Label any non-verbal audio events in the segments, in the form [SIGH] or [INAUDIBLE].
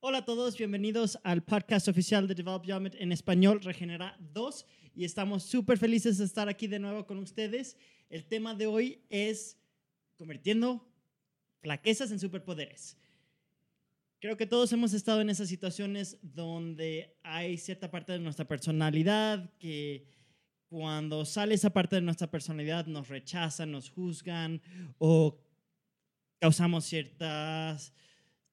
Hola a todos, bienvenidos al podcast oficial de Develop Development en español, Regenera 2, y estamos súper felices de estar aquí de nuevo con ustedes. El tema de hoy es convirtiendo flaquezas en superpoderes. Creo que todos hemos estado en esas situaciones donde hay cierta parte de nuestra personalidad que cuando sale esa parte de nuestra personalidad nos rechazan, nos juzgan o causamos ciertas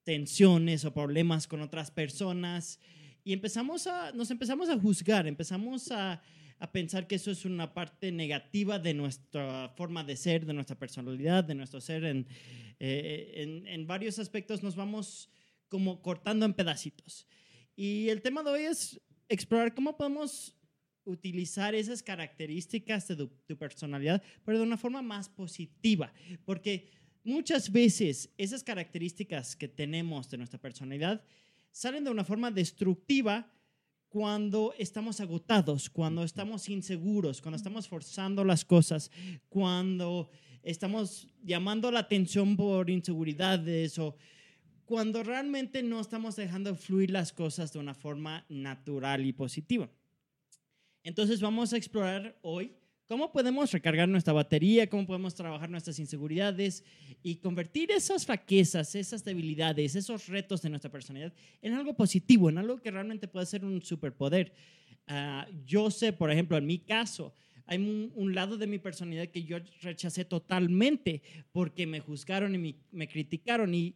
tensiones o problemas con otras personas y empezamos a, nos empezamos a juzgar, empezamos a, a, pensar que eso es una parte negativa de nuestra forma de ser, de nuestra personalidad, de nuestro ser. En, eh, en, en varios aspectos nos vamos como cortando en pedacitos. Y el tema de hoy es explorar cómo podemos utilizar esas características de tu, tu, personalidad, pero de una forma más positiva, porque muchas veces esas características que tenemos de nuestra personalidad salen de una forma destructiva cuando estamos agotados, cuando estamos inseguros, cuando estamos forzando las cosas, cuando estamos llamando la atención por inseguridades o cuando realmente no estamos dejando fluir las cosas de una forma natural y positiva. Entonces vamos a explorar hoy ¿Cómo podemos recargar nuestra batería? ¿Cómo podemos trabajar nuestras inseguridades y convertir esas flaquezas, esas debilidades, esos retos de nuestra personalidad en algo positivo, en algo que realmente puede ser un superpoder? Uh, yo sé, por ejemplo, en mi caso, hay un, un, lado de mi personalidad que yo rechacé totalmente porque me juzgaron y me, me criticaron y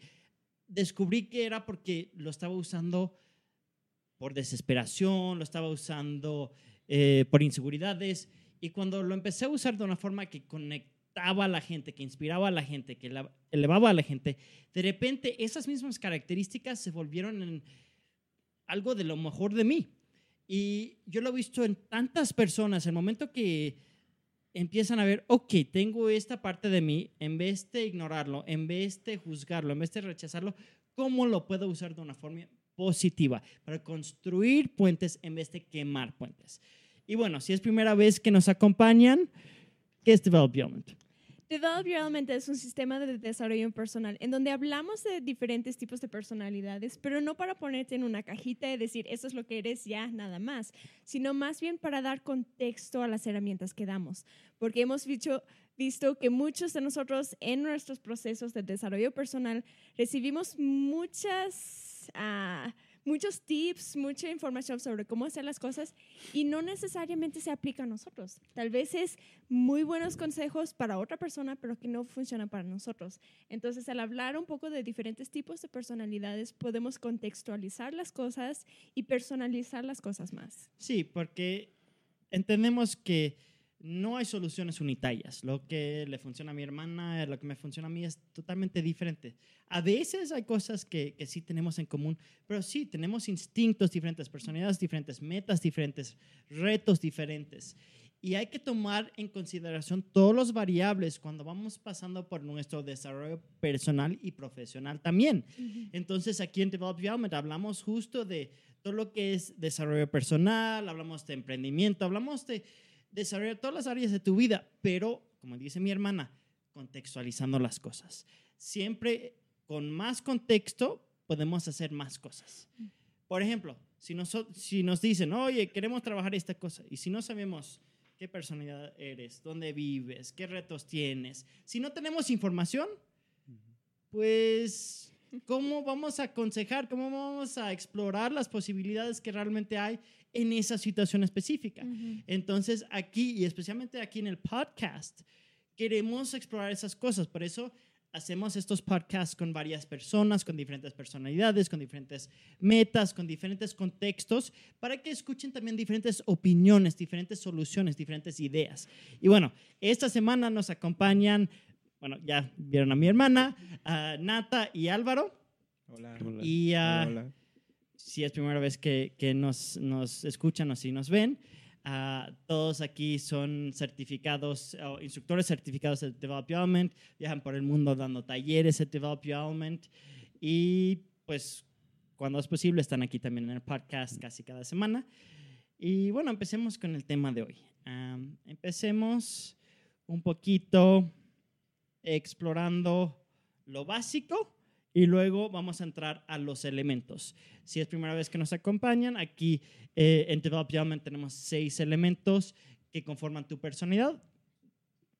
descubrí que era porque lo estaba usando por desesperación, lo estaba usando eh, por inseguridades y cuando lo empecé a usar de una forma que conectaba a la gente, que inspiraba a la gente, que elevaba a la gente, de repente esas mismas características se volvieron en algo de lo mejor de mí. Y yo lo he visto en tantas personas, el momento que empiezan a ver, ok, tengo esta parte de mí, en vez de ignorarlo, en vez de juzgarlo, en vez de rechazarlo, ¿cómo lo puedo usar de una forma positiva para construir puentes en vez de quemar puentes? Y bueno, si es primera vez que nos acompañan, ¿qué es Develop Development? Develop Development es un sistema de desarrollo personal en donde hablamos de diferentes tipos de personalidades, pero no para ponerte en una cajita y decir, eso es lo que eres ya, nada más, sino más bien para dar contexto a las herramientas que damos. Porque hemos visto, visto que muchos de nosotros en nuestros procesos de desarrollo personal recibimos muchas... Uh, muchos tips, mucha información sobre cómo hacer las cosas y no necesariamente se aplica a nosotros. Tal vez es muy buenos consejos para otra persona, pero que no funcionan para nosotros. Entonces, al hablar un poco de diferentes tipos de personalidades, podemos contextualizar las cosas y personalizar las cosas más. Sí, porque entendemos que no hay soluciones unitarias. Lo que le funciona a mi hermana, lo que me funciona a mí es totalmente diferente. A veces hay cosas que, que, sí tenemos en común, pero sí tenemos instintos diferentes, personalidades diferentes, metas diferentes, retos diferentes. Y hay que tomar en consideración todos los variables cuando vamos pasando por nuestro desarrollo personal y profesional también. Uh -huh. Entonces, aquí en Develop Development hablamos justo de todo lo que es desarrollo personal, hablamos de emprendimiento, hablamos de desarrollar todas las áreas de tu vida, pero, como dice mi hermana, contextualizando las cosas. Siempre con más contexto podemos hacer más cosas. Por ejemplo, si nos, dicen, oye, queremos trabajar esta cosa, y si no sabemos qué personalidad eres, dónde vives, qué retos tienes, si no tenemos información, pues, ¿cómo vamos a aconsejar, cómo vamos a explorar las posibilidades que realmente hay en esa situación específica. Uh -huh. Entonces, aquí, y especialmente aquí en el podcast, queremos explorar esas cosas. Por eso hacemos estos podcasts con varias personas, con diferentes personalidades, con diferentes metas, con diferentes contextos, para que escuchen también diferentes opiniones, diferentes soluciones, diferentes ideas. Y bueno, esta semana nos acompañan, bueno, ya vieron a mi hermana, a Nata y Álvaro. Hola. Y, uh, hola, hola si es primera vez que, que nos, nos, escuchan o si nos ven, uh, todos aquí son certificados, o instructores certificados de Develop Development, viajan por el mundo dando talleres de Develop Development y pues cuando es posible están aquí también en el podcast casi cada semana. Y bueno, empecemos con el tema de hoy. Um, empecemos un poquito explorando lo básico Y luego vamos a entrar a los elementos. Si es primera vez que nos acompañan, aquí eh, en Develop Element tenemos seis elementos que conforman tu personalidad.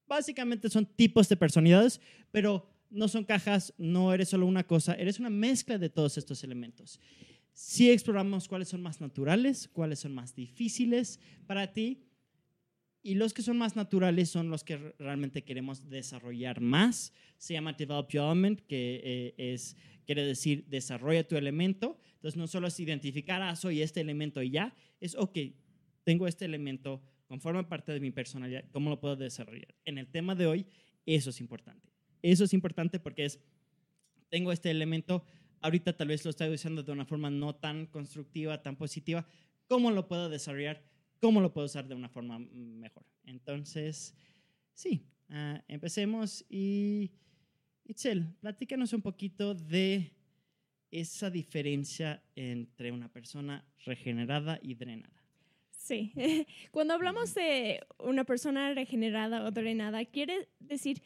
Básicamente son tipos de personalidades, pero no son cajas, no eres solo una cosa, eres una mezcla de todos estos elementos. Si exploramos cuáles son más naturales, cuáles son más difíciles para ti, y los que son más naturales son los que realmente queremos desarrollar más. Se llama Develop Your Element, que eh, es, quiere decir desarrolla tu elemento. Entonces no solo es identificar, ah, soy este elemento y ya, es, ok, tengo este elemento, conforma parte de mi personalidad, ¿cómo lo puedo desarrollar? En el tema de hoy, eso es importante. Eso es importante porque es, tengo este elemento, ahorita tal vez lo estoy usando de una forma no tan constructiva, tan positiva, ¿cómo lo puedo desarrollar? ¿Cómo lo puedo usar de una forma mejor? Entonces, sí, uh, empecemos y Itzel, platícanos un poquito de esa diferencia entre una persona regenerada y drenada. Sí, [LAUGHS] cuando hablamos de una persona regenerada o drenada, quiere decir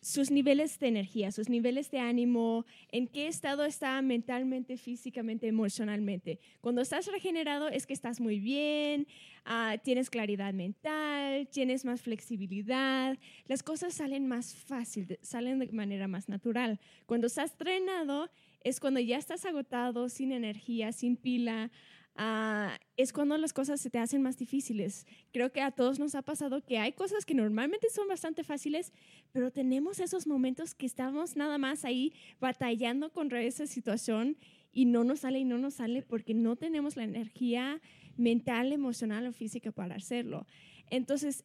sus niveles de energía, sus niveles de ánimo, en qué estado está mentalmente, físicamente, emocionalmente. Cuando estás regenerado es que estás muy bien, ah, tienes claridad mental, tienes más flexibilidad, las cosas salen más fácil, salen de manera más natural. Cuando estás drenado es cuando ya estás agotado, sin energía, sin pila, Ah, es cuando las cosas se te hacen más difíciles. Creo que a todos nos ha pasado que hay cosas que normalmente son bastante fáciles, pero tenemos esos momentos que estamos nada más ahí batallando contra esa situación y no nos sale y no nos sale porque no tenemos la energía mental, emocional o física para hacerlo. Entonces,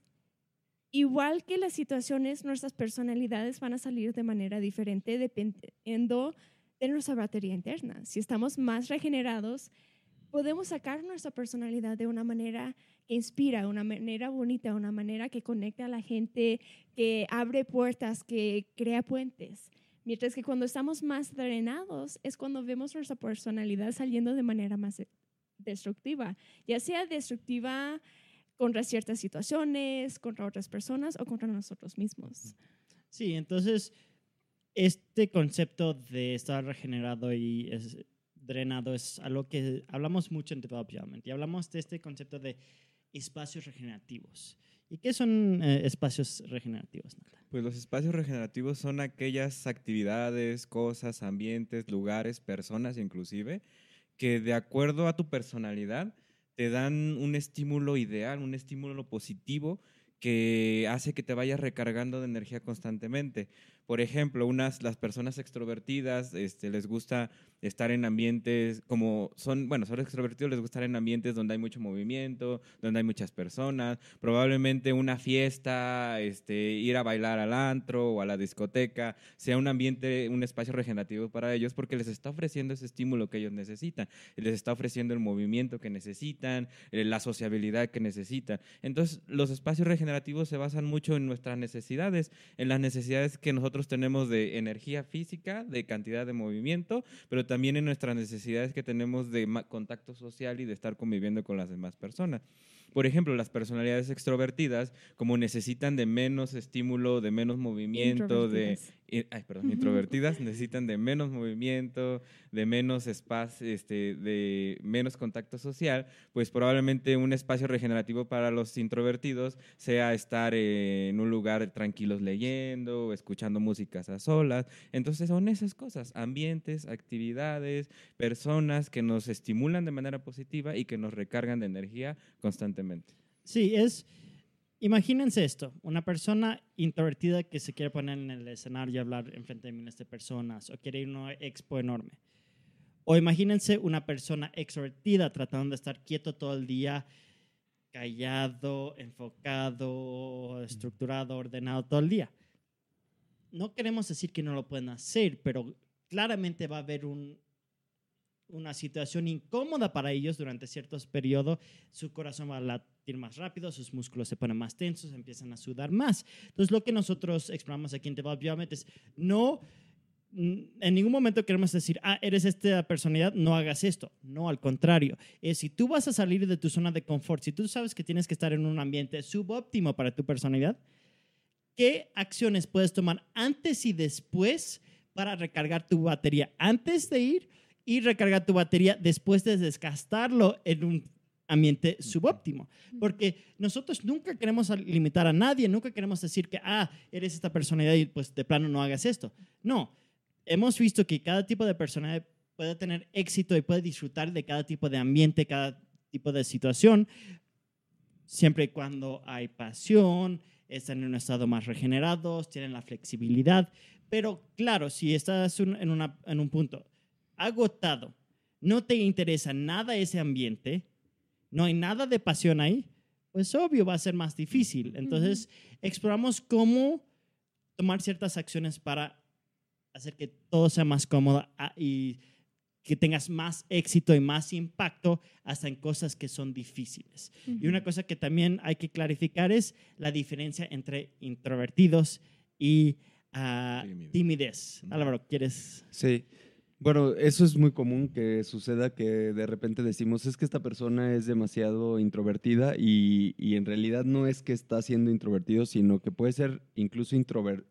igual que las situaciones, nuestras personalidades van a salir de manera diferente dependiendo de nuestra batería interna. Si estamos más regenerados, podemos sacar nuestra personalidad de una manera que inspira, una manera bonita, una manera que conecta a la gente, que abre puertas, que crea puentes. Mientras que cuando estamos más drenados es cuando vemos nuestra personalidad saliendo de manera más destructiva, ya sea destructiva contra ciertas situaciones, contra otras personas o contra nosotros mismos. Sí, entonces este concepto de estar regenerado y drenado es algo que hablamos mucho en Development y hablamos de este concepto de espacios regenerativos. ¿Y qué son eh, espacios regenerativos? Pues los espacios regenerativos son aquellas actividades, cosas, ambientes, lugares, personas inclusive, que de acuerdo a tu personalidad te dan un estímulo ideal, un estímulo positivo que hace que te vayas recargando de energía constantemente. Por ejemplo, unas, las personas extrovertidas este, les gusta estar en ambientes como son, bueno, son extrovertidos, les gusta estar en ambientes donde hay mucho movimiento, donde hay muchas personas, probablemente una fiesta, este, ir a bailar al antro o a la discoteca, sea un ambiente, un espacio regenerativo para ellos porque les está ofreciendo ese estímulo que ellos necesitan, les está ofreciendo el movimiento que necesitan, eh, la sociabilidad que necesitan. Entonces, los espacios regenerativos se basan mucho en nuestras necesidades, en las necesidades que nosotros tenemos de energía física, de cantidad de movimiento, pero también en nuestras necesidades que tenemos de contacto social y de estar conviviendo con las demás personas. Por ejemplo, las personalidades extrovertidas, como necesitan de menos estímulo, de menos movimiento, de ay, perdón, [LAUGHS] introvertidas necesitan de menos movimiento, de menos espacio, este, de menos contacto social, pues probablemente un espacio regenerativo para los introvertidos sea estar en un lugar tranquilos leyendo, escuchando músicas a solas. Entonces son esas cosas, ambientes, actividades, personas que nos estimulan de manera positiva y que nos recargan de energía constantemente. Sí, es Imagínense esto, una persona introvertida que se quiere poner en el escenario y hablar en frente de miles de personas o quiere ir a una expo enorme. O imagínense una persona extrovertida tratando de estar quieto todo el día, callado, enfocado, estructurado, ordenado todo el día. No queremos decir que no lo pueden hacer, pero claramente va a haber un, una situación incómoda para ellos durante ciertos periodos, su corazón va a latir más rápido, sus músculos se ponen más tensos, empiezan a sudar más. Entonces, lo que nosotros exploramos aquí en Develop Biomet es no en ningún momento queremos decir, ah, eres esta personalidad, no hagas esto. No, al contrario. Es si tú vas a salir de tu zona de confort, si tú sabes que tienes que estar en un ambiente subóptimo para tu personalidad, ¿qué acciones puedes tomar antes y después para recargar tu batería antes de ir y recargar tu batería después de desgastarlo en un ambiente subóptimo. Porque nosotros nunca queremos limitar a nadie, nunca queremos decir que, ah, eres esta personalidad y pues de plano no hagas esto. No, hemos visto que cada tipo de personalidad puede tener éxito y puede disfrutar de cada tipo de ambiente, cada tipo de situación, siempre y cuando hay pasión, están en un estado más regenerados, tienen la flexibilidad. Pero claro, si estás en, una, en un punto agotado, no te interesa nada ese ambiente, no hay nada de pasión ahí, pues obvio va a ser más difícil. Entonces, exploramos cómo tomar ciertas acciones para hacer que todo sea más cómodo ah, y que tengas más éxito y más impacto hasta en cosas que son difíciles. Y una cosa que también hay que clarificar es la diferencia entre introvertidos y uh, timidez. Álvaro, ¿quieres? Sí. Bueno, eso es muy común que suceda que de repente decimos es que esta persona es demasiado introvertida y, y en realidad no es que está siendo introvertido, sino que puede ser incluso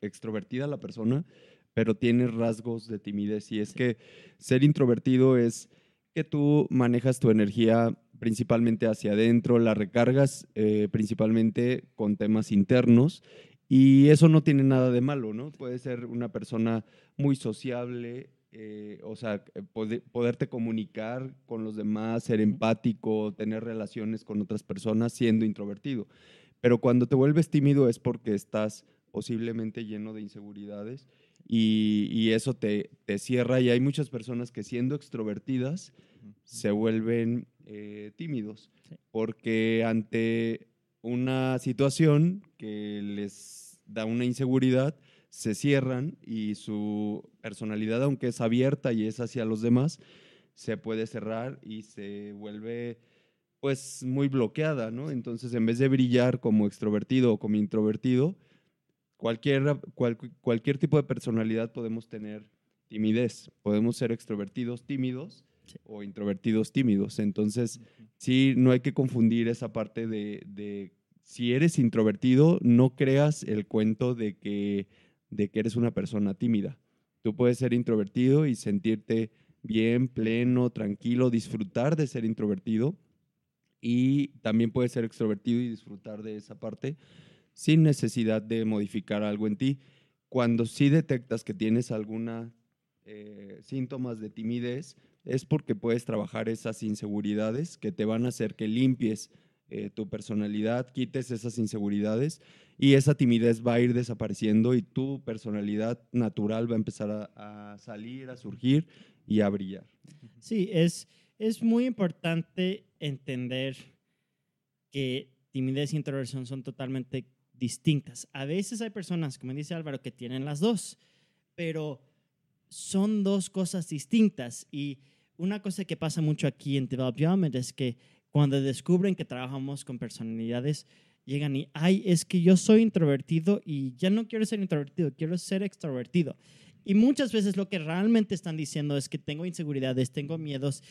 extrovertida la persona, pero tiene rasgos de timidez. Y es que ser introvertido es que tú manejas tu energía principalmente hacia adentro, la recargas eh, principalmente con temas internos y eso no tiene nada de malo, ¿no? Puede ser una persona muy sociable, eh, o sea, poderte comunicar con los demás, ser empático, tener relaciones con otras personas siendo introvertido. Pero cuando te vuelves tímido es porque estás posiblemente lleno de inseguridades y, eso te, cierra y hay muchas personas que siendo extrovertidas se vuelven eh, tímidos porque ante una situación que les da una inseguridad, se cierran y su personalidad, aunque es abierta y es hacia los demás, se puede cerrar y se vuelve pues muy bloqueada, ¿no? Entonces, en vez de brillar como extrovertido o como introvertido, Cualquier, cualquier tipo de personalidad podemos tener timidez, podemos ser extrovertidos tímidos o introvertidos tímidos. Entonces, sí, no hay que confundir esa parte de, de, si eres introvertido, no creas el cuento de que, de que eres una persona tímida. Tú puedes ser introvertido y sentirte bien, pleno, tranquilo, disfrutar de ser introvertido y también puedes ser extrovertido y disfrutar de esa parte sin necesidad de modificar algo en ti. Cuando sí detectas que tienes alguna eh, síntomas de timidez, es porque puedes trabajar esas inseguridades que te van a hacer que limpies eh, tu personalidad, quites esas inseguridades y esa timidez va a ir desapareciendo y tu personalidad natural va a empezar a, salir, a surgir y a brillar. Sí, es, es muy importante entender que timidez e introversión son totalmente distintas. A veces hay personas, como dice Álvaro, que tienen las dos, pero son dos cosas distintas. Y una cosa que pasa mucho aquí en Development es que cuando descubren que trabajamos con personalidades, llegan y, ay, es que yo soy introvertido y ya no quiero ser introvertido, quiero ser extrovertido. Y muchas veces lo que realmente están diciendo es que tengo inseguridades, tengo miedos,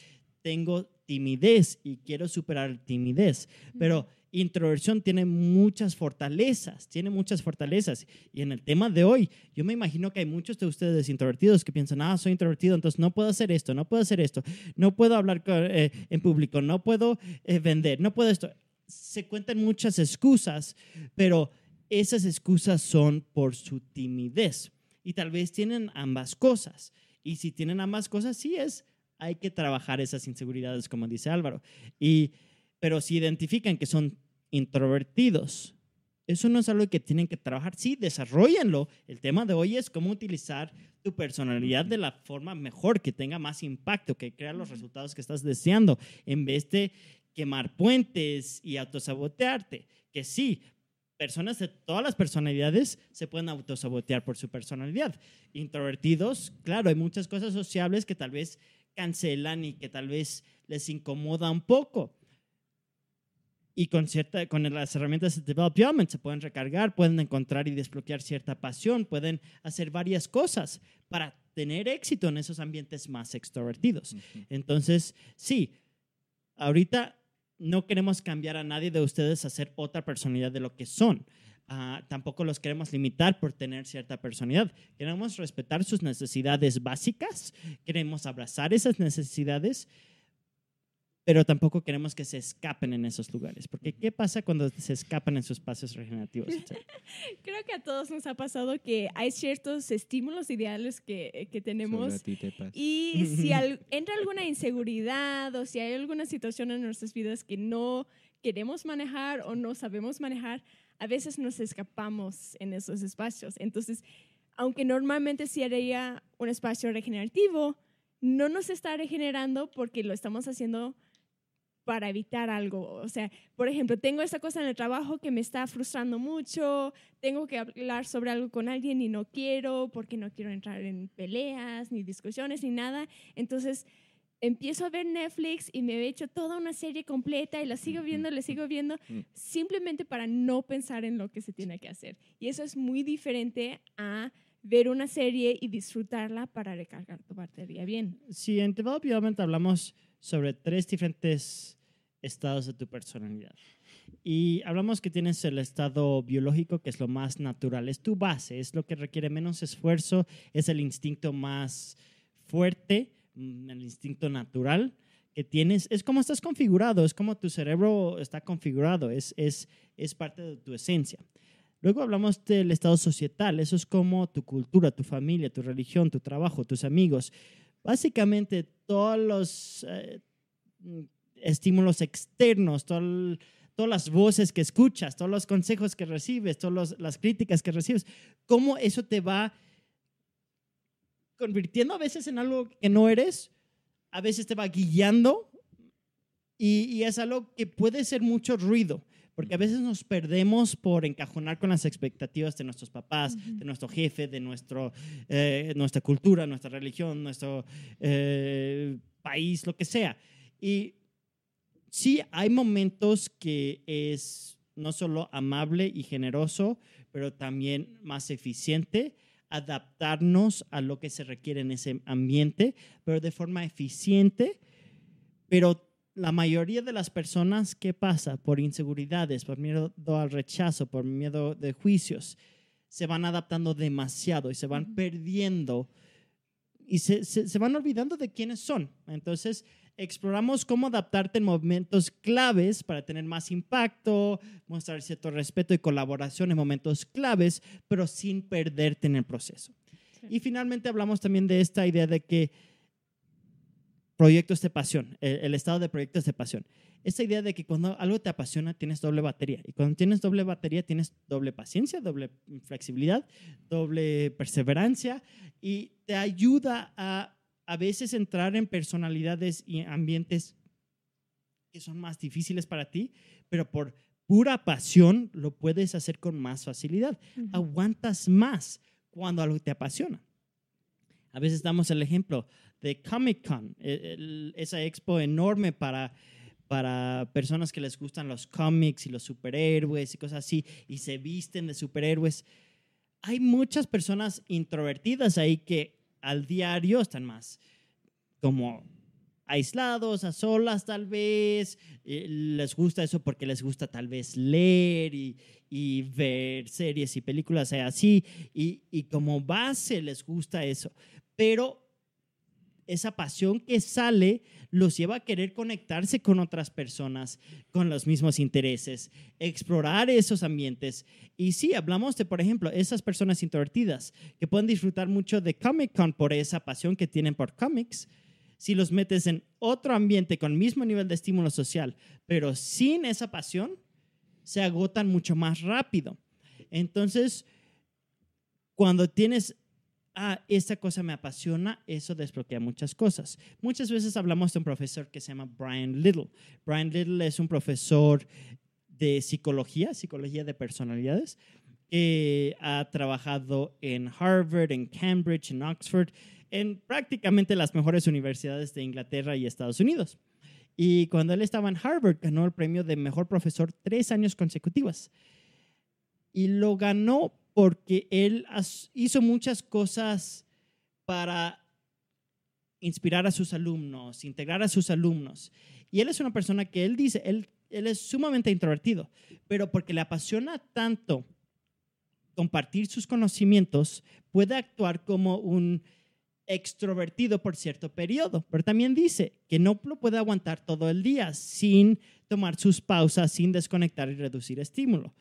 tengo timidez y quiero superar timidez. Pero introversión tiene muchas fortalezas, tiene muchas fortalezas. Y en el tema de hoy, yo me imagino que hay muchos de ustedes introvertidos que piensan, ah, soy introvertido, entonces no puedo hacer esto, no puedo hacer esto, no puedo hablar eh, en público, no puedo eh, vender, no puedo esto. Se cuentan muchas excusas, pero esas excusas son por su timidez. Y tal vez tienen ambas cosas. Y si tienen ambas cosas, sí es, hay que trabajar esas inseguridades, como dice Álvaro. Y pero si identifican que son introvertidos. Eso no es algo que tienen que trabajar. Sí, desarrollenlo. El tema de hoy es cómo utilizar tu personalidad de la forma mejor, que tenga más impacto, que crea los resultados que estás deseando, en vez de quemar puentes y autosabotearte. Que sí, personas de todas las personalidades se pueden autosabotear por su personalidad. Introvertidos, claro, hay muchas cosas sociables que tal vez cancelan y que tal vez les incomoda un poco y con, cierta, con las herramientas de development se pueden recargar, pueden encontrar y desbloquear cierta pasión, pueden hacer varias cosas para tener éxito en esos ambientes más extrovertidos. Entonces, sí, ahorita no queremos cambiar a nadie de ustedes a ser otra personalidad de lo que son. Ah, tampoco los queremos limitar por tener cierta personalidad. Queremos respetar sus necesidades básicas, queremos abrazar esas necesidades, pero tampoco queremos que se escapen en esos lugares. Porque ¿qué pasa cuando se escapan en sus espacios regenerativos? [LAUGHS] Creo que a todos nos ha pasado que hay ciertos estímulos ideales que, que tenemos. Solo a ti te pasa. Y [LAUGHS] si al- entra alguna inseguridad o si hay alguna situación en nuestras vidas que no queremos manejar o no sabemos manejar, a veces nos escapamos en esos espacios. Entonces, aunque normalmente sería un espacio regenerativo, no nos está regenerando porque lo estamos haciendo para evitar algo. O sea, por ejemplo, tengo esta cosa en el trabajo que me está frustrando mucho, tengo que hablar sobre algo con alguien y no quiero porque no quiero entrar en peleas, ni discusiones, ni nada. Entonces, empiezo a ver Netflix y me he hecho toda una serie completa y la sigo viendo, la sigo viendo, simplemente para no pensar en lo que se tiene que hacer. Y eso es muy diferente a ver una serie y disfrutarla para recargar tu batería bien. Sí, en Develop Development hablamos sobre tres diferentes estados de tu personalidad. Y hablamos que tienes el estado biológico, que es lo más natural, es tu base, es lo que requiere menos esfuerzo, es el instinto más fuerte, el instinto natural que tienes. Es como estás configurado, es como tu cerebro está configurado, es, es, es parte de tu esencia. Luego hablamos del estado societal, eso es como tu cultura, tu familia, tu religión, tu trabajo, tus amigos. Básicamente todos los eh, estímulos externos, todo todas las voces que escuchas, todos los consejos que recibes, todas las críticas que recibes, cómo eso te va convirtiendo a veces en algo que no eres, a veces te va guiando y, y es algo que puede ser mucho ruido, porque a veces nos perdemos por encajonar con las expectativas de nuestros papás, de nuestro jefe, de nuestro, eh, nuestra cultura, nuestra religión, nuestro eh, país, lo que sea. Y sí, hay momentos que es no solo amable y generoso, pero también más eficiente adaptarnos a lo que se requiere en ese ambiente, pero de forma eficiente. Pero la mayoría de las personas, ¿qué pasa? Por inseguridades, por miedo al rechazo, por miedo de juicios, se van adaptando demasiado y se van perdiendo y se, se- se van olvidando de quiénes son. Entonces, exploramos cómo adaptarte en momentos claves para tener más impacto, mostrar cierto respeto y colaboración en momentos claves, pero sin perderte en el proceso. Sí. Y finalmente hablamos también de esta idea de que proyectos de pasión, el, el estado de proyectos de pasión. Esta idea de que cuando algo te apasiona tienes doble batería y cuando tienes doble batería tienes doble paciencia, doble flexibilidad, doble perseverancia y te ayuda a a veces entrar en personalidades y ambientes que son más difíciles para ti, pero por pura pasión lo puedes hacer con más facilidad. Aguantas más cuando algo te apasiona. A veces damos el ejemplo de Comic Con, e, el- esa expo enorme para, para personas que les gustan los cómics y los superhéroes y cosas así, y se visten de superhéroes. Hay muchas personas introvertidas ahí que al diario están más como aislados, a solas tal vez, eh, les gusta eso porque les gusta tal vez leer y, y ver series y películas así, y, y como base les gusta eso, pero esa pasión que sale los lleva a querer conectarse con otras personas con los mismos intereses, explorar esos ambientes. Y sí, hablamos de, por ejemplo, esas personas introvertidas que pueden disfrutar mucho de Comic Con por esa pasión que tienen por cómics. Si los metes en otro ambiente con el mismo nivel de estímulo social, pero sin esa pasión, se agotan mucho más rápido. Entonces, cuando tienes ah, esta cosa me apasiona, eso desbloquea muchas cosas. Muchas veces hablamos de un profesor que se llama Brian Little. Brian Little es un profesor de psicología, psicología de personalidades, que ha trabajado en Harvard, en Cambridge, en Oxford, en prácticamente las mejores universidades de Inglaterra y Estados Unidos. Y cuando él estaba en Harvard, ganó el premio de mejor profesor tres años consecutivos. Y lo ganó porque él hizo muchas cosas para inspirar a sus alumnos, integrar a sus alumnos. Y él es una persona que él dice, él, él es sumamente introvertido, pero porque le apasiona tanto compartir sus conocimientos, puede actuar como un extrovertido por cierto periodo, pero también dice que no lo puede aguantar todo el día sin tomar sus pausas, sin desconectar y reducir estímulo.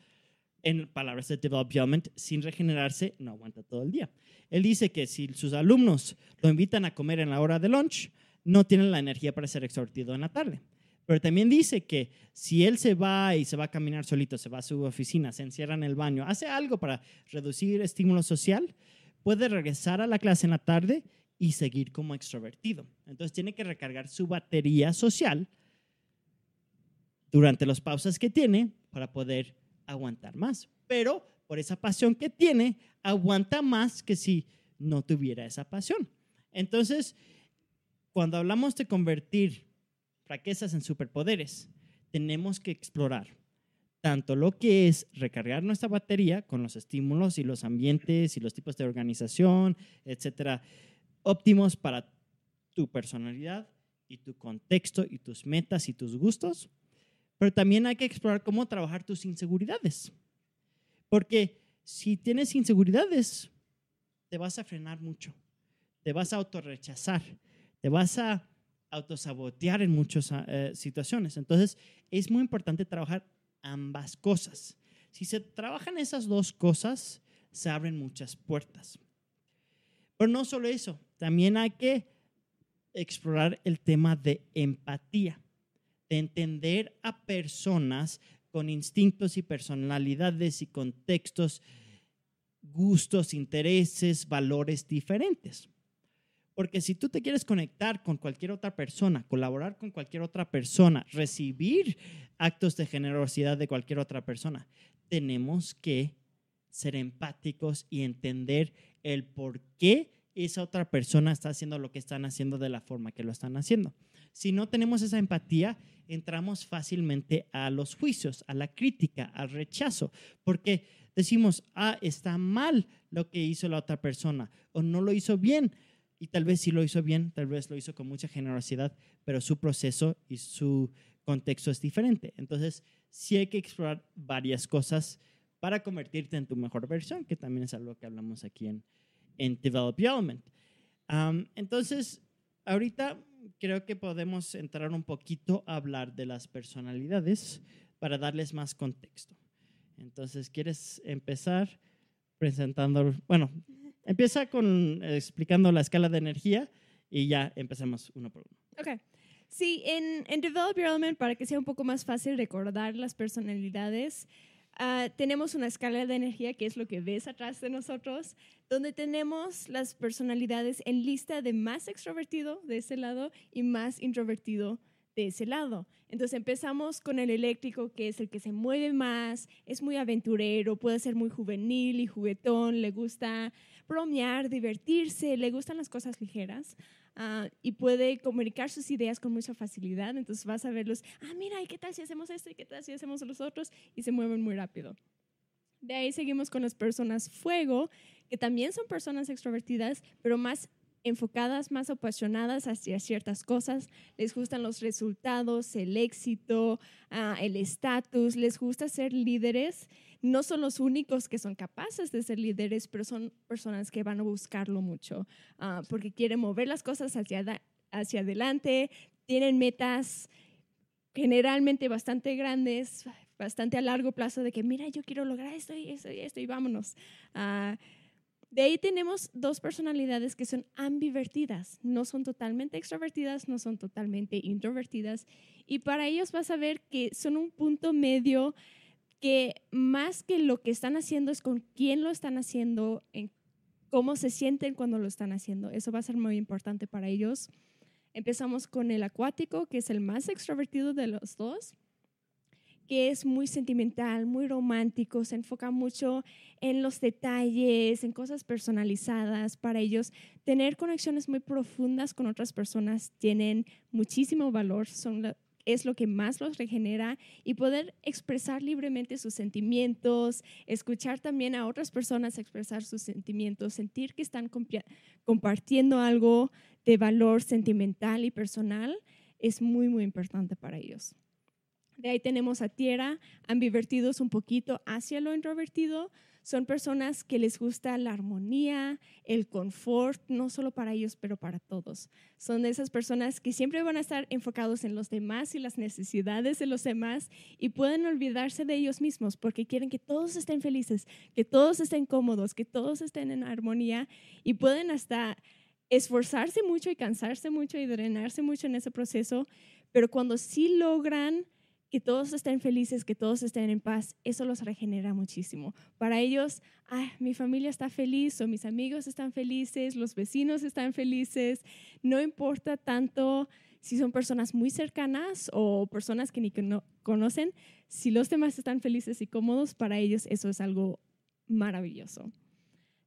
En palabras de development, sin regenerarse, no aguanta todo el día. Él dice que si sus alumnos lo invitan a comer en la hora de lunch, no tienen la energía para ser extrovertido en la tarde. Pero también dice que si él se va y se va a caminar solito, se va a su oficina, se encierra en el baño, hace algo para reducir estímulo social, puede regresar a la clase en la tarde y seguir como extrovertido. Entonces tiene que recargar su batería social durante las pausas que tiene para poder aguantar más. Pero por esa pasión que tiene, aguanta más que si no tuviera esa pasión. Entonces, cuando hablamos de convertir fraquezas en superpoderes, tenemos que explorar tanto lo que es recargar nuestra batería con los estímulos y los ambientes y los tipos de organización, etcétera, óptimos para tu personalidad y tu contexto y tus metas y tus gustos, pero también hay que explorar cómo trabajar tus inseguridades. Porque si tienes inseguridades, te vas a frenar mucho, te vas a autorrechazar, te vas a autosabotear en muchas eh, situaciones. Entonces, es muy importante trabajar ambas cosas. Si se trabajan esas dos cosas, se abren muchas puertas. Pero no solo eso, también hay que explorar el tema de empatía, de entender a personas con instintos y personalidades y contextos, gustos, intereses, valores diferentes. Porque si tú te quieres conectar con cualquier otra persona, colaborar con cualquier otra persona, recibir actos de generosidad de cualquier otra persona, tenemos que ser empáticos y entender el por qué esa otra persona está haciendo lo que están haciendo de la forma que lo están haciendo. Si no tenemos esa empatía, entramos fácilmente a los juicios, a la crítica, al rechazo, porque decimos, ah, está mal lo que hizo la otra persona o no lo hizo bien y tal vez sí lo hizo bien, tal vez lo hizo con mucha generosidad, pero su proceso y su contexto es diferente. Entonces, sí hay que explorar varias cosas para convertirte en tu mejor versión, que también es algo que hablamos aquí en, en Develop Element. entonces, ahorita creo que podemos entrar un poquito a hablar de las personalidades para darles más contexto. Entonces, ¿quieres empezar presentando, bueno, Empieza con eh, explicando la escala de energía y ya empecemos uno por uno. Ok. Sí, en, en Develop Your Element, para que sea un poco más fácil recordar las personalidades, uh, tenemos una escala de energía, que es lo que ves atrás de nosotros, donde tenemos las personalidades en lista de más extrovertido de ese lado y más introvertido de ese lado. Entonces empezamos con el eléctrico, que es el que se mueve más, es muy aventurero, puede ser muy juvenil y juguetón, le gusta bromear, divertirse, le gustan las cosas ligeras. Ah, y puede comunicar sus ideas con mucha facilidad. Entonces vas a verlos, ah, mira, ¿y qué tal si hacemos esto? ¿Y qué tal si hacemos los otros? Y se mueven muy rápido. De ahí seguimos con las personas fuego, que también son personas extrovertidas, pero más enfocadas, más apasionadas hacia ciertas cosas, les gustan los resultados, el éxito, ah, el estatus, les gusta ser líderes. No son los únicos que son capaces de ser líderes, pero son personas que van a buscarlo mucho ah, porque quieren mover las cosas hacia, hacia adelante, tienen metas generalmente bastante grandes, bastante a largo plazo de que, mira, yo quiero lograr esto y esto y esto y vámonos. Uh, de ahí tenemos dos personalidades que son ambivertidas, no son totalmente extrovertidas, no son totalmente introvertidas. Y para ellos vas a ver que son un punto medio que más que lo que están haciendo es con quién lo están haciendo, en cómo se sienten cuando lo están haciendo. Eso va a ser muy importante para ellos. Empezamos con el acuático, que es el más extrovertido de los dos es muy sentimental, muy romántico, se enfoca mucho en los detalles, en cosas personalizadas. Para ellos, tener conexiones muy profundas con otras personas tienen muchísimo valor, es lo que más los regenera y poder expresar libremente sus sentimientos, escuchar también a otras personas expresar sus sentimientos, sentir que están compartiendo algo de valor sentimental y personal, es muy, muy importante para ellos. De ahí tenemos a tierra, ambivertidos un poquito hacia lo introvertido. Son personas que les gusta la armonía, el confort, no solo para ellos, pero para todos. Son de esas personas que siempre van a estar enfocados en los demás y las necesidades de los demás y pueden olvidarse de ellos mismos porque quieren que todos estén felices, que todos estén cómodos, que todos estén en armonía y pueden hasta esforzarse mucho y cansarse mucho y drenarse mucho en ese proceso, pero cuando sí logran que todos estén felices, que todos estén en paz, eso los regenera muchísimo. Para ellos, mi familia está feliz o mis amigos están felices, los vecinos están felices, no importa tanto si son personas muy cercanas o personas que ni conocen, si los demás están felices y cómodos, para ellos eso es algo maravilloso.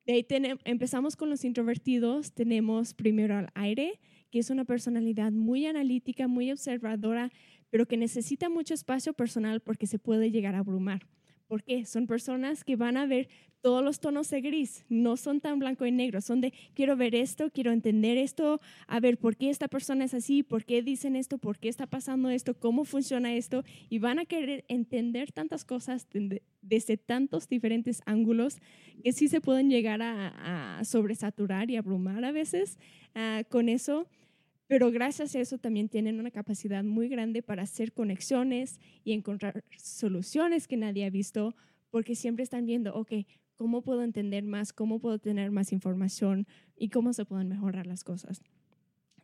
De ahí empezamos con los introvertidos, tenemos primero al aire, que es una personalidad muy analítica, muy observadora, pero que necesita mucho espacio personal porque se puede llegar a abrumar. ¿Por qué? Son personas que van a ver todos los tonos de gris, no son tan blanco y negro, son de quiero ver esto, quiero entender esto, a ver por qué esta persona es así, por qué dicen esto, por qué está pasando esto, cómo funciona esto, y van a querer entender tantas cosas desde tantos diferentes ángulos que sí se pueden llegar a, sobresaturar y abrumar a veces ah, con eso pero gracias a eso también tienen una capacidad muy grande para hacer conexiones y encontrar soluciones que nadie ha visto, porque siempre están viendo, ok, ¿cómo puedo entender más? ¿Cómo puedo tener más información? ¿Y cómo se pueden mejorar las cosas?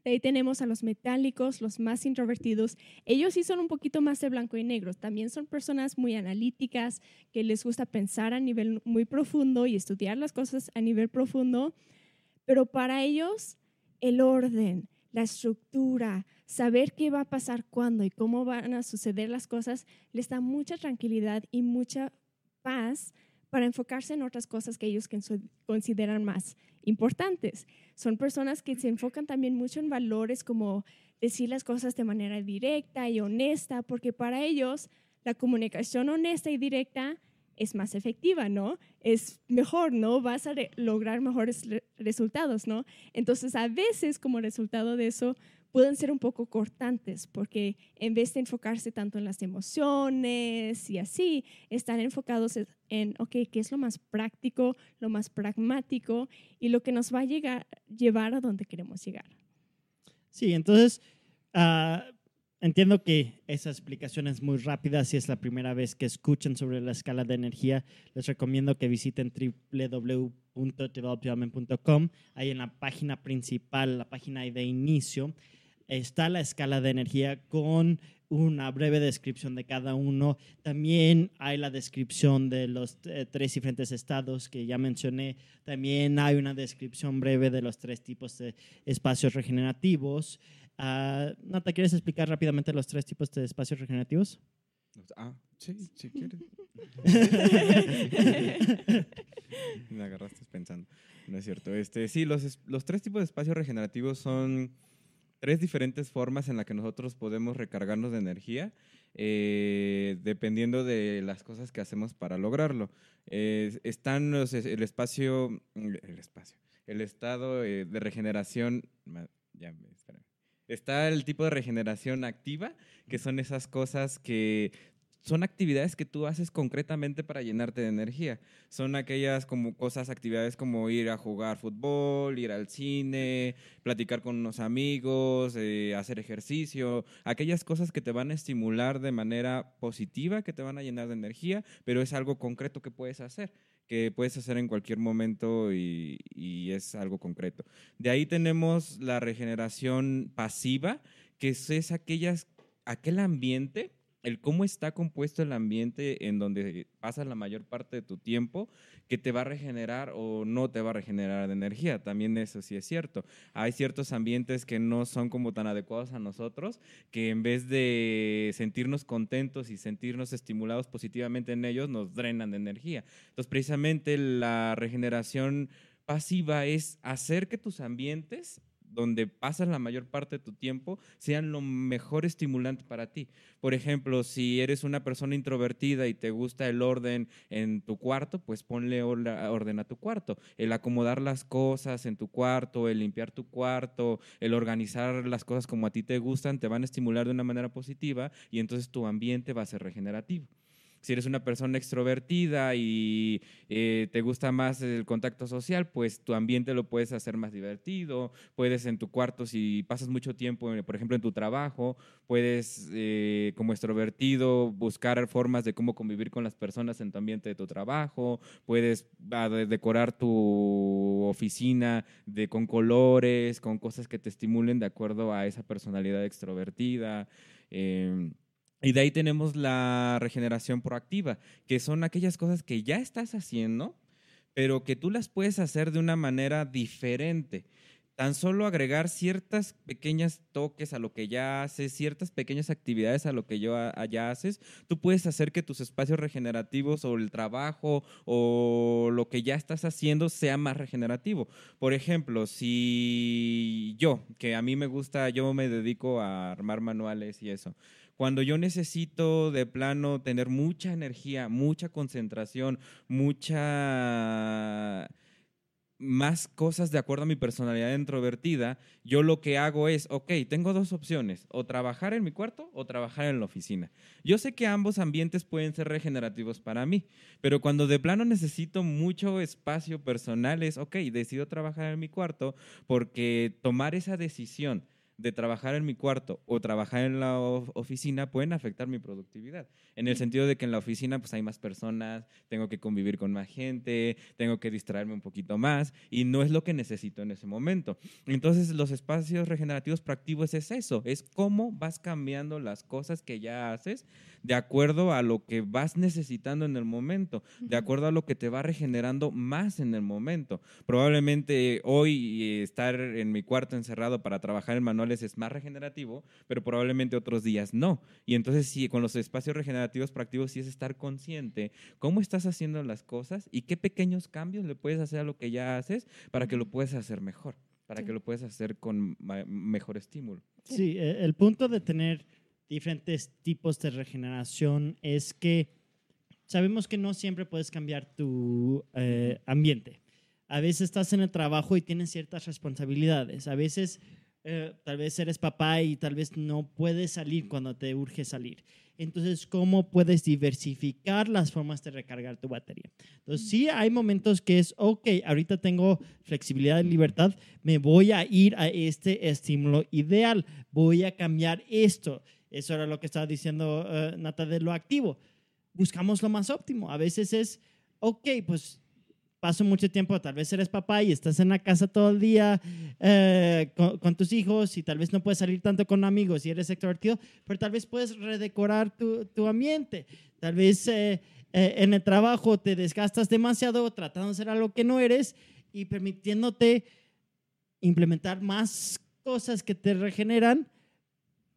Ahí tenemos a los metálicos, los más introvertidos. Ellos sí son un poquito más de blanco y negro. También son personas muy analíticas, que les gusta pensar a nivel muy profundo y estudiar las cosas a nivel profundo. Pero para ellos, el orden, la estructura, saber qué va a pasar cuándo y cómo van a suceder las cosas, les da mucha tranquilidad y mucha paz para enfocarse en otras cosas que ellos consideran más importantes. Son personas que se enfocan también mucho en valores como decir las cosas de manera directa y honesta, porque para ellos la comunicación honesta y directa es más efectiva, ¿no? Es mejor, ¿no? Vas a lograr mejores resultados, ¿no? Entonces, a veces como resultado de eso, pueden ser un poco cortantes, porque en vez de enfocarse tanto en las emociones y así, están enfocados en, ok, ¿qué es lo más práctico, lo más pragmático y lo que nos va a llegar, llevar a donde queremos llegar? Sí, entonces, uh, Entiendo que esa explicación es muy rápida. Si es la primera vez que escuchan sobre la escala de energía, les recomiendo que visiten www.developyourman.com. Ahí en la página principal, la página de inicio, está la escala de energía con una breve descripción de cada uno. También hay la descripción de los eh, tres diferentes estados que ya mencioné. También hay una descripción breve de los tres tipos de espacios regenerativos. Uh, Nata, ¿quieres explicar rápidamente los tres tipos de espacios regenerativos? Ah, sí, si quieres. [LAUGHS] Me agarraste pensando. No es cierto. Este, sí, los, los tres tipos de espacios regenerativos son tres diferentes formas en las que nosotros podemos recargarnos de energía, eh, dependiendo de las cosas que hacemos para lograrlo. están el espacio, el espacio, el estado eh, de regeneración. Ya, espérame. Está el tipo de regeneración activa, que son esas cosas que son actividades que tú haces concretamente para llenarte de energía. Son aquellas como cosas, actividades como ir a jugar fútbol, ir al cine, platicar con unos amigos, eh, hacer ejercicio, aquellas cosas que te van a estimular de manera positiva, que te van a llenar de energía, pero es algo concreto que puedes hacer que puedes hacer en cualquier momento y, es algo concreto. De ahí tenemos la regeneración pasiva, que es, aquellas, aquel ambiente el cómo está compuesto el ambiente en donde pasas la mayor parte de tu tiempo, que te va a regenerar o no te va a regenerar de energía. También eso sí es cierto. Hay ciertos ambientes que no son como tan adecuados a nosotros, que en vez de sentirnos contentos y sentirnos estimulados positivamente en ellos, nos drenan de energía. Entonces, precisamente la regeneración pasiva es hacer que tus ambientes donde pasas la mayor parte de tu tiempo sean lo mejor estimulante para ti. Por ejemplo, si eres una persona introvertida y te gusta el orden en tu cuarto, pues ponle orden a tu cuarto. El acomodar las cosas en tu cuarto, el limpiar tu cuarto, el organizar las cosas como a ti te gustan, te van a estimular de una manera positiva y entonces tu ambiente va a ser regenerativo si eres una persona extrovertida y eh, te gusta más el contacto social, pues tu ambiente lo puedes hacer más divertido, puedes en tu cuarto, si pasas mucho tiempo, por ejemplo, en tu trabajo, puedes eh, como extrovertido buscar formas de cómo convivir con las personas en tu ambiente de tu trabajo, puedes ah, decorar tu oficina con colores, con cosas que te estimulen de acuerdo a esa personalidad extrovertida. Em, y de ahí tenemos la regeneración proactiva, que son aquellas cosas que ya estás haciendo, pero que tú las puedes hacer de una manera diferente. Tan solo agregar ciertas pequeñas toques a lo que ya haces, ciertas pequeñas actividades a lo que ya haces, tú puedes hacer que tus espacios regenerativos o el trabajo o lo que ya estás haciendo sea más regenerativo. Por ejemplo, si yo, que a mí me gusta, yo me dedico a armar manuales y eso, cuando yo necesito de plano tener mucha energía, mucha concentración, mucha más cosas de acuerdo a mi personalidad introvertida, yo lo que hago es, ok, tengo dos opciones, o trabajar en mi cuarto o trabajar en la oficina. Yo sé que ambos ambientes pueden ser regenerativos para mí, pero cuando de plano necesito mucho espacio personal es, ok, decido trabajar en mi cuarto porque tomar esa decisión de trabajar en mi cuarto o trabajar en la oficina pueden afectar mi productividad. En el sentido de que en la oficina pues hay más personas, tengo que convivir con más gente, tengo que distraerme un poquito más y no es lo que necesito en ese momento. Entonces los espacios regenerativos proactivos es eso, es cómo vas cambiando las cosas que ya haces de acuerdo a lo que vas necesitando en el momento, de acuerdo a lo que te va regenerando más en el momento. Probablemente hoy eh, estar en mi cuarto encerrado para trabajar en manuales es más regenerativo, pero probablemente otros días no. Y entonces sí, con los espacios regenerativos proactivos sí es estar consciente cómo estás haciendo las cosas y qué pequeños cambios le puedes hacer a lo que ya haces para que lo puedas hacer mejor, para que lo puedas hacer con mejor estímulo. Sí, e, el punto de tener diferentes tipos de regeneración es que sabemos que no siempre puedes cambiar tu eh, ambiente. A veces estás en el trabajo y tienes ciertas responsabilidades. A veces eh, tal vez eres papá y tal vez no puedes salir cuando te urge salir. Entonces, ¿cómo puedes diversificar las formas de recargar tu batería? Entonces, sí hay momentos que es, ok, ahorita tengo flexibilidad y libertad, me voy a ir a este estímulo ideal, voy a cambiar esto. Eso era lo que estaba diciendo uh, Nata de lo activo. Buscamos lo más óptimo. A veces es, ok, pues paso mucho tiempo, tal vez eres papá y estás en la casa todo el día eh, con, tus hijos y tal vez no puedes salir tanto con amigos y eres extrovertido, pero tal vez puedes redecorar tu, tu ambiente. Tal vez eh, en el trabajo te desgastas demasiado tratando de ser algo que no eres y permitiéndote implementar más cosas que te regeneran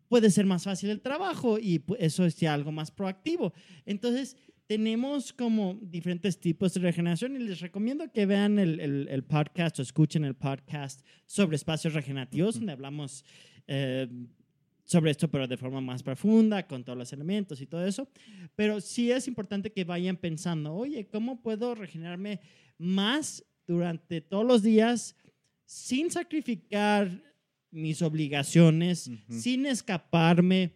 puede ser más fácil el trabajo y eso es ya algo más proactivo. Entonces, tenemos como diferentes tipos de regeneración y les recomiendo que vean el, el, podcast o escuchen el podcast sobre espacios regenerativos, donde hablamos eh, sobre esto, pero de forma más profunda, con todos los elementos y todo eso. Pero sí es importante que vayan pensando, oye, ¿cómo puedo regenerarme más durante todos los días sin sacrificar mis obligaciones, sin escaparme,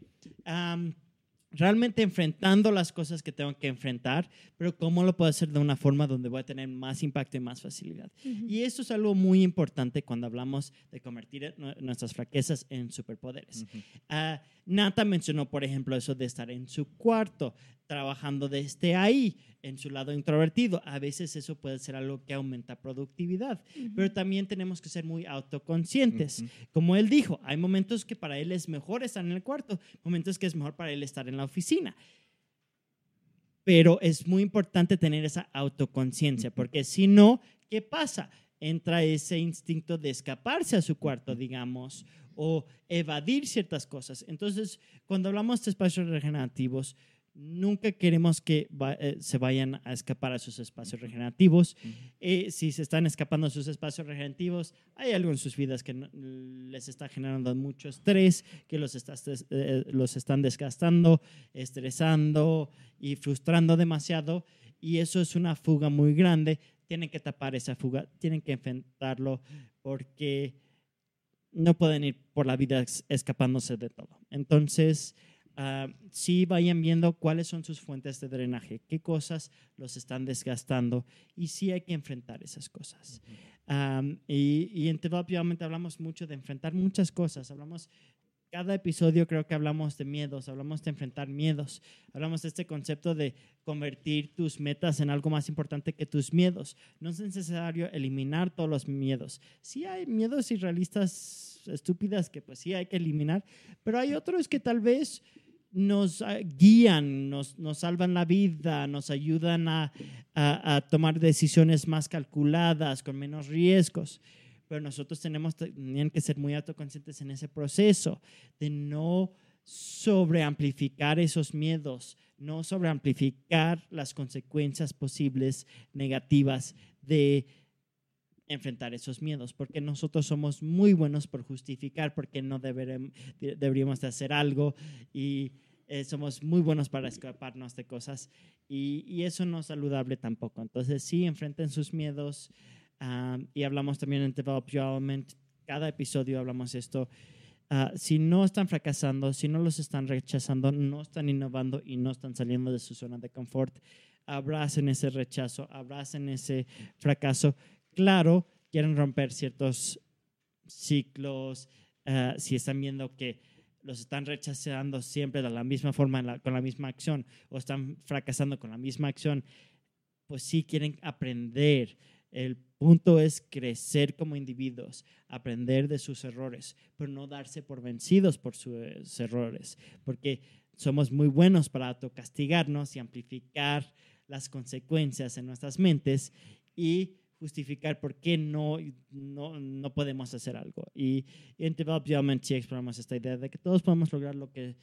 realmente enfrentando las cosas que tengo que enfrentar, pero cómo lo puedo hacer de una forma donde voy a tener más impacto y más facilidad. Y eso es algo muy importante cuando hablamos de convertir nuestras fraquezas en superpoderes. Ah, Nata mencionó, por ejemplo, eso de estar en su cuarto, trabajando desde ahí, en su lado introvertido. A veces eso puede ser algo que aumenta productividad, pero también tenemos que ser muy autoconscientes. Como él dijo, hay momentos que para él es mejor estar en el cuarto, momentos que es mejor para él estar en la oficina. Pero es muy importante tener esa autoconciencia, porque si no, ¿qué pasa? Entra ese instinto de escaparse a su cuarto, digamos, o evadir ciertas cosas. Entonces, cuando hablamos de espacios regenerativos, nunca queremos que va- eh, se vayan a escapar a sus espacios regenerativos. Eh, si se están escapando a sus espacios regenerativos, hay algo en sus vidas que no- les está generando mucho estrés, que los, está, eh, los están desgastando, estresando y frustrando demasiado. Y eso es una fuga muy grande. Tienen que tapar esa fuga, tienen que enfrentarlo porque no pueden ir por la vida es- escapándose de todo. Entonces, ah, sí vayan viendo cuáles son sus fuentes de drenaje, qué cosas los están desgastando y sí hay que enfrentar esas cosas. Am, y, y en Develop obviamente hablamos mucho de enfrentar muchas cosas. Hablamos, cada episodio creo que hablamos de miedos, hablamos de enfrentar miedos, hablamos de este concepto de convertir tus metas en algo más importante que tus miedos. No es necesario eliminar todos los miedos. Sí hay miedos irrealistas estúpidas que pues sí hay que eliminar, pero hay otros que tal vez nos ah, guían, nos, nos salvan la vida, nos ayudan a, a- tomar decisiones más calculadas, con menos riesgos. Pero nosotros tenemos también que ser muy autoconscientes en ese proceso de no sobreamplificar esos miedos, no sobreamplificar las consecuencias posibles negativas de enfrentar esos miedos, porque nosotros somos muy buenos por justificar porque no deberíamos de hacer algo y eh, somos muy buenos para escaparnos de cosas y, eso no es saludable tampoco. Entonces sí, enfrenten sus miedos y hablamos también en Develop Your Element, cada episodio hablamos esto. Ah, si no están fracasando, si no los están rechazando, no están innovando y no están saliendo de su zona de confort, abracen ese rechazo, abracen ese fracaso. Claro, quieren romper ciertos ciclos, ah, si están viendo que los están rechazando siempre de la misma forma, con la misma acción, o están fracasando con la misma acción, pues sí quieren aprender. El punto es crecer como individuos, aprender de sus errores, pero no darse por vencidos por sus errores, porque somos muy buenos para autocastigarnos y amplificar las consecuencias en nuestras mentes y justificar por qué no, no, no podemos hacer algo. Y en Develop Your Mind sí exploramos esta idea de que todos podemos lograr lo que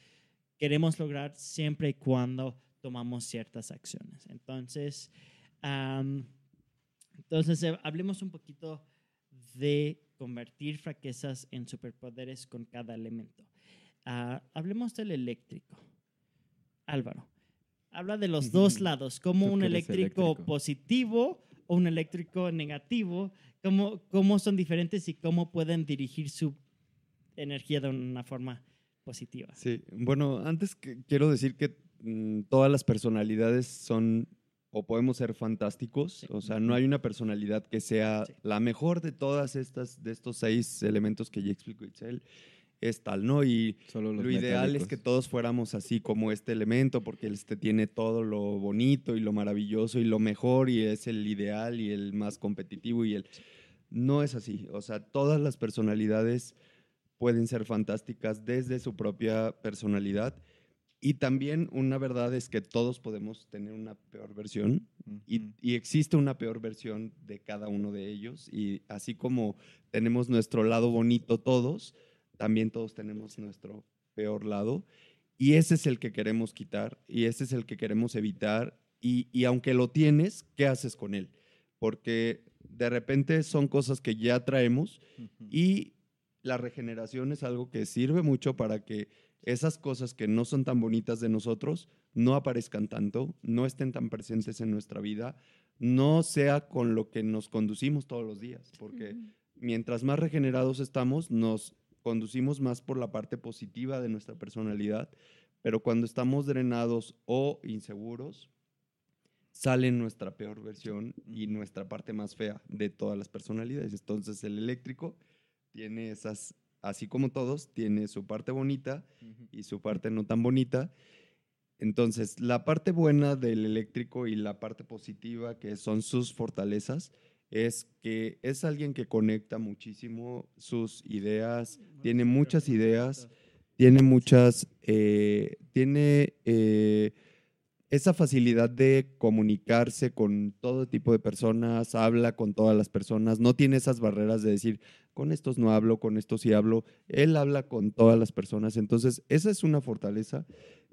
queremos lograr siempre y cuando tomamos ciertas acciones. Entonces, am, entonces eh, hablemos un poquito de convertir fraquezas en superpoderes con cada elemento. Ah, hablemos del eléctrico. Álvaro, habla de los dos Ujú. lados, como Tú un eléctrico, eléctrico. positivo o un eléctrico negativo, cómo, cómo son diferentes y cómo pueden dirigir su energía de una forma positiva. Sí, bueno, antes que, quiero decir que mm, todas las personalidades son o podemos ser fantásticos, Sí. o sea, no hay una personalidad que sea Sí. la mejor de todas estas, de estos seis elementos que ya explicó Itzel, es tal, ¿no? Y Solo lo ideal es que todos fuéramos así como este elemento, porque este tiene todo lo bonito y lo maravilloso y lo mejor y es el ideal y el más competitivo y el... No es así, o sea, todas las personalidades pueden ser fantásticas desde su propia personalidad y también una verdad es que todos podemos tener una peor versión y existe una peor versión de cada uno de ellos. Y así como tenemos nuestro lado bonito todos, también todos tenemos nuestro peor lado. Y ese es el que queremos quitar y ese es el que queremos evitar. Y, y aunque lo tienes, ¿qué haces con él? Porque de repente son cosas que ya traemos y la regeneración es algo que sirve mucho para que esas cosas que no son tan bonitas de nosotros no aparezcan tanto, no estén tan presentes en nuestra vida, no sea con lo que nos conducimos todos los días, porque mientras más regenerados estamos, nos conducimos más por la parte positiva de nuestra personalidad, pero cuando estamos drenados o inseguros, sale nuestra peor versión y nuestra parte más fea de todas las personalidades. Entonces el eléctrico tiene esas, así como todos, tiene su parte bonita y su parte no tan bonita. Entonces, la parte buena del eléctrico y la parte positiva, que son sus fortalezas, es que es alguien que conecta muchísimo sus ideas, tiene muchas ideas, tiene muchas, eh, tiene eh, esa facilidad de comunicarse con todo tipo de personas, habla con todas las personas, no tiene esas barreras de decir, con estos no hablo, con estos sí hablo, él habla con todas las personas, entonces esa es una fortaleza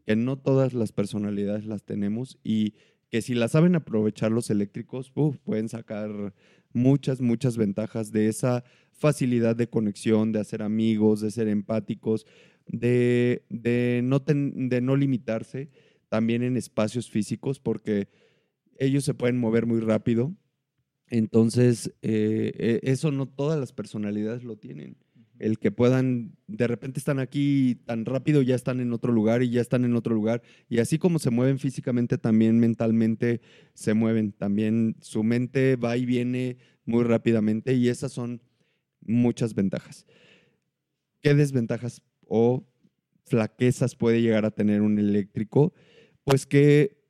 que no todas las personalidades las tenemos y que si las saben aprovechar los eléctricos, pueden sacar muchas, muchas ventajas de esa facilidad de conexión, de hacer amigos, de ser empáticos, de, de, no, de no limitarse también en espacios físicos, porque ellos se pueden mover muy rápido. Entonces, eh, eh, eso no todas las personalidades lo tienen. El que puedan, de repente están aquí tan rápido, ya están en otro lugar y ya están en otro lugar. Y así como se mueven físicamente, también mentalmente se mueven. También su mente va y viene muy rápidamente y esas son muchas ventajas. ¿Qué desventajas o flaquezas puede llegar a tener un eléctrico? Pues que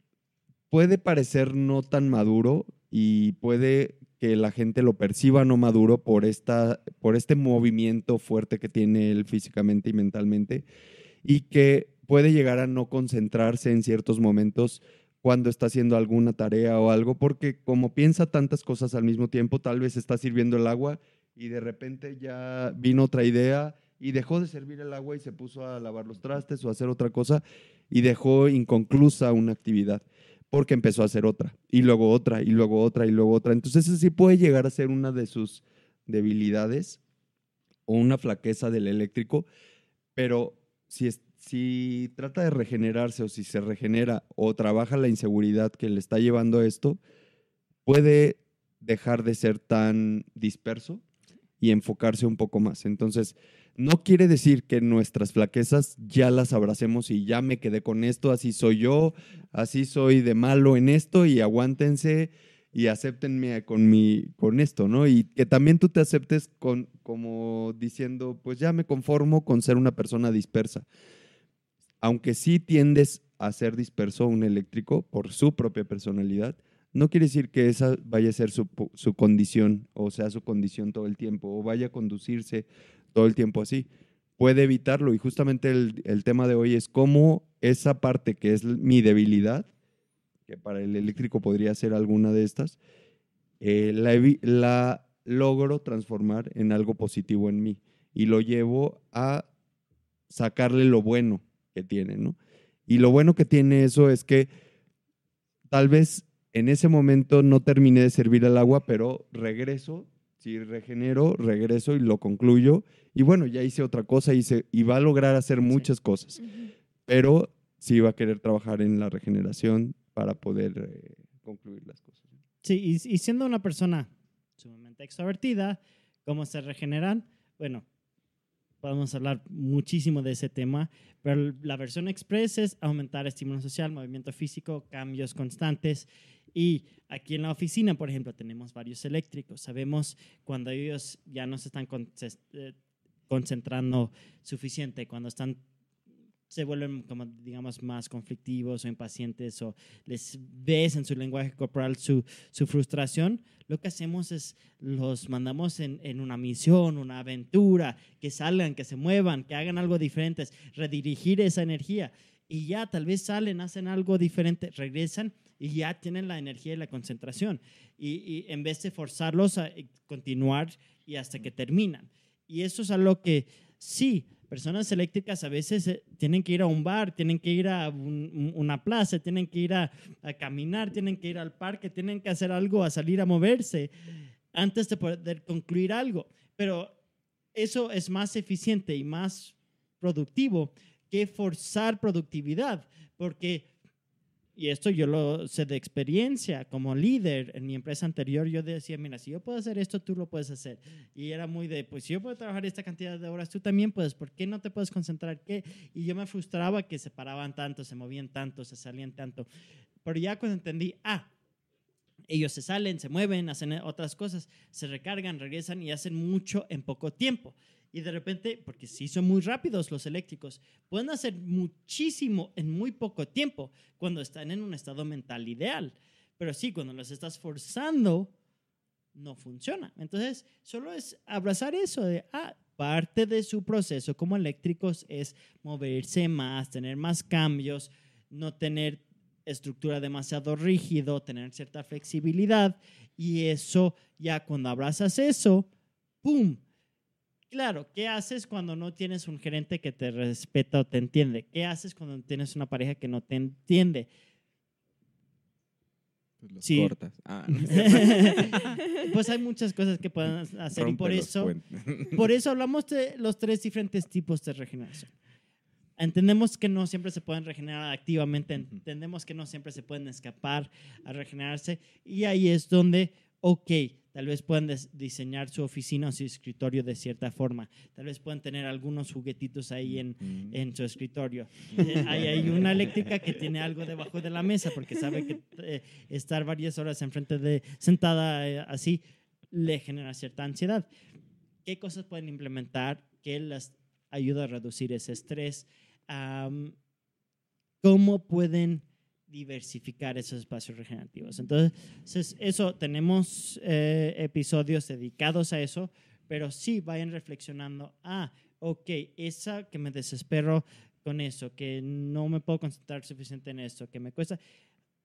puede parecer no tan maduro y puede que la gente lo perciba no maduro por, esta, por este movimiento fuerte que tiene él físicamente y mentalmente y que puede llegar a no concentrarse en ciertos momentos cuando está haciendo alguna tarea o algo, porque como piensa tantas cosas al mismo tiempo, tal vez está sirviendo el agua y de repente ya vino otra idea y dejó de servir el agua y se puso a lavar los trastes o hacer otra cosa y dejó inconclusa una actividad porque empezó a hacer otra y luego otra y luego otra y luego otra. Entonces sí puede llegar a ser una de sus debilidades o una flaqueza del eléctrico, pero si, si trata de regenerarse o si se regenera o trabaja la inseguridad que le está llevando a esto, puede dejar de ser tan disperso y enfocarse un poco más. Entonces, no quiere decir que nuestras flaquezas ya las abracemos y ya me quedé con esto, así soy yo, así soy de malo en esto y aguántense y acéptenme con mi con esto, ¿no? Y que también tú te aceptes con como diciendo, pues ya me conformo con ser una persona dispersa. Aunque sí tiendes a ser disperso un eléctrico por su propia personalidad, no quiere decir que esa vaya a ser su, su condición o sea su condición todo el tiempo o vaya a conducirse todo el tiempo así. Puede evitarlo y justamente el, el tema de hoy es cómo esa parte que es mi debilidad, que para el eléctrico podría ser alguna de estas, eh, la, la logro transformar en algo positivo en mí y lo llevo a sacarle lo bueno que tiene, ¿no? Y lo bueno que tiene eso es que tal vez en ese momento no terminé de servir el agua, pero regreso, si regenero, regreso y lo concluyo. Y bueno, ya hice otra cosa hice, y va a lograr hacer muchas cosas, pero sí va a querer trabajar en la regeneración para poder eh, concluir las cosas. Sí, y, y siendo una persona sumamente extrovertida, ¿cómo se regeneran? Bueno, podemos hablar muchísimo de ese tema, pero la versión express es aumentar estímulo social, movimiento físico, cambios constantes. Y aquí en la oficina, por ejemplo, tenemos varios eléctricos. Sabemos cuando ellos ya no se están eh, concentrando suficiente, cuando están se vuelven como digamos más conflictivos o impacientes o les ves en su lenguaje corporal su, su frustración, lo que hacemos es los mandamos en, en una misión, una aventura, que salgan, que se muevan, que hagan algo diferente, redirigir esa energía. Y ya tal vez salen, hacen algo diferente, regresan y ya tienen la energía y la concentración. Y, en vez de forzarlos a eh, continuar y hasta que terminan. Y eso es algo que sí, personas eléctricas a veces eh, tienen que ir a un bar, tienen que ir a un- un- una plaza, tienen que ir a caminar, tienen que ir al parque, tienen que hacer algo, a salir a moverse antes de poder concluir algo. Pero eso es más eficiente y más productivo que forzar productividad, porque, y esto yo lo sé de experiencia, como líder en mi empresa anterior, yo decía, mira, si yo puedo hacer esto, tú lo puedes hacer. Y era muy de, pues si yo puedo trabajar esta cantidad de horas, tú también puedes, ¿por qué no te puedes concentrar? ¿Qué? Y yo me frustraba que se paraban tanto, se movían tanto, se salían tanto. Pero ya cuando entendí, ah, ellos se salen, se mueven, hacen otras cosas, se recargan, regresan y hacen mucho en poco tiempo. Y de repente, porque sí son muy rápidos los eléctricos, pueden hacer muchísimo en muy poco tiempo cuando están en un estado mental ideal. Pero sí, cuando los estás forzando, no funciona. Entonces, solo es abrazar eso de, ah, parte de su proceso como eléctricos es moverse más, tener más cambios, no tener estructura demasiado rígido, tener cierta flexibilidad y eso ya cuando abrazas eso, ¡pum! Claro, ¿qué haces cuando no tienes un gerente que te respeta o te entiende? ¿Qué haces cuando tienes una pareja que no te entiende? Pues los Sí. cortas. Ah, no. [LAUGHS] pues hay muchas cosas que pueden hacer y por eso, por [LAUGHS] eso hablamos de los tres diferentes tipos de regeneración. Entendemos que no siempre se pueden regenerar activamente, entendemos que no siempre se pueden escapar a regenerarse y ahí es donde, ok, tal vez pueden des- diseñar su oficina o su escritorio de cierta forma, tal vez pueden tener algunos juguetitos ahí en, Mm. en su escritorio. Eh, Hay, hay una eléctrica que tiene algo debajo de la mesa porque sabe que eh, estar varias horas enfrente de sentada eh, así le genera cierta ansiedad. ¿Qué cosas pueden implementar que las ayuda a reducir ese estrés? ¿Cómo pueden diversificar esos espacios regenerativos? Entonces, eso, tenemos eh, episodios dedicados a eso, pero sí vayan reflexionando, ah, ok, esa que me desespero con eso, que no me puedo concentrar suficiente en esto, que me cuesta,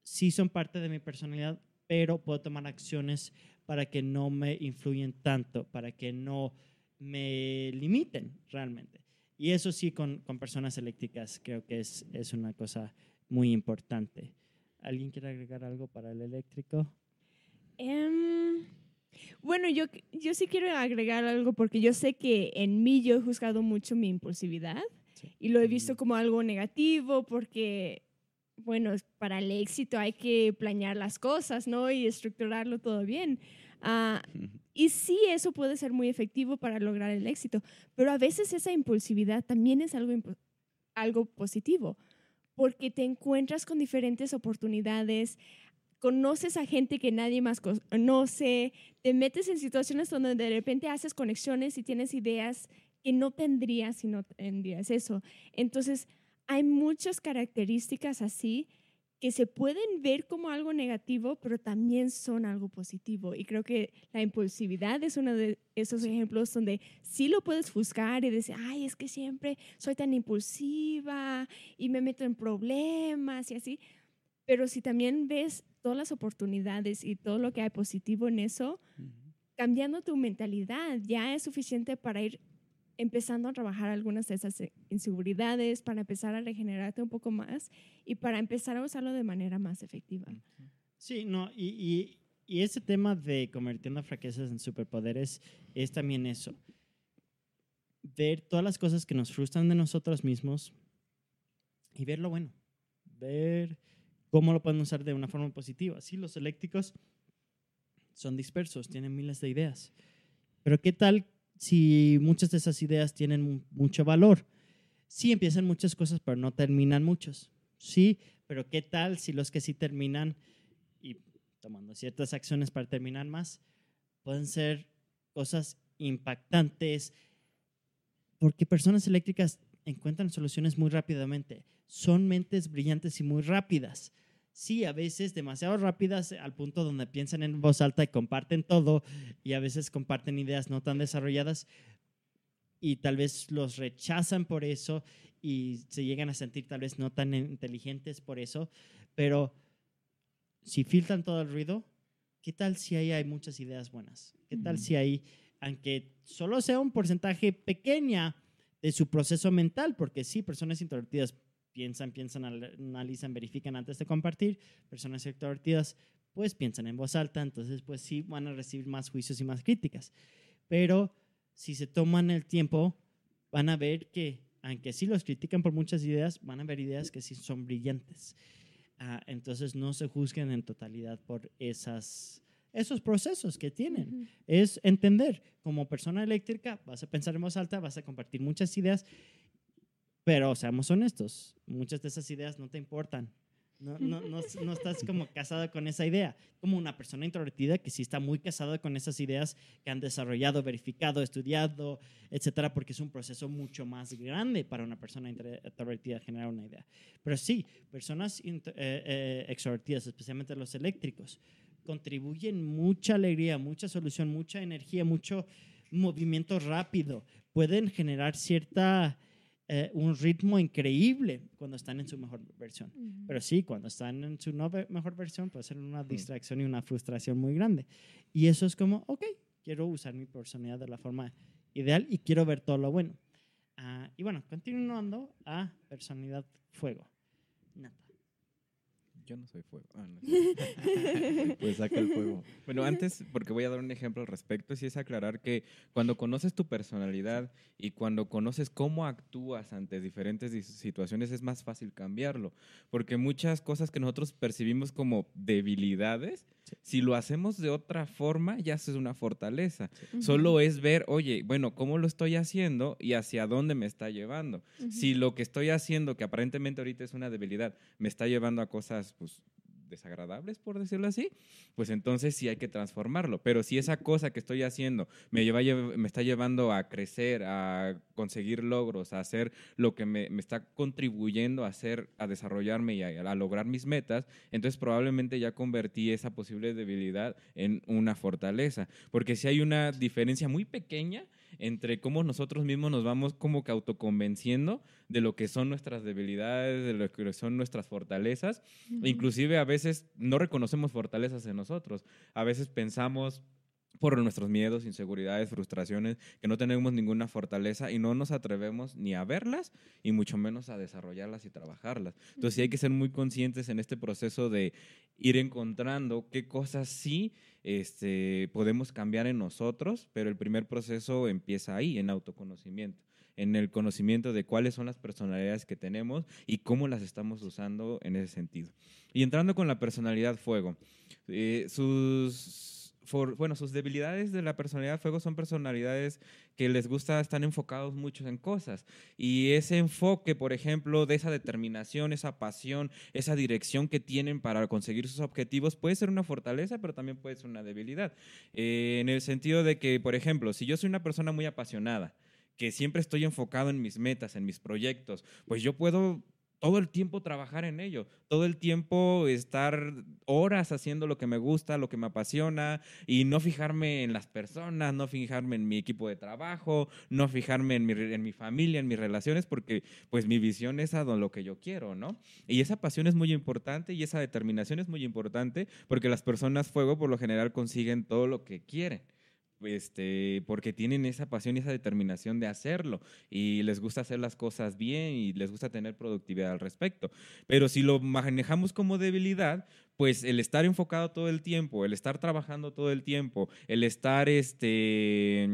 sí son parte de mi personalidad, pero puedo tomar acciones para que no me influyen tanto, para que no me limiten realmente. Y eso sí, con, con personas eléctricas creo que es, es una cosa muy importante. ¿Alguien quiere agregar algo para el eléctrico? Em, bueno, yo, yo sí quiero agregar algo porque yo sé que en mí yo he juzgado mucho mi impulsividad Sí. y lo he visto como algo negativo porque, bueno, para el éxito hay que planear las cosas, ¿no? Y estructurarlo todo bien. Ah, y sí, eso puede ser muy efectivo para lograr el éxito, pero a veces esa impulsividad también es algo, algo positivo, porque te encuentras con diferentes oportunidades, conoces a gente que nadie más conoce, te metes en situaciones donde de repente haces conexiones y tienes ideas que no tendrías si no tendrías eso. Entonces, hay muchas características así que se pueden ver como algo negativo, pero también son algo positivo. Y creo que la impulsividad es uno de esos ejemplos donde sí lo puedes juzgar y decir, ay, es que siempre soy tan impulsiva y me meto en problemas y así. Pero si también ves todas las oportunidades y todo lo que hay positivo en eso, cambiando tu mentalidad ya es suficiente para ir empezando a trabajar algunas de esas inseguridades, para empezar a regenerarte un poco más y para empezar a usarlo de manera más efectiva. Sí, no, y, y, y ese tema de convirtiendo fraquezas en superpoderes es también eso. Ver todas las cosas que nos frustran de nosotros mismos y ver lo bueno. Ver cómo lo pueden usar de una forma positiva. Sí, los eléctricos son dispersos, tienen miles de ideas. Pero ¿qué tal si muchas de esas ideas tienen mu- mucho valor? Sí, empiezan muchas cosas, pero no terminan muchos. Sí, pero ¿qué tal si los que sí terminan y tomando ciertas acciones para terminar más, pueden ser cosas impactantes, porque personas eléctricas encuentran soluciones muy rápidamente. Son mentes brillantes y muy rápidas. Sí, a veces demasiado rápidas al punto donde piensan en voz alta y comparten todo, y a veces comparten ideas no tan desarrolladas, y tal vez los rechazan por eso y se llegan a sentir tal vez no tan inteligentes por eso, pero si filtran todo el ruido, ¿qué tal si ahí hay muchas ideas buenas? ¿Qué tal si ahí, aunque solo sea un porcentaje pequeña de su proceso mental, porque sí, personas introvertidas piensan, piensan, al- analizan, verifican antes de compartir, personas extrovertidas pues piensan en voz alta, entonces pues sí van a recibir más juicios y más críticas. Pero si se toman el tiempo, van a ver que, aunque sí los critican por muchas ideas, van a ver ideas que sí son brillantes. Ah, entonces no se juzguen en totalidad por esas, esos procesos que tienen. Es entender, como persona eléctrica, vas a pensar en voz alta, vas a compartir muchas ideas, pero seamos honestos, muchas de esas ideas no te importan. No, no, no, [LAUGHS] no estás como casada con esa idea. Como una persona introvertida que sí está muy casada con esas ideas que han desarrollado, verificado, estudiado, etcétera, porque es un proceso mucho más grande para una persona intro- introvertida generar una idea. Pero sí, personas eh, eh, extrovertidas, especialmente los eléctricos, contribuyen mucha alegría, mucha solución, mucha energía, mucho movimiento rápido. Pueden generar cierta, eh, un ritmo increíble cuando están en su mejor versión. Pero sí, cuando están en su no mejor versión, puede ser una distracción y una frustración muy grande. Y eso es como, ok, quiero usar mi personalidad de la forma ideal y quiero ver todo lo bueno. Ah, y bueno, continuando a personalidad fuego. Nata. Yo no soy fuego. Ah, no. [LAUGHS] Pues saca el fuego. Bueno, antes, porque voy a dar un ejemplo al respecto, sí es aclarar que cuando conoces tu personalidad y cuando conoces cómo actúas ante diferentes situaciones es más fácil cambiarlo, porque muchas cosas que nosotros percibimos como debilidades, si lo hacemos de otra forma, ya es una fortaleza. Solo es ver, oye, bueno, ¿cómo lo estoy haciendo y hacia dónde me está llevando? Si lo que estoy haciendo, que aparentemente ahorita es una debilidad, me está llevando a cosas pues, desagradables, por decirlo así, pues entonces sí hay que transformarlo. Pero si esa cosa que estoy haciendo me, lleva, llev- me está llevando a crecer, a conseguir logros, a hacer lo que me, me está contribuyendo a hacer, a desarrollarme y a, a lograr mis metas, entonces probablemente ya convertí esa posible debilidad en una fortaleza. Porque si hay una diferencia muy pequeña entre cómo nosotros mismos nos vamos como que autoconvenciendo de lo que son nuestras debilidades, de lo que son nuestras fortalezas. Ujú. Inclusive a veces no reconocemos fortalezas en nosotros. A veces pensamos por nuestros miedos, inseguridades, frustraciones, que no tenemos ninguna fortaleza y no nos atrevemos ni a verlas y mucho menos a desarrollarlas y trabajarlas. Entonces sí hay que ser muy conscientes en este proceso de ir encontrando qué cosas sí este, podemos cambiar en nosotros, pero el primer proceso empieza ahí, en autoconocimiento en el conocimiento de cuáles son las personalidades que tenemos y cómo las estamos usando en ese sentido. Y entrando con la personalidad fuego, eh, sus, for- bueno, sus debilidades de la personalidad fuego son personalidades que les gusta, están enfocados mucho en cosas. Y ese enfoque, por ejemplo, de esa determinación, esa pasión, esa dirección que tienen para conseguir sus objetivos, puede ser una fortaleza, pero también puede ser una debilidad. Eh, en el sentido de que, por ejemplo, si yo soy una persona muy apasionada, que siempre estoy enfocado en mis metas, en mis proyectos, pues yo puedo todo el tiempo trabajar en ello, todo el tiempo estar horas haciendo lo que me gusta, lo que me apasiona y no fijarme en las personas, no fijarme en mi equipo de trabajo, no fijarme en mi, familia, en mis relaciones, porque pues mi visión es a lo que yo quiero, ¿no? Y esa pasión es muy importante y esa determinación es muy importante porque las personas fuego por lo general consiguen todo lo que quieren este, porque tienen esa pasión y esa determinación de hacerlo y les gusta hacer las cosas bien y les gusta tener productividad al respecto. Pero si lo manejamos como debilidad, pues el estar enfocado todo el tiempo, el estar trabajando todo el tiempo, el estar este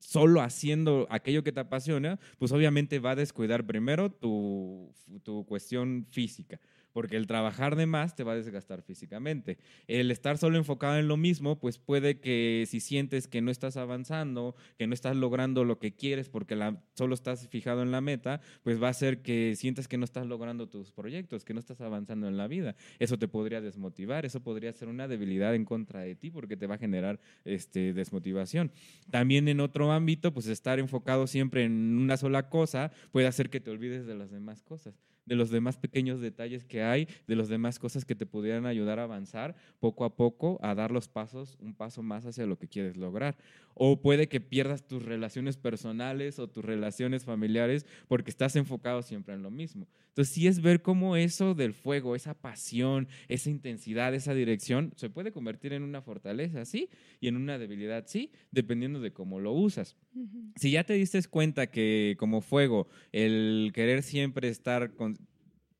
solo haciendo aquello que te apasiona, pues obviamente va a descuidar primero tu, tu cuestión física porque el trabajar de más te va a desgastar físicamente. El estar solo enfocado en lo mismo, pues puede que si sientes que no estás avanzando, que no estás logrando lo que quieres porque solo estás fijado en la meta, pues va a ser que sientas que no estás logrando tus proyectos, que no estás avanzando en la vida. Eso te podría desmotivar, eso podría ser una debilidad en contra de ti porque te va a generar este, desmotivación. También en otro ámbito, pues estar enfocado siempre en una sola cosa puede hacer que te olvides de las demás cosas de los demás pequeños detalles que hay, de las demás cosas que te pudieran ayudar a avanzar poco a poco, a dar los pasos, un paso más hacia lo que quieres lograr. O puede que pierdas tus relaciones personales o tus relaciones familiares porque estás enfocado siempre en lo mismo. Entonces, sí es ver cómo eso del fuego, esa pasión, esa intensidad, esa dirección, se puede convertir en una fortaleza, sí, y en una debilidad, sí, dependiendo de cómo lo usas si ya te diste cuenta que como fuego, el querer siempre estar con-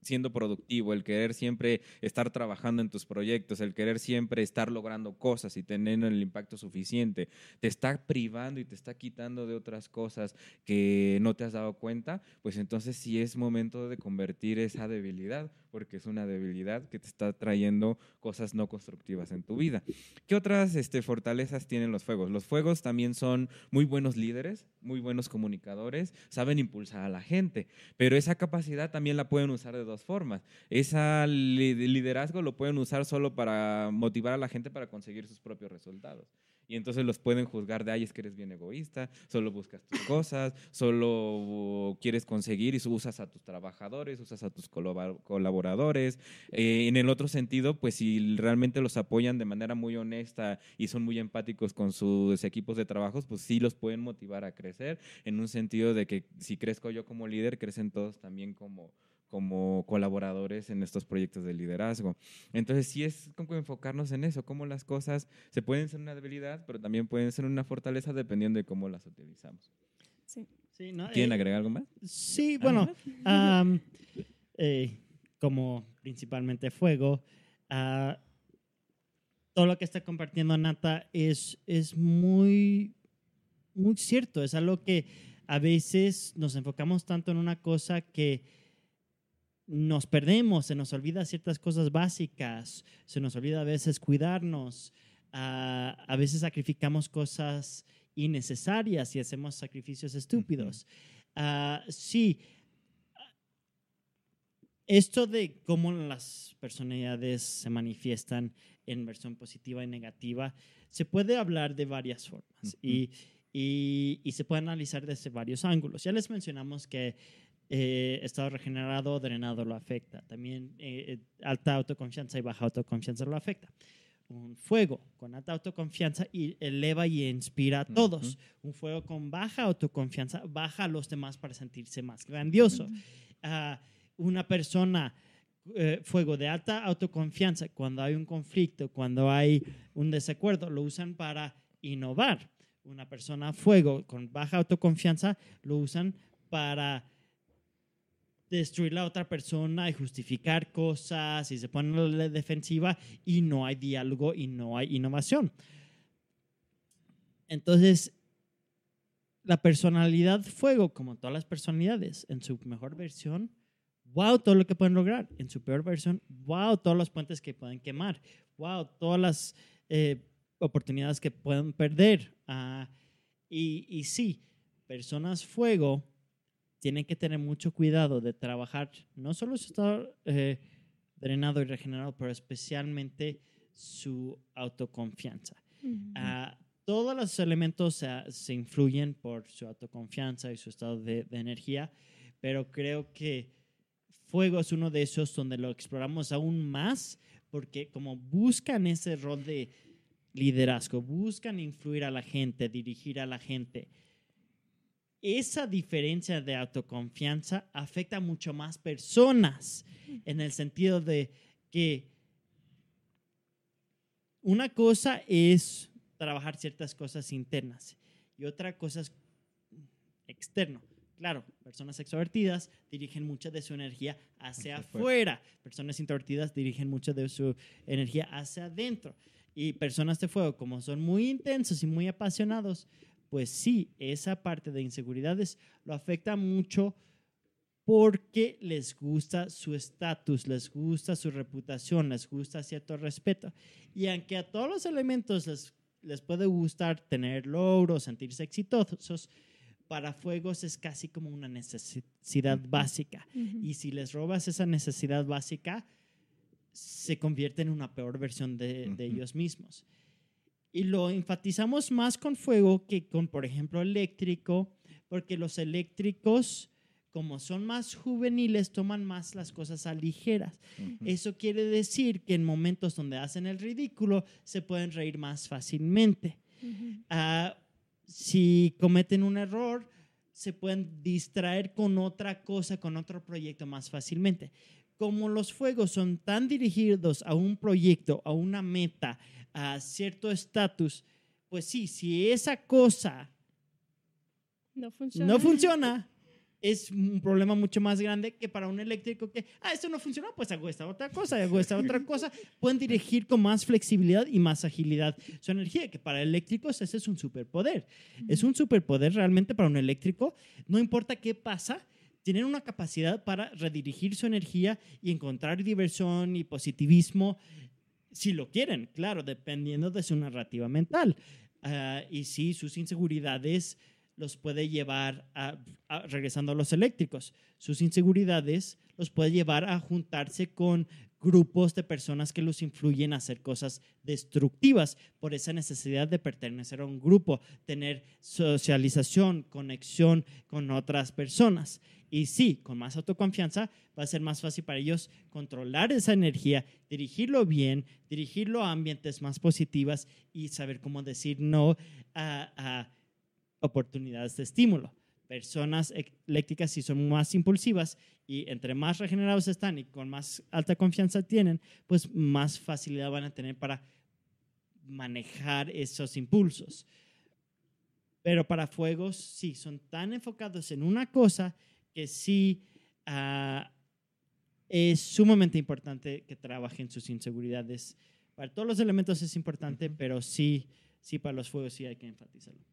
siendo productivo, el querer siempre estar trabajando en tus proyectos, el querer siempre estar logrando cosas y teniendo el impacto suficiente, te está privando y te está quitando de otras cosas que no te has dado cuenta, pues entonces sí es momento de convertir esa debilidad, porque es una debilidad que te está trayendo cosas no constructivas en tu vida. ¿Qué otras este, fortalezas tienen los fuegos? Los fuegos también son muy buenos líderes, muy buenos comunicadores, saben impulsar a la gente, pero esa capacidad también la pueden usar de dos formas. Ese liderazgo lo pueden usar solo para motivar a la gente para conseguir sus propios resultados. Y entonces los pueden juzgar de, ay, es que eres bien egoísta, solo buscas tus cosas, solo quieres conseguir y usas a tus trabajadores, usas a tus colaboradores. Eh, en el otro sentido, pues si realmente los apoyan de manera muy honesta y son muy empáticos con sus equipos de trabajos, pues sí los pueden motivar a crecer en un sentido de que si crezco yo como líder, crecen todos también como como colaboradores en estos proyectos de liderazgo. Entonces, sí es como enfocarnos en eso, cómo las cosas se pueden ser una debilidad, pero también pueden ser una fortaleza dependiendo de cómo las utilizamos. Sí. Sí, ¿no? ¿Quieren Eh, agregar algo más? Sí, bueno, am, eh, como principalmente fuego, ah, todo lo que está compartiendo Nata es, es muy, muy cierto. Es algo que a veces nos enfocamos tanto en una cosa que nos perdemos, se nos olvida ciertas cosas básicas, se nos olvida a veces cuidarnos, ah, a veces sacrificamos cosas innecesarias y hacemos sacrificios estúpidos. Ah, sí, esto de cómo las personalidades se manifiestan en versión positiva y negativa, se puede hablar de varias formas y, y- y se puede analizar desde varios ángulos. Ya les mencionamos que eh, estado regenerado o drenado lo afecta. También eh, eh, alta autoconfianza y baja autoconfianza lo afecta. Un fuego con alta autoconfianza y eleva y inspira a todos. Un fuego con baja autoconfianza baja a los demás para sentirse más grandioso. Ah, una persona eh, fuego de alta autoconfianza, cuando hay un conflicto, cuando hay un desacuerdo, lo usan para innovar. Una persona fuego con baja autoconfianza lo usan para destruir la otra persona y justificar cosas y se ponen a la defensiva y no hay diálogo y no hay innovación. Entonces, la personalidad fuego, como todas las personalidades, en su mejor versión, wow, todo lo que pueden lograr. En su peor versión, wow, todos los puentes que pueden quemar. Wow, todas las eh, oportunidades que pueden perder. Ah, y, y sí, personas fuego tienen que tener mucho cuidado de trabajar no solo su estado eh, drenado y regenerado, pero especialmente su autoconfianza. Ujú. Ah, todos los elementos ah, se influyen por su autoconfianza y su estado de, de energía, pero creo que fuego es uno de esos donde lo exploramos aún más porque como buscan ese rol de liderazgo, buscan influir a la gente, dirigir a la gente. Esa diferencia de autoconfianza afecta a mucho más personas en el sentido de que una cosa es trabajar ciertas cosas internas y otra cosa es externo. Claro, personas extrovertidas dirigen mucha de su energía hacia Hacia afuera. Personas introvertidas dirigen mucha de su energía hacia adentro. Y personas de fuego, como son muy intensos y muy apasionados, pues sí, esa parte de inseguridades lo afecta mucho porque les gusta su estatus, les gusta su reputación, les gusta cierto respeto. Y aunque a todos los elementos les, les puede gustar tener logros, sentirse exitosos, para fuegos es casi como una necesidad básica. Y si les robas esa necesidad básica, se convierte en una peor versión de, ellos mismos. Y lo enfatizamos más con fuego que con, por ejemplo, eléctrico, porque los eléctricos, como son más juveniles, toman más las cosas a ligeras. Eso quiere decir que en momentos donde hacen el ridículo, se pueden reír más fácilmente. Ah, si cometen un error, se pueden distraer con otra cosa, con otro proyecto más fácilmente. Como los fuegos son tan dirigidos a un proyecto, a una meta, a cierto estatus, pues sí, si esa cosa No funciona. no funciona, es un problema mucho más grande que para un eléctrico que, ah, esto no funcionó, pues hago esta otra cosa, hago esta otra [LAUGHS] cosa. Pueden dirigir con más flexibilidad y más agilidad su energía, que para eléctricos ese es un superpoder. Es un superpoder realmente para un eléctrico. No importa qué pasa, tienen una capacidad para redirigir su energía y encontrar diversión y positivismo si lo quieren, claro, dependiendo de su narrativa mental. Ah, y sí, sus inseguridades los puede llevar a, a- regresando a los eléctricos, sus inseguridades los puede llevar a juntarse con grupos de personas que los influyen a hacer cosas destructivas por esa necesidad de pertenecer a un grupo, tener socialización, conexión con otras personas. Y sí, con más autoconfianza va a ser más fácil para ellos controlar esa energía, dirigirlo bien, dirigirlo a ambientes más positivas y saber cómo decir no a, a oportunidades de estímulo. personas eléctricas sí son más impulsivas y entre más regenerados están y con más alta confianza tienen, pues más facilidad van a tener para manejar esos impulsos. Pero para fuegos, sí, son tan enfocados en una cosa que sí ah, es sumamente importante que trabajen sus inseguridades. Para todos los elementos es importante, pero sí, sí para los fuegos sí hay que enfatizarlo.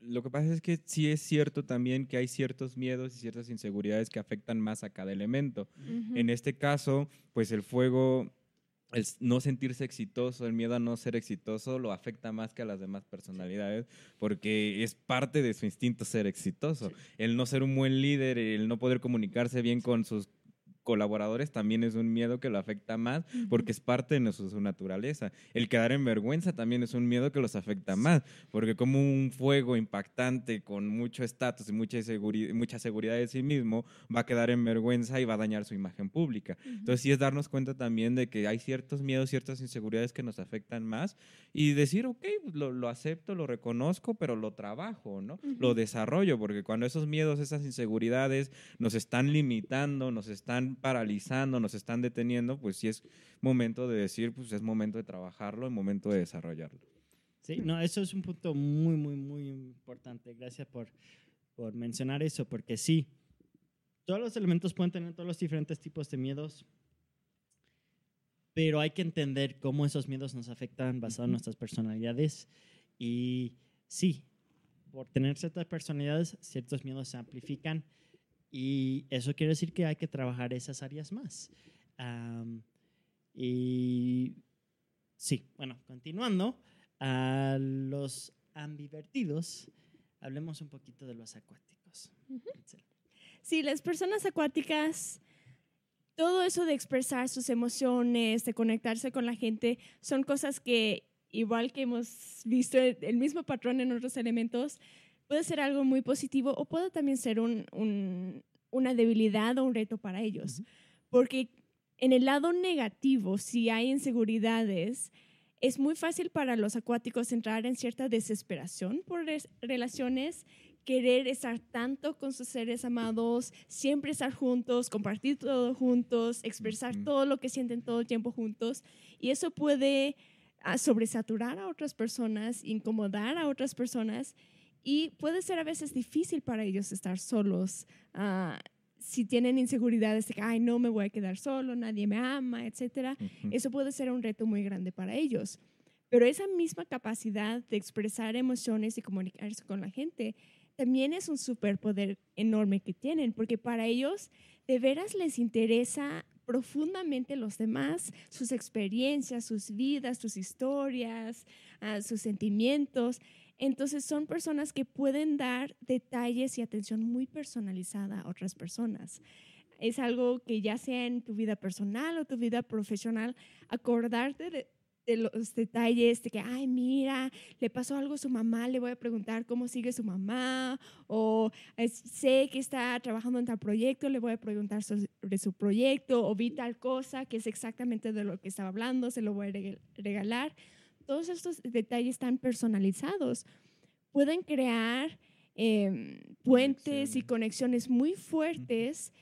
Lo que pasa es que sí es cierto también que hay ciertos miedos y ciertas inseguridades que afectan más a cada elemento. En este caso, pues el fuego el no sentirse exitoso, el miedo a no ser exitoso, lo afecta más que a las demás personalidades, porque es parte de su instinto ser exitoso. El no ser un buen líder, el no poder comunicarse bien con sus colaboradores también es un miedo que lo afecta más porque es parte de su, naturaleza. El quedar en vergüenza también es un miedo que los afecta más porque como un fuego impactante con mucho estatus y mucha, mucha seguridad de sí mismo va a quedar en vergüenza y va a dañar su imagen pública. Entonces sí es darnos cuenta también de que hay ciertos miedos, ciertas inseguridades que nos afectan más y decir, ok, pues lo, acepto, lo reconozco, pero lo trabajo, ¿no? Lo desarrollo porque cuando esos miedos, esas inseguridades nos están limitando, nos están paralizando, nos están deteniendo, pues sí es momento de decir, pues es momento de trabajarlo, es momento de desarrollarlo. Sí, no, eso es un punto muy, muy, muy importante. Gracias por, por mencionar eso, porque sí, todos los elementos pueden tener todos los diferentes tipos de miedos, pero hay que entender cómo esos miedos nos afectan basado en nuestras personalidades. Y sí, por tener ciertas personalidades, ciertos miedos se amplifican y eso quiere decir que hay que trabajar esas áreas más. y sí, bueno, continuando, a los ambivertidos, hablemos un poquito de los acuáticos. Sí, las personas acuáticas, todo eso de expresar sus emociones, de conectarse con la gente, son cosas que, igual que hemos visto el mismo patrón en otros elementos, puede ser algo muy positivo o puede también ser un, una debilidad o un reto para ellos. Porque en el lado negativo, si hay inseguridades, es muy fácil para los acuáticos entrar en cierta desesperación por relaciones, querer estar tanto con sus seres amados, siempre estar juntos, compartir todo juntos, expresar todo lo que sienten todo el tiempo juntos. Y eso puede ah, sobresaturar a otras personas, incomodar a otras personas y puede ser a veces difícil para ellos estar solos. Ah, si tienen inseguridades de que, ay, no me voy a quedar solo, nadie me ama, etcétera, eso puede ser un reto muy grande para ellos. Pero esa misma capacidad de expresar emociones y comunicarse con la gente también es un superpoder enorme que tienen, porque para ellos de veras les interesa profundamente los demás, sus experiencias, sus vidas, sus historias, ah, sus sentimientos. Entonces son personas que pueden dar detalles y atención muy personalizada a otras personas. Es algo que ya sea en tu vida personal o tu vida profesional, acordarte de, los detalles de que, ay, mira, le pasó algo a su mamá, le voy a preguntar cómo sigue su mamá, o sé que está trabajando en tal proyecto, le voy a preguntar sobre su proyecto, o vi tal cosa que es exactamente de lo que estaba hablando, se lo voy a regalar todos estos detalles tan personalizados pueden crear em, puentes y conexiones muy fuertes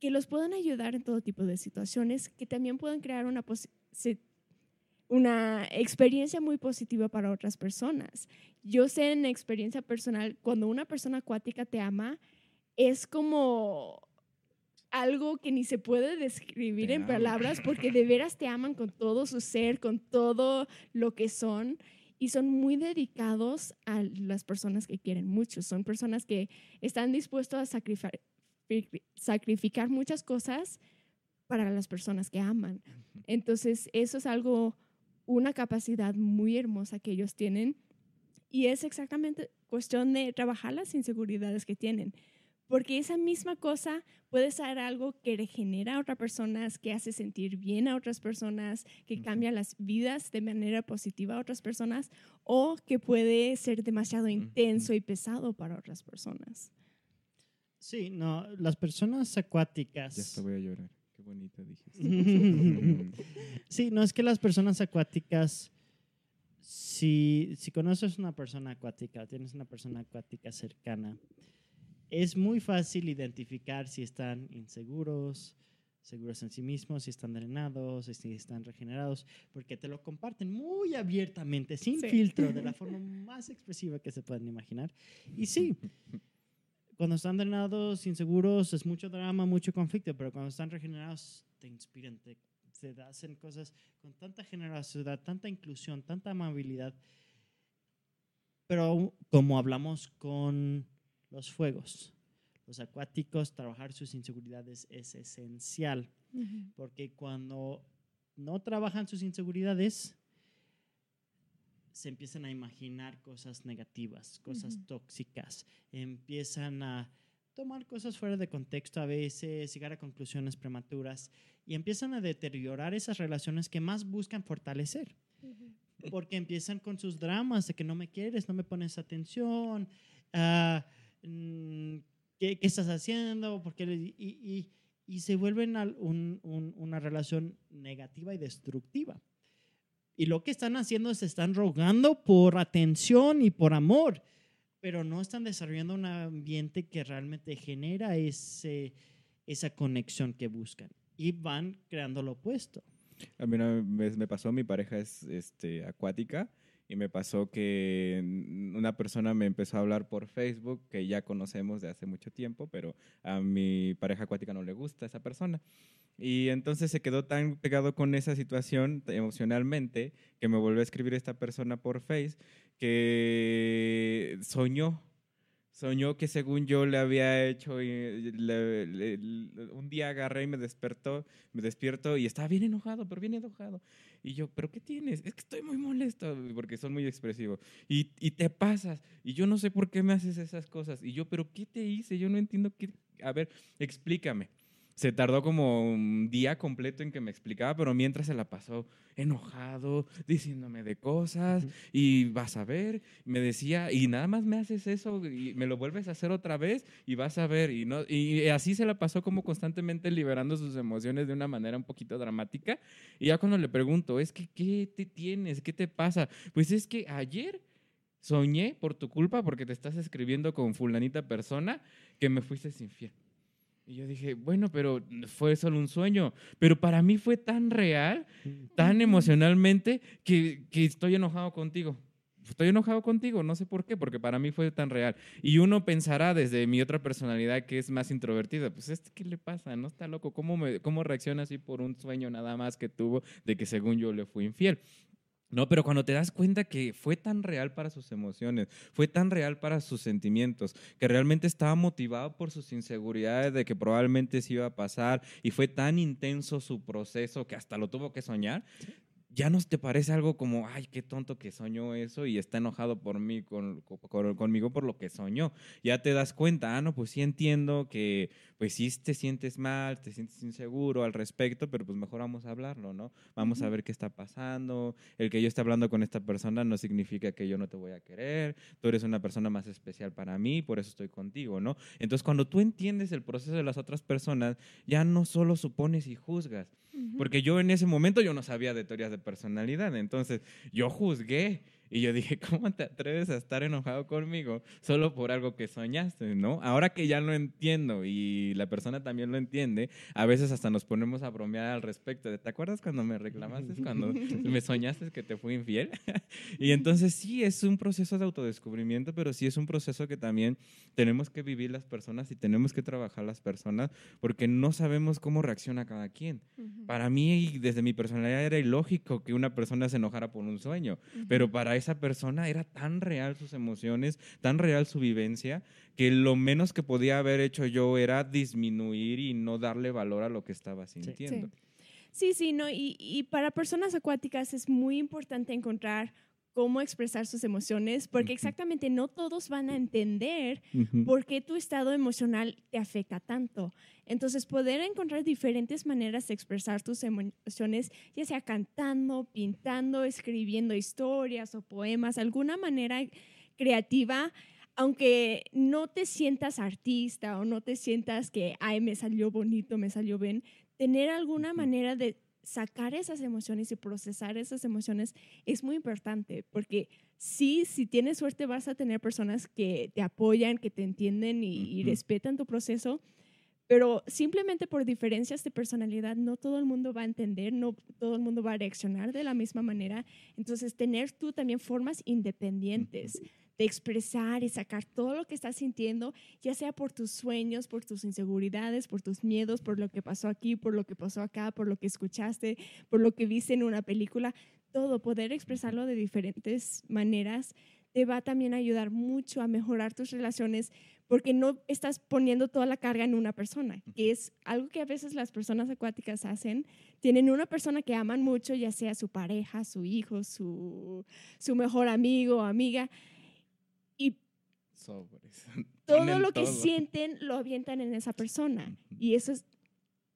que los puedan ayudar en todo tipo de situaciones, que también pueden crear una, una experiencia muy positiva para otras personas. Yo sé en experiencia personal, cuando una persona acuática te ama, es como algo que ni se puede describir en palabras porque de veras te aman con todo su ser, con todo lo que son y son muy dedicados a las personas que quieren mucho. Son personas que están dispuestos a sacrificar, sacrificar muchas cosas para las personas que aman. Entonces, eso es algo, una capacidad muy hermosa que ellos tienen y es exactamente cuestión de trabajar las inseguridades que tienen porque esa misma cosa puede ser algo que regenera a otras personas, que hace sentir bien a otras personas, que cambia las vidas de manera positiva a otras personas, o que puede ser demasiado intenso y pesado para otras personas. Sí, no, las personas acuáticas. Ya te voy a llorar. Qué bonito dijiste. [LAUGHS] sí, no es que las personas acuáticas, si, si conoces una persona acuática, tienes una persona acuática cercana, es muy fácil identificar si están inseguros, seguros en sí mismos, si están drenados, si están regenerados, porque te lo comparten muy abiertamente, sin Sí. filtro, de la [LAUGHS] forma más expresiva que se pueden imaginar. Y sí, cuando están drenados, inseguros, es mucho drama, mucho conflicto, pero cuando están regenerados, te inspiran, te, te hacen cosas con tanta generosidad, tanta inclusión, tanta amabilidad. Pero como hablamos con los fuegos, los acuáticos, trabajar sus inseguridades es esencial, porque cuando no trabajan sus inseguridades, se empiezan a imaginar cosas negativas, cosas tóxicas, empiezan a tomar cosas fuera de contexto a veces, llegar a conclusiones prematuras y empiezan a deteriorar esas relaciones que más buscan fortalecer. Porque empiezan con sus dramas de que no me quieres, no me pones atención, mm, ¿qué, qué estás haciendo? ¿Por qué le- y, y- y se vuelven al- un- un- una relación negativa y destructiva. Y lo que están haciendo es están rogando por atención y por amor, pero no están desarrollando un ambiente que realmente genera ese, esa conexión que buscan. Y van creando lo opuesto. A mí una vez me pasó, mi pareja es este, acuática y me pasó que una persona me empezó a hablar por Facebook que ya conocemos de hace mucho tiempo, pero a mi pareja acuática no le gusta esa persona. Y entonces se quedó tan pegado con esa situación emocionalmente que me volvió a escribir esta persona por Face que soñó soñó que según yo le había hecho y le- le- le- un día agarré y me despertó, me despierto y estaba bien enojado, pero bien enojado. Y yo, ¿pero qué tienes? Es que estoy muy molesto porque son muy expresivos. Y, y te pasas. Y yo no sé por qué me haces esas cosas. Y yo, ¿pero qué te hice? Yo no entiendo qué. A ver, explícame. Se tardó como un día completo en que me explicaba, pero mientras se la pasó enojado, diciéndome de cosas, y vas a ver, me decía, y nada más me haces eso, y me lo vuelves a hacer otra vez, y vas a ver, y, no, y así se la pasó como constantemente liberando sus emociones de una manera un poquito dramática, y ya cuando le pregunto, es que, ¿qué te tienes? ¿Qué te pasa? Pues es que ayer soñé por tu culpa, porque te estás escribiendo con fulanita persona, que me fuiste infiel. Y yo dije, bueno, pero fue solo un sueño. Pero para mí fue tan real, tan emocionalmente, que, que estoy enojado contigo. Estoy enojado contigo, no sé por qué, porque para mí fue tan real. Y uno pensará desde mi otra personalidad que es más introvertida, pues este, ¿qué le pasa? ¿No está loco? ¿Cómo, me, ¿Cómo reacciona así por un sueño nada más que tuvo de que según yo le fui infiel? No, pero cuando te das cuenta que fue tan real para sus emociones, fue tan real para sus sentimientos, que realmente estaba motivado por sus inseguridades de que probablemente se iba a pasar y fue tan intenso su proceso que hasta lo tuvo que soñar, ya no te parece algo como, ay, qué tonto que soñó eso y está enojado por mí, con, con- conmigo por lo que soñó. Ya te das cuenta, ah, no, pues sí entiendo que, pues sí te sientes mal, te sientes inseguro al respecto, pero pues mejor vamos a hablarlo, ¿no? Vamos a ver qué está pasando. El que yo esté hablando con esta persona no significa que yo no te voy a querer. Tú eres una persona más especial para mí, por eso estoy contigo, ¿no? Entonces, cuando tú entiendes el proceso de las otras personas, ya no solo supones y juzgas, Porque yo en ese momento yo no sabía de teorías de personalidad, entonces yo juzgué y yo dije, [LAUGHS] ¿cómo te atreves a estar enojado conmigo solo por algo que soñaste, no? Ahora que ya lo entiendo y la persona también lo entiende, a veces hasta nos ponemos a bromear al respecto de, ¿te acuerdas cuando me reclamaste cuando [LAUGHS] me soñaste que te fui infiel? [LAUGHS] y entonces sí, es un proceso de autodescubrimiento, pero sí es un proceso que también tenemos que vivir las personas y tenemos que trabajar las personas porque no sabemos cómo reacciona cada quien. Ujú. Para mí, desde mi personalidad, era ilógico que una persona se enojara por un sueño, Ujú. pero para esa persona era tan real sus emociones, tan real su vivencia, que lo menos que podía haber hecho yo era disminuir y no darle valor a lo que estaba sintiendo. Sí, sí, no, y, y para personas acuáticas es muy importante encontrar cómo expresar sus emociones, porque exactamente no todos van a entender por qué tu estado emocional te afecta tanto. Entonces, poder encontrar diferentes maneras de expresar tus emociones, ya sea cantando, pintando, escribiendo historias o poemas, alguna manera creativa, aunque no te sientas artista o no te sientas que, ay, me salió bonito, me salió bien, tener alguna manera de sacar esas emociones y procesar esas emociones es muy importante, porque sí, si tienes suerte vas a tener personas que te apoyan, que te entienden y, respetan tu proceso, pero simplemente por diferencias de personalidad no todo el mundo va a entender, no todo el mundo va a reaccionar de la misma manera. Entonces, tener tú también formas independientes de expresar y sacar todo lo que estás sintiendo, ya sea por tus sueños, por tus inseguridades, por tus miedos, por lo que pasó aquí, por lo que pasó acá, por lo que escuchaste, por lo que viste en una película, todo, poder expresarlo de diferentes maneras te va a también ayudar mucho a mejorar tus relaciones porque no estás poniendo toda la carga en una persona, que es algo que a veces las personas acuáticas hacen. Tienen una persona que aman mucho, ya sea su pareja, su hijo, su, su mejor amigo o amiga, Sobres. [LAUGHS] todo lo que todo. sienten lo avientan en esa persona. Y eso es-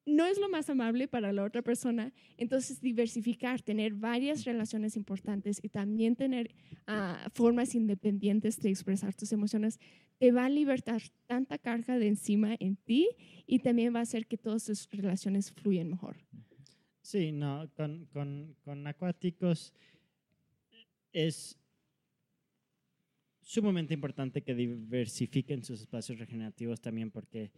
no es lo más amable para la otra persona. Entonces, diversificar, tener varias relaciones importantes y también tener ah, formas independientes de expresar tus emociones, te va a libertar tanta carga de encima en ti y también va a hacer que todas tus relaciones fluyan mejor. Sí, no, con, con, con acuáticos es sumamente importante que diversifiquen sus espacios regenerativos también porque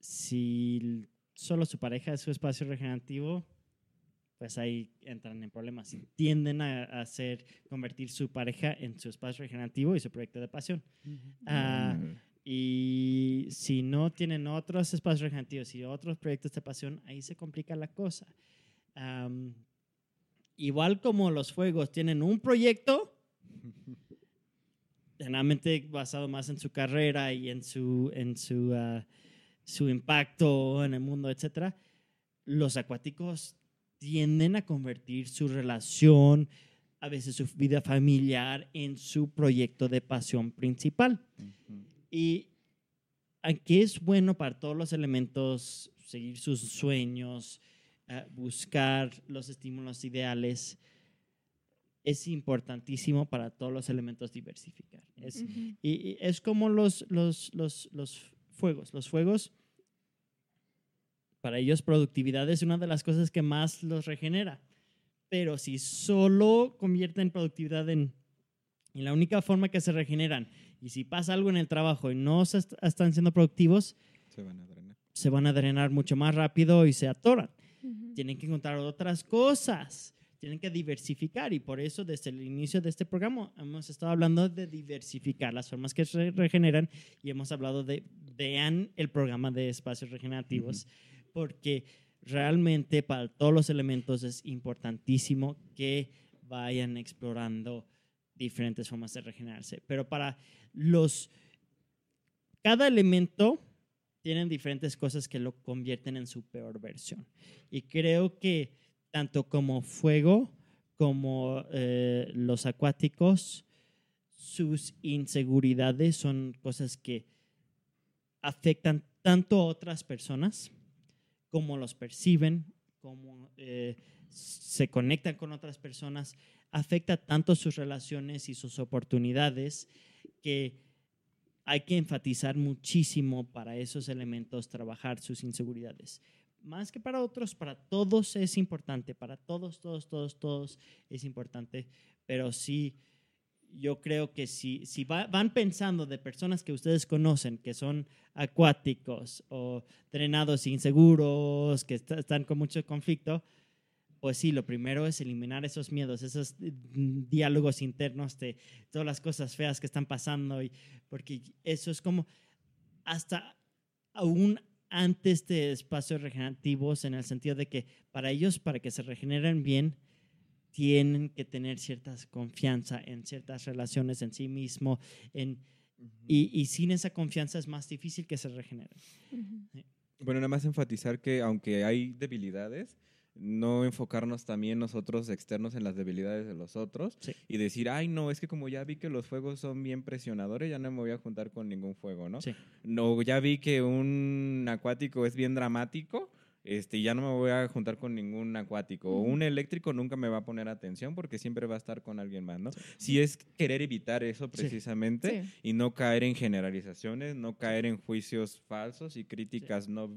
si solo su pareja es su espacio regenerativo, pues ahí entran en problemas. Tienden a, hacer, convertir su pareja en su espacio regenerativo y su proyecto de pasión. Ah, Mm. y si no tienen otros espacios regenerativos y otros proyectos de pasión, ahí se complica la cosa. Am, igual como los fuegos tienen un proyecto, [LAUGHS] generalmente basado más en su carrera y en su, en su, ah, su impacto en el mundo, etc., los acuáticos tienden a convertir su relación, a veces su vida familiar, en su proyecto de pasión principal. Y aquí es bueno para todos los elementos seguir sus sueños, eh, buscar los estímulos ideales. Es importantísimo para todos los elementos diversificar. Es, y, y es como los, los, los, los fuegos. Los fuegos, para ellos productividad es una de las cosas que más los regenera. Pero si solo convierten productividad en, en la única forma que se regeneran, y si pasa algo en el trabajo y no se est- están siendo productivos, Se van a drenar. se van a drenar mucho más rápido y se atoran. Ujú. Tienen que encontrar otras cosas, tienen que diversificar y por eso desde el inicio de este programa hemos estado hablando de diversificar las formas que se regeneran y hemos hablado de vean el programa de espacios regenerativos porque realmente para todos los elementos es importantísimo que vayan explorando diferentes formas de regenerarse. Pero para los... Cada elemento tienen diferentes cosas que lo convierten en su peor versión. Y creo que tanto como fuego como eh, los acuáticos, sus inseguridades son cosas que afectan tanto a otras personas como los perciben, como eh, se conectan con otras personas, afecta tanto sus relaciones y sus oportunidades que hay que enfatizar muchísimo para esos elementos, trabajar sus inseguridades. Más que para otros, para todos es importante, para todos, todos, todos, todos es importante, pero sí, yo creo que si, si va- van pensando de personas que ustedes conocen, que son acuáticos o drenados inseguros, que est- están con mucho conflicto, pues sí, lo primero es eliminar esos miedos, esos diálogos internos de todas las cosas feas que están pasando, y, porque eso es como hasta aún antes de espacios regenerativos, en el sentido de que para ellos, para que se regeneren bien, tienen que tener cierta confianza en ciertas relaciones en sí mismo, en, y, y sin esa confianza es más difícil que se regeneren. Ujú. Bueno, nada más enfatizar que aunque hay debilidades, no enfocarnos también nosotros externos en las debilidades de los otros Sí. y decir, ay, no, es que como ya vi que los fuegos son bien presionadores, ya no me voy a juntar con ningún fuego, ¿no? Sí. No, ya vi que un acuático es bien dramático, este, ya no me voy a juntar con ningún acuático. O un eléctrico nunca me va a poner atención porque siempre va a estar con alguien más, ¿no? Si es querer evitar eso precisamente Sí. y no caer en generalizaciones, no caer en juicios falsos y críticas no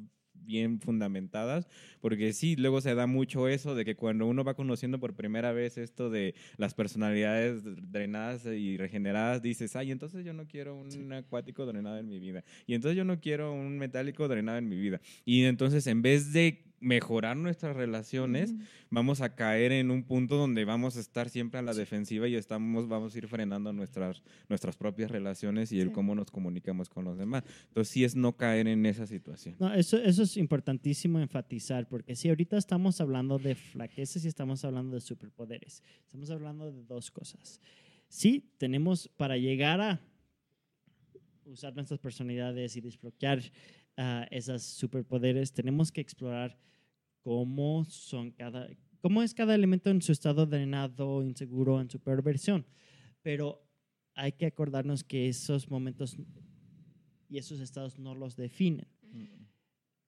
bien fundamentadas, porque sí, luego se da mucho eso de que cuando uno va conociendo por primera vez esto de las personalidades drenadas y regeneradas, dices, ay, entonces yo no quiero un acuático drenado en mi vida, y entonces yo no quiero un metálico drenado en mi vida. Y entonces en vez de mejorar nuestras relaciones, vamos a caer en un punto donde vamos a estar siempre a la defensiva y estamos, vamos a ir frenando nuestras, nuestras propias relaciones y el cómo nos comunicamos con los demás. Entonces sí es no caer en esa situación. No, eso, eso es importantísimo enfatizar, porque si ahorita estamos hablando de flaquezas y estamos hablando de superpoderes, estamos hablando de dos cosas. Sí, tenemos para llegar a usar nuestras personalidades y desbloquear ah, esos superpoderes, tenemos que explorar cómo son cada, cómo es cada elemento en su estado drenado, inseguro, en su peor versión. Pero hay que acordarnos que esos momentos y esos estados no los definen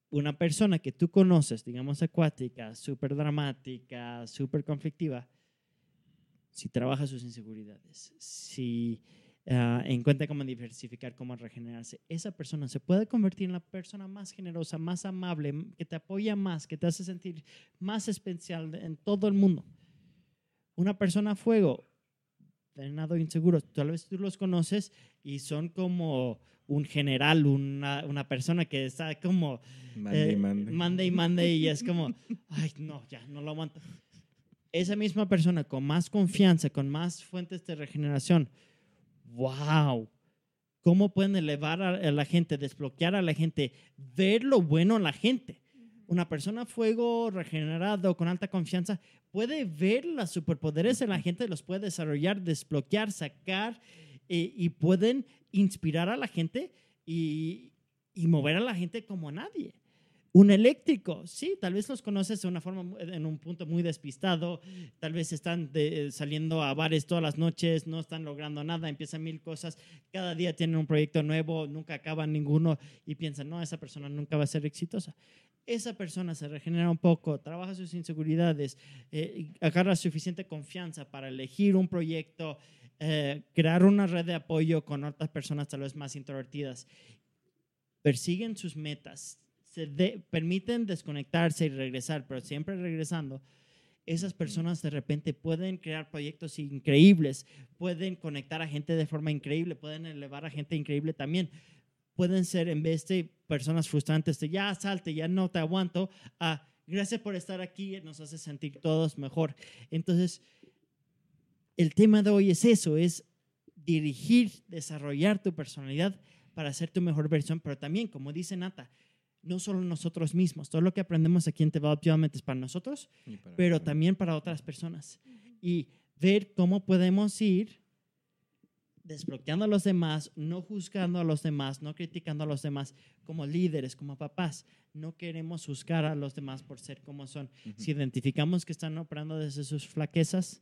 una persona que tú conoces, digamos acuática, súper dramática, súper conflictiva, si trabaja sus inseguridades, si ah, encuentra cómo diversificar, cómo regenerarse, esa persona se puede convertir en la persona más generosa, más amable, que te apoya más, que te hace sentir más especial en todo el mundo. Una persona a fuego, drenado inseguro, tal vez tú los conoces y son como un general, una, una persona que está como Mande y eh, mande. mande y mande y es como, ay, no, ya, no lo aguanto. Esa misma persona con más confianza, con más fuentes de regeneración, wow, ¿cómo pueden elevar a, la gente, desbloquear a la gente, ver lo bueno en la gente? Una persona fuego regenerado, con alta confianza, puede ver los superpoderes en la gente, los puede desarrollar, desbloquear, sacar eh, y pueden inspirar a la gente y, y mover a la gente como nadie. Un eléctrico, sí, tal vez los conoces de una forma, en un punto muy despistado, tal vez están saliendo a bares todas las noches, no están logrando nada, empiezan mil cosas, cada día tienen un proyecto nuevo, nunca acaban ninguno y piensan, no, esa persona nunca va a ser exitosa. Esa persona se regenera un poco, trabaja sus inseguridades, eh, agarra suficiente confianza para elegir un proyecto, eh, crear una red de apoyo con otras personas tal vez más introvertidas, persiguen sus metas, se de- permiten desconectarse y regresar, pero siempre regresando, esas personas de repente pueden crear proyectos increíbles, pueden conectar a gente de forma increíble, pueden elevar a gente increíble también. Pueden ser, en vez de personas frustrantes de ya salte, ya no te aguanto, a gracias por estar aquí, nos hace sentir todos mejor. Entonces, el tema de hoy es eso, es dirigir, desarrollar tu personalidad para ser tu mejor versión, pero también, como dice Nata, no solo nosotros mismos, todo lo que aprendemos aquí en Develop Development es para nosotros, para- pero también para otras personas. Y ver cómo podemos ir desbloqueando a los demás, no juzgando a los demás, no criticando a los demás como líderes, como papás. No queremos juzgar a los demás por ser como son. Si identificamos que están operando desde sus flaquezas,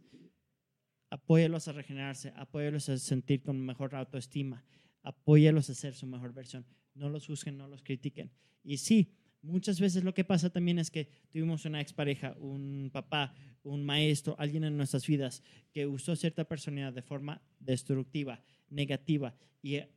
apóyalos a regenerarse, apóyalos a sentir con mejor autoestima, apóyalos a ser su mejor versión. No los juzguen, no los critiquen. Y sí, muchas veces lo que pasa también es que tuvimos una expareja, un papá, un maestro, alguien en nuestras vidas que usó cierta personalidad de forma destructiva, negativa, y eh,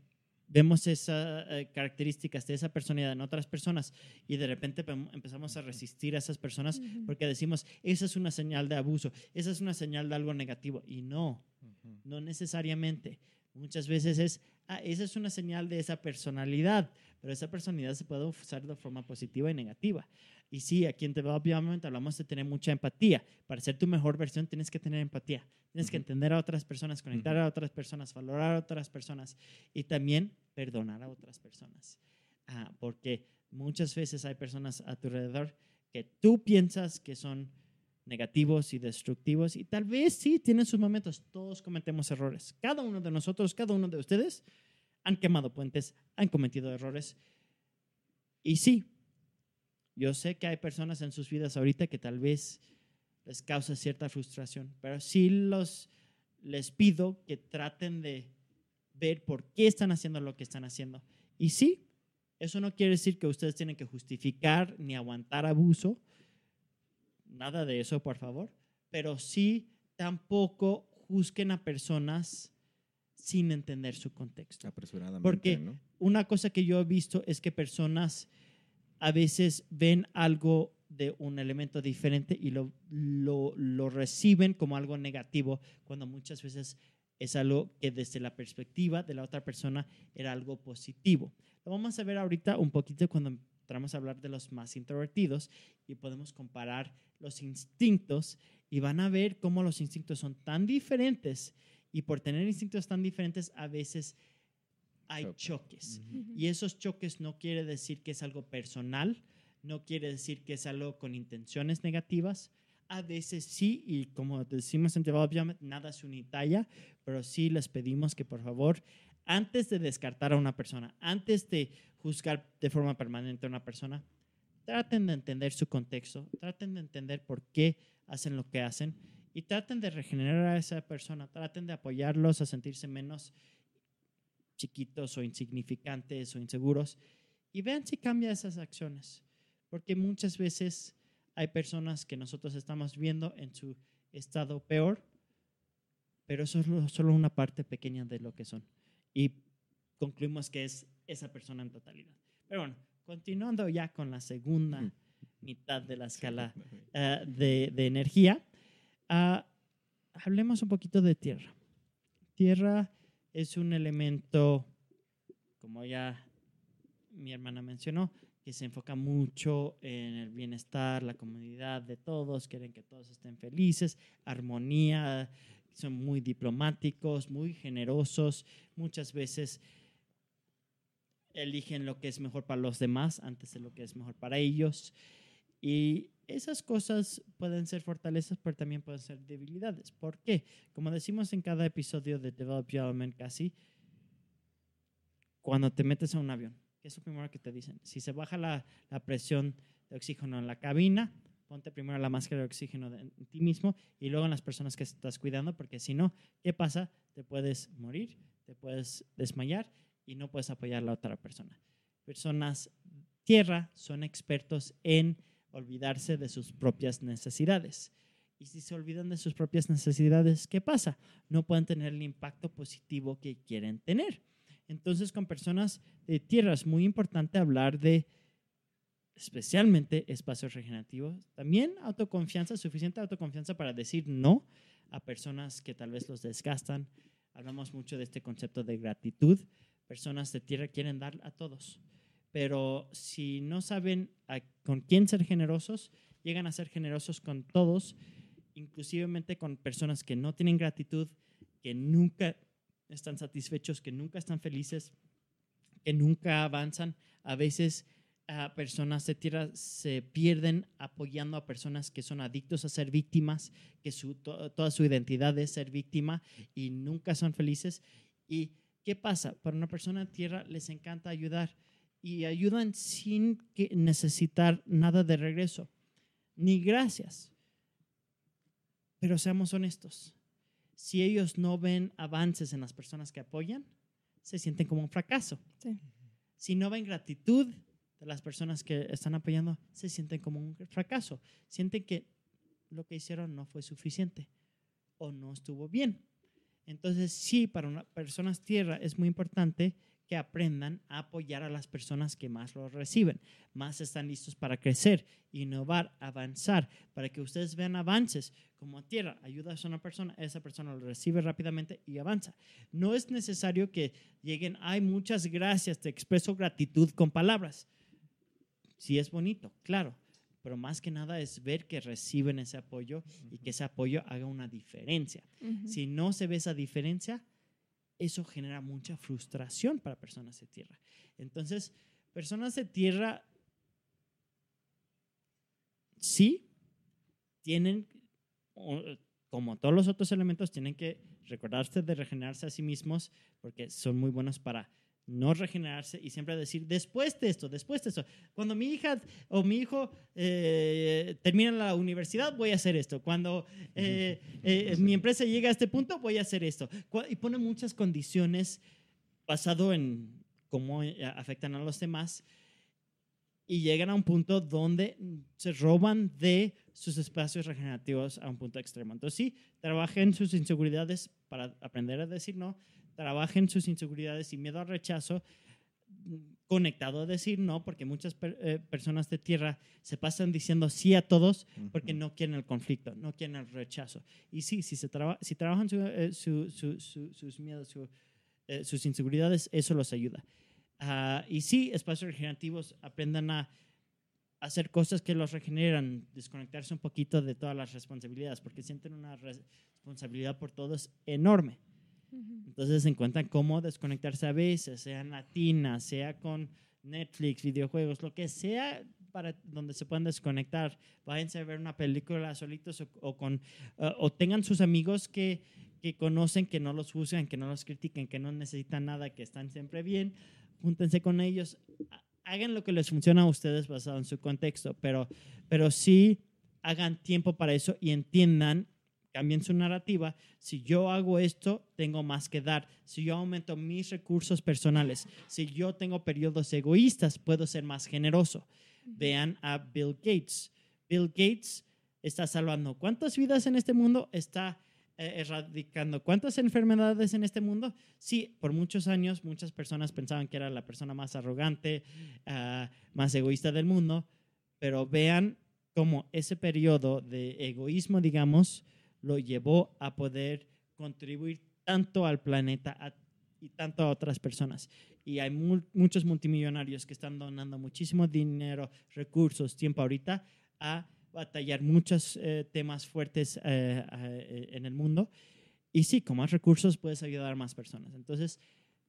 vemos esas eh, características de esa personalidad en otras personas y de repente empezamos a resistir a esas personas Ujú. porque decimos, esa es una señal de abuso, esa es una señal de algo negativo. Y no, Ujú. no necesariamente. Muchas veces es, ah, esa es una señal de esa personalidad, pero esa personalidad se puede usar de forma positiva y negativa. Y sí, aquí en Develop Development hablamos de tener mucha empatía. Para ser tu mejor versión tienes que tener empatía. Tienes que entender a otras personas, conectar a otras personas, valorar a otras personas y también perdonar a otras personas. Ah, porque muchas veces hay personas a tu alrededor que tú piensas que son negativos y destructivos y tal vez sí tienen sus momentos. Todos cometemos errores. Cada uno de nosotros, cada uno de ustedes han quemado puentes, han cometido errores. Y sí, yo sé que hay personas en sus vidas ahorita que tal vez les causa cierta frustración, pero sí los les pido que traten de ver por qué están haciendo lo que están haciendo. Y sí, eso no quiere decir que ustedes tienen que justificar ni aguantar abuso, nada de eso, por favor, pero sí tampoco juzguen a personas sin entender su contexto. Apresuradamente, Porque- ¿no? Una cosa que yo he visto es que personas a veces ven algo de un elemento diferente y lo, lo, lo reciben como algo negativo, cuando muchas veces es algo que desde la perspectiva de la otra persona era algo positivo. Lo vamos a ver ahorita un poquito cuando a hablar de los más introvertidos y podemos comparar los instintos y van a ver cómo los instintos son tan diferentes y por tener instintos tan diferentes a veces hay Choque. choques. Y esos choques no quiere decir que es algo personal, no quiere decir que es algo con intenciones negativas. A veces sí, y como decimos en Development, nada es unitalla, pero sí les pedimos que por favor, antes de descartar a una persona, antes de juzgar de forma permanente a una persona, traten de entender su contexto, traten de entender por qué hacen lo que hacen y traten de regenerar a esa persona, traten de apoyarlos a sentirse menos chiquitos o insignificantes o inseguros y vean si cambia esas acciones. Porque muchas veces hay personas que nosotros estamos viendo en su estado peor, pero eso es lo- solo una parte pequeña de lo que son. Y concluimos que es esa persona en totalidad. Pero bueno, continuando ya con la segunda mitad de la escala [LAUGHS] eh, de, de energía, ah, hablemos un poquito de tierra. Tierra es un elemento, como ya mi hermana mencionó, que se enfoca mucho en el bienestar, la comunidad de todos, quieren que todos estén felices, armonía, son muy diplomáticos, muy generosos, muchas veces eligen lo que es mejor para los demás antes de lo que es mejor para ellos. Y esas cosas pueden ser fortalezas, pero también pueden ser debilidades. ¿Por qué? Como decimos en cada episodio de Develop Element casi, cuando te metes a un avión, ¿qué es lo primero que te dicen? Si se baja la, la presión de oxígeno en la cabina, ponte primero la máscara de oxígeno en ti mismo y luego en las personas que estás cuidando, porque si no, ¿qué pasa? Te puedes morir, te puedes desmayar y no puedes apoyar a la otra persona. Personas tierra son expertos en olvidarse de sus propias necesidades. Y si se olvidan de sus propias necesidades, ¿qué pasa? No pueden tener el impacto positivo que quieren tener. Entonces, con personas de tierra es muy importante hablar de especialmente espacios regenerativos. También autoconfianza, suficiente autoconfianza para decir no a personas que tal vez los desgastan. Hablamos mucho de este concepto de gratitud. Personas de tierra quieren dar a todos, pero si no saben con quién ser generosos, llegan a ser generosos con todos, inclusivemente con personas que no tienen gratitud, que nunca están satisfechos, que nunca están felices, que nunca avanzan. A veces ah, personas de tierra se pierden apoyando a personas que son adictos a ser víctimas, que su, to- toda su identidad es ser víctima y nunca son felices. ¿Y qué pasa? Para una persona de tierra les encanta ayudar y ayudan sin que necesitar nada de regreso, ni gracias. Pero seamos honestos, si ellos no ven avances en las personas que apoyan, se sienten como un fracaso. Sí. Si no ven gratitud de las personas que están apoyando, se sienten como un fracaso. Sienten que lo que hicieron no fue suficiente o no estuvo bien. Entonces, sí, para una personas tierra es muy importante que aprendan a apoyar a las personas que más lo reciben, más están listos para crecer, innovar, avanzar, para que ustedes vean avances como tierra. Ayudas a una persona, esa persona lo recibe rápidamente y avanza. No es necesario que lleguen, ay, muchas gracias, te expreso gratitud con palabras. Sí es bonito, claro, pero más que nada es ver que reciben ese apoyo y que ese apoyo haga una diferencia. Si no se ve esa diferencia, eso genera mucha frustración para personas de tierra. Entonces, personas de tierra sí tienen, como todos los otros elementos, tienen que recordarse de regenerarse a sí mismos porque son muy buenos para no regenerarse y siempre decir, después de esto, después de esto, cuando mi hija o mi hijo eh, termina la universidad, voy a hacer esto. Cuando eh, eh, mi empresa llega a este punto, voy a hacer esto. Y pone muchas condiciones basado en cómo eh, afectan a los demás y llegan a un punto donde se roban de sus espacios regenerativos a un punto extremo. Entonces sí, trabajen sus inseguridades para aprender a decir no, trabajen sus inseguridades y miedo al rechazo, conectado a decir no, porque muchas per- eh, personas de tierra se pasan diciendo sí a todos porque Ujú. no quieren el conflicto, no quieren el rechazo. Y sí, si, se traba- si trabajan su- eh, su- su- su- sus miedos, eh, sus inseguridades, eso los ayuda. Ah, y sí, espacios regenerativos aprendan a hacer cosas que los regeneran, desconectarse un poquito de todas las responsabilidades, porque sienten una res- responsabilidad por todos enorme. Ujú. Entonces encuentran cómo desconectarse a veces, sea en latina, sea con Netflix, videojuegos, lo que sea para donde se puedan desconectar. Váyanse a ver una película solitos o, con, eh, o tengan sus amigos que, que conocen, que no los juzgan, que no los critiquen, que no necesitan nada, que están siempre bien. Júntense con ellos. Ha- Hagan lo que les funciona a ustedes basado en su contexto, pero, pero sí hagan tiempo para eso y entiendan, cambien su narrativa. Si yo hago esto, tengo más que dar. Si yo aumento mis recursos personales, si yo tengo periodos egoístas, puedo ser más generoso. Vean a Bill Gates. Bill Gates está salvando cuántas vidas en este mundo, está eh, erradicando cuántas enfermedades en este mundo. Sí, por muchos años muchas personas pensaban que era la persona más arrogante, ah, más egoísta del mundo, pero vean cómo ese periodo de egoísmo, digamos, lo llevó a poder contribuir tanto al planeta y tanto a otras personas. Y hay mu- muchos multimillonarios que están donando muchísimo dinero, recursos, tiempo ahorita a batallar muchos eh, temas fuertes eh, eh, en el mundo. Y sí, con más recursos puedes ayudar a más personas. Entonces,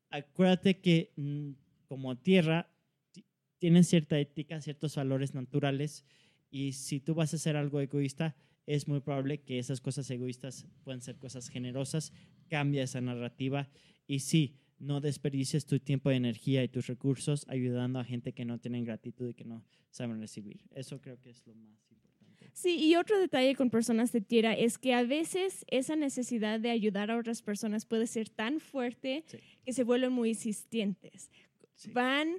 acuérdate que mm, como tierra ti- tienes cierta ética, ciertos valores naturales y si tú vas a hacer algo egoísta, es muy probable que esas cosas egoístas puedan ser cosas generosas. Cambia esa narrativa y sí, no desperdicies tu tiempo, energía y tus recursos ayudando a gente que no tiene gratitud y que no saben recibir. Eso creo que es lo más importante. Sí, y otro detalle con personas de tierra es que a veces esa necesidad de ayudar a otras personas puede ser tan fuerte Sí. que se vuelven muy insistentes. Sí. Van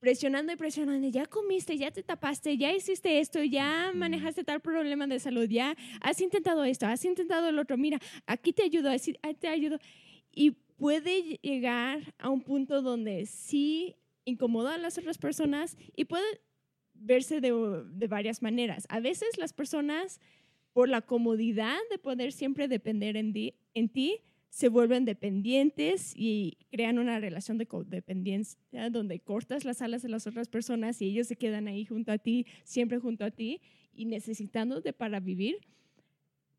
presionando y presionando, ya comiste, ya te tapaste, ya hiciste esto, ya manejaste tal problema de salud, ya has intentado esto, has intentado el otro, mira, aquí te ayudo, ahí te ayudo. Y puede llegar a un punto donde sí incomoda a las otras personas y puede verse de, de varias maneras. A veces las personas, por la comodidad de poder siempre depender en, di- en ti, se vuelven dependientes y crean una relación de codependencia donde cortas las alas de las otras personas y ellos se quedan ahí junto a ti, siempre junto a ti y necesitándote para vivir,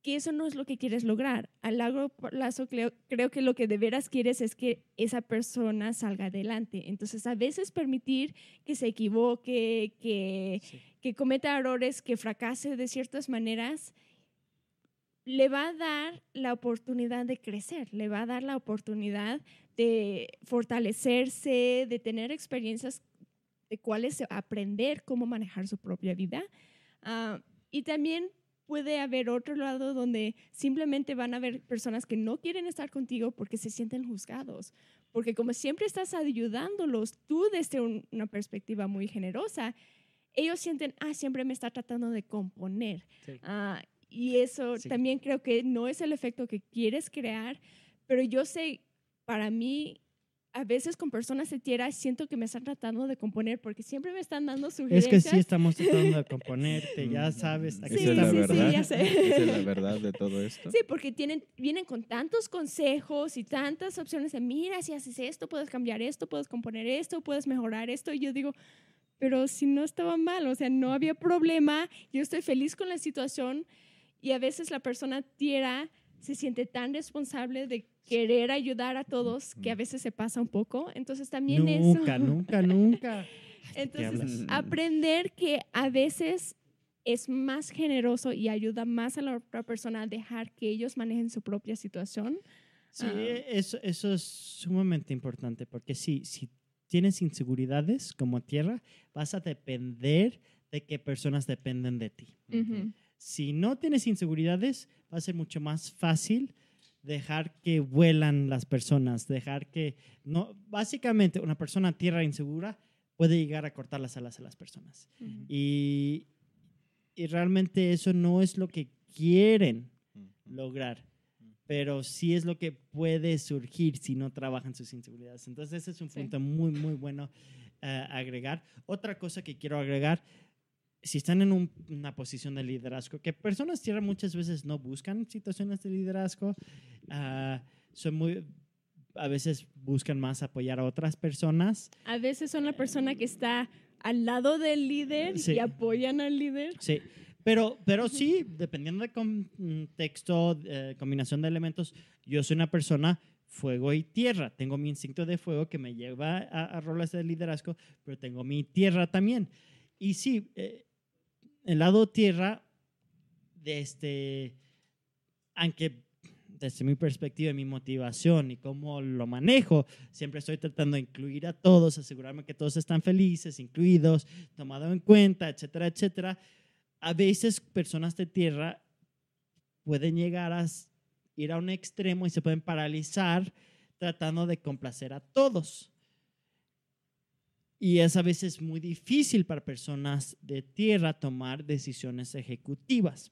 que eso no es lo que quieres lograr. A largo plazo creo, creo que lo que de veras quieres es que esa persona salga adelante. Entonces, a veces permitir que se equivoque, que, Sí. que cometa errores, que fracase de ciertas maneras, le va a dar la oportunidad de crecer, le va a dar la oportunidad de fortalecerse, de tener experiencias de cuáles aprender cómo manejar su propia vida. Ah, y también puede haber otro lado donde simplemente van a haber personas que no quieren estar contigo porque se sienten juzgados, porque como siempre estás ayudándolos tú desde un- una perspectiva muy generosa, ellos sienten, ah, siempre me está tratando de componer. Sí. Ah, y eso Sí. también creo que no es el efecto que quieres crear, pero yo sé, para mí, a veces con personas de tierra siento que me están tratando de componer porque siempre me están dando Es sugerencias. que sí estamos tratando de [LAUGHS] componerte, ya Mm, sabes. Aquí Sí, Esa es la sí, sí, verdad. ya sé. Esa es la verdad de todo esto. Sí, porque tienen, vienen con tantos consejos y tantas opciones de, mira, si haces esto, puedes cambiar esto, puedes componer esto, puedes mejorar esto. Y yo digo, pero si no estaba mal, o sea, no había problema, yo estoy feliz con la situación. Y a veces la persona tierra se siente tan responsable de querer ayudar a todos que a veces se pasa un poco. Entonces también eso. Nunca, nunca, nunca. [LAUGHS] Entonces, aprender que a veces es más generoso y ayuda más a la otra persona a dejar que ellos manejen su propia situación. Sí, Ah. eso, eso es sumamente importante porque si, si tienes inseguridades como tierra, vas a depender de que personas dependen de ti. Ujú. Si no tienes inseguridades, va a ser mucho más fácil dejar que vuelan las personas, dejar que no, básicamente una persona tierra insegura puede llegar a cortar las alas a las personas. Y, y realmente eso no es lo que quieren lograr, pero sí es lo que puede surgir si no trabajan sus inseguridades. Entonces ese es un Sí. punto muy, muy bueno. eh, agregar. Otra cosa que quiero agregar, si están en un- una posición de liderazgo, que personas tierra muchas veces no buscan situaciones de liderazgo, ah, son muy, a veces buscan más apoyar a otras personas. A veces son la persona que está al lado del líder Sí. y apoyan al líder. Sí, pero, pero sí, dependiendo del contexto, eh, combinación de elementos, yo soy una persona fuego y tierra. Tengo mi instinto de fuego que me lleva a, a roles de liderazgo, pero tengo mi tierra también. Y sí, eh, el lado tierra, de este, aunque desde mi perspectiva y mi motivación y cómo lo manejo, siempre estoy tratando de incluir a todos, asegurarme que todos están felices, incluidos, tomado en cuenta, etcétera, etcétera. A veces personas de tierra pueden llegar a ir a un extremo y se pueden paralizar tratando de complacer a todos. Y es a veces muy difícil para personas de tierra tomar decisiones ejecutivas.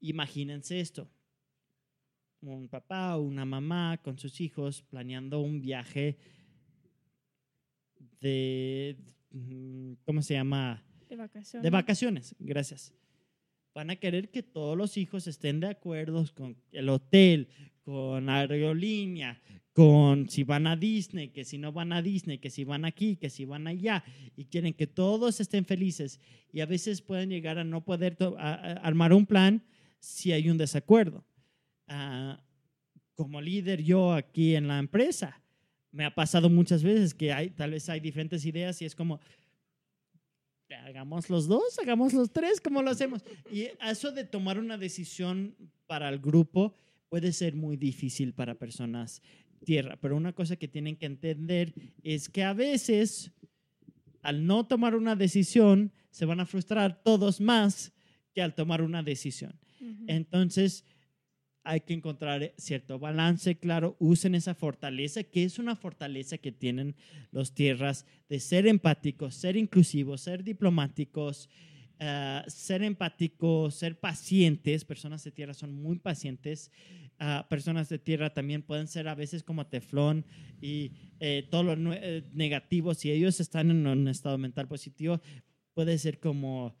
Imagínense esto. Un papá o una mamá con sus hijos planeando un viaje de, mm, ¿cómo se llama? De vacaciones. De vacaciones, gracias. Van a querer que todos los hijos estén de acuerdo con el hotel, con la aerolínea, con si van a Disney, que si no van a Disney, que si van aquí, que si van allá, y quieren que todos estén felices. Y a veces pueden llegar a no poder armar un plan si hay un desacuerdo. Ah, como líder yo aquí en la empresa, me ha pasado muchas veces que hay, tal vez hay diferentes ideas y es como, hagamos los dos, hagamos los tres, ¿cómo lo hacemos? Y eso de tomar una decisión para el grupo puede ser muy difícil para personas tierra, pero una cosa que tienen que entender es que a veces al no tomar una decisión se van a frustrar todos más que al tomar una decisión. Entonces, hay que encontrar cierto balance, claro, usen esa fortaleza, que es una fortaleza que tienen los tierras de ser empáticos, ser inclusivos, ser diplomáticos, eh, ser empáticos, ser pacientes. Personas de tierra son muy pacientes. Ah, personas de tierra también pueden ser a veces como teflón y eh, todo lo eh, negativo, si ellos están en un estado mental positivo, puede ser como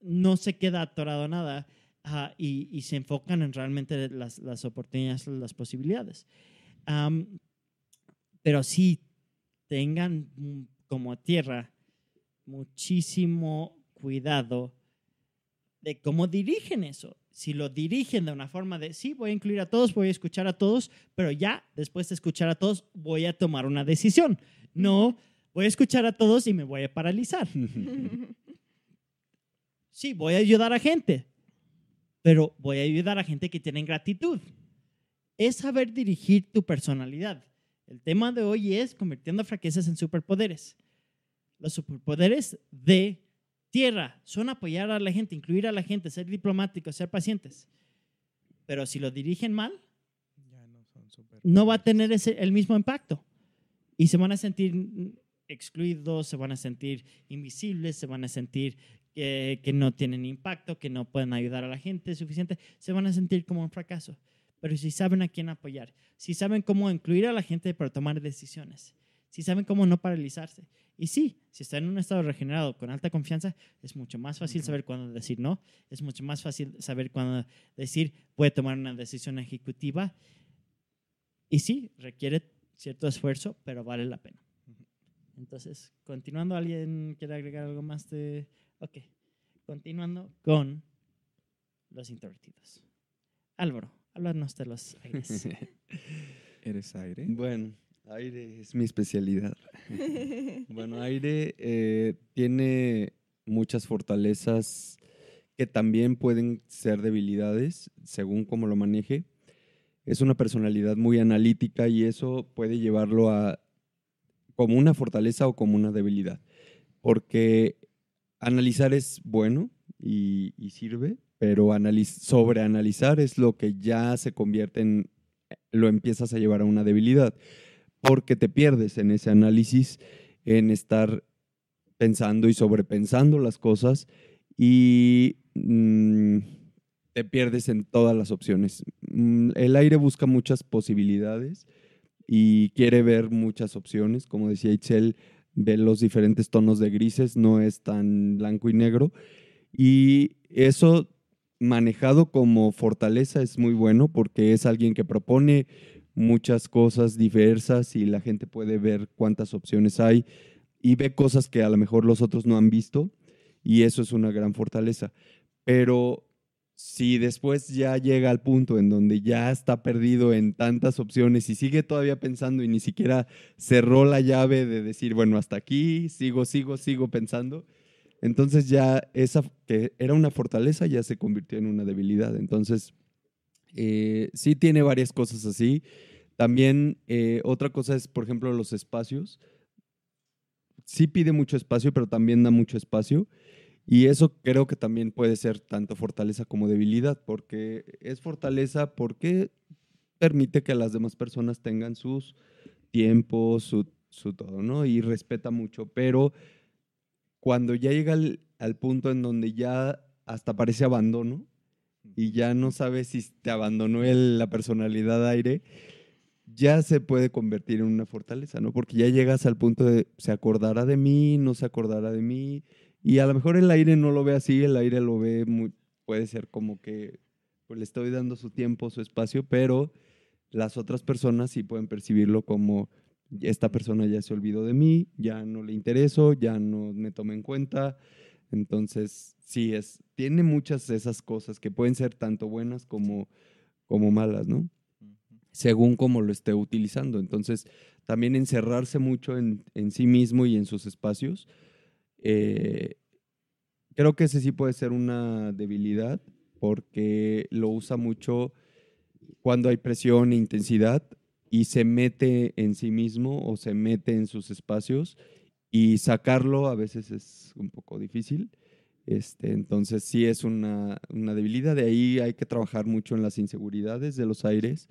no se queda atorado nada ajá, y, se enfocan en realmente las, oportunidades, las posibilidades. Pero sí tengan mm, como tierra muchísimo cuidado de cómo dirigen eso. Si lo dirigen de una forma de, sí, voy a incluir a todos, voy a escuchar a todos, pero ya después de escuchar a todos, voy a tomar una decisión. No, voy a escuchar a todos y me voy a paralizar. [LAUGHS] Sí, voy a ayudar a gente, pero voy a ayudar a gente que tiene gratitud. Es saber dirigir tu personalidad. El tema de hoy es convirtiendo fraquezas en superpoderes. Los superpoderes de tierra son apoyar a la gente, incluir a la gente, ser diplomáticos, ser pacientes. Pero si lo dirigen mal, Ya no son súper no va a tener ese, el mismo impacto. Y se van a sentir excluidos, se van a sentir invisibles, se van a sentir que no tienen impacto, que no pueden ayudar a la gente suficiente, se van a sentir como un fracaso. Pero si saben a quién apoyar, si saben cómo incluir a la gente para tomar decisiones, si saben cómo no paralizarse. Y sí, si está en un estado regenerado con alta confianza, es mucho más fácil saber cuándo decir no, es mucho más fácil saber cuándo decir a tomar una decisión ejecutiva y sí, requiere cierto esfuerzo, pero vale la pena. Entonces, continuando, ¿alguien quiere agregar algo más de...? Ok, continuando con los introvertidos. Álvaro, háblanos de los aires. [LAUGHS] [LAUGHS] ¿Eres aire? Bueno, aire es mi especialidad. [LAUGHS] Bueno, aire eh, tiene muchas fortalezas que también pueden ser debilidades según cómo lo maneje. Es una personalidad muy analítica y eso puede llevarlo a como una fortaleza o como una debilidad. Porque analizar es bueno y, sirve, pero analiz- sobreanalizar es lo que ya se convierte en, lo empiezas a llevar a una debilidad porque te pierdes en ese análisis, en estar pensando y sobrepensando las cosas y mm, te pierdes en todas las opciones. Mm, el aire busca muchas posibilidades y quiere ver muchas opciones. Como decía Itzel, ve los diferentes tonos de grises, no es tan blanco y negro. Y eso manejado como fortaleza es muy bueno porque es alguien que propone muchas cosas diversas y la gente puede ver cuántas opciones hay y ve cosas que a lo mejor los otros no han visto y eso es una gran fortaleza. Pero si después ya llega al punto en donde ya está perdido en tantas opciones y sigue todavía pensando y ni siquiera cerró la llave de decir, bueno, hasta aquí, sigo, sigo, sigo pensando, entonces ya esa que era una fortaleza ya se convirtió en una debilidad. Entonces, eh, sí tiene varias cosas así. También eh, otra cosa es, por ejemplo, los espacios. Sí pide mucho espacio, pero también da mucho espacio. Y eso creo que también puede ser tanto fortaleza como debilidad, porque es fortaleza porque permite que las demás personas tengan sus tiempos, su, su todo, ¿no? Y respeta mucho, pero cuando ya llega al, punto en donde ya hasta parece abandono y ya no sabes si te abandonó la personalidad aire, ya se puede convertir en una fortaleza, ¿no? Porque ya llegas al punto de se acordará de mí, no se acordará de mí, y a lo mejor el aire no lo ve así, el aire lo ve muy, puede ser como que pues, le estoy dando su tiempo, su espacio, pero las otras personas sí pueden percibirlo como esta persona ya se olvidó de mí, ya no le intereso, ya no me toma en cuenta. Entonces, sí, es, tiene muchas de esas cosas que pueden ser tanto buenas como, como malas, ¿no? Según cómo lo esté utilizando. Entonces, también encerrarse mucho en, en sí mismo y en sus espacios. Eh, creo que ese sí puede ser una debilidad porque lo usa mucho cuando hay presión e intensidad y se mete en sí mismo o se mete en sus espacios y sacarlo a veces es un poco difícil. Este, entonces sí es una, una, debilidad. De ahí hay que trabajar mucho en las inseguridades de los aires.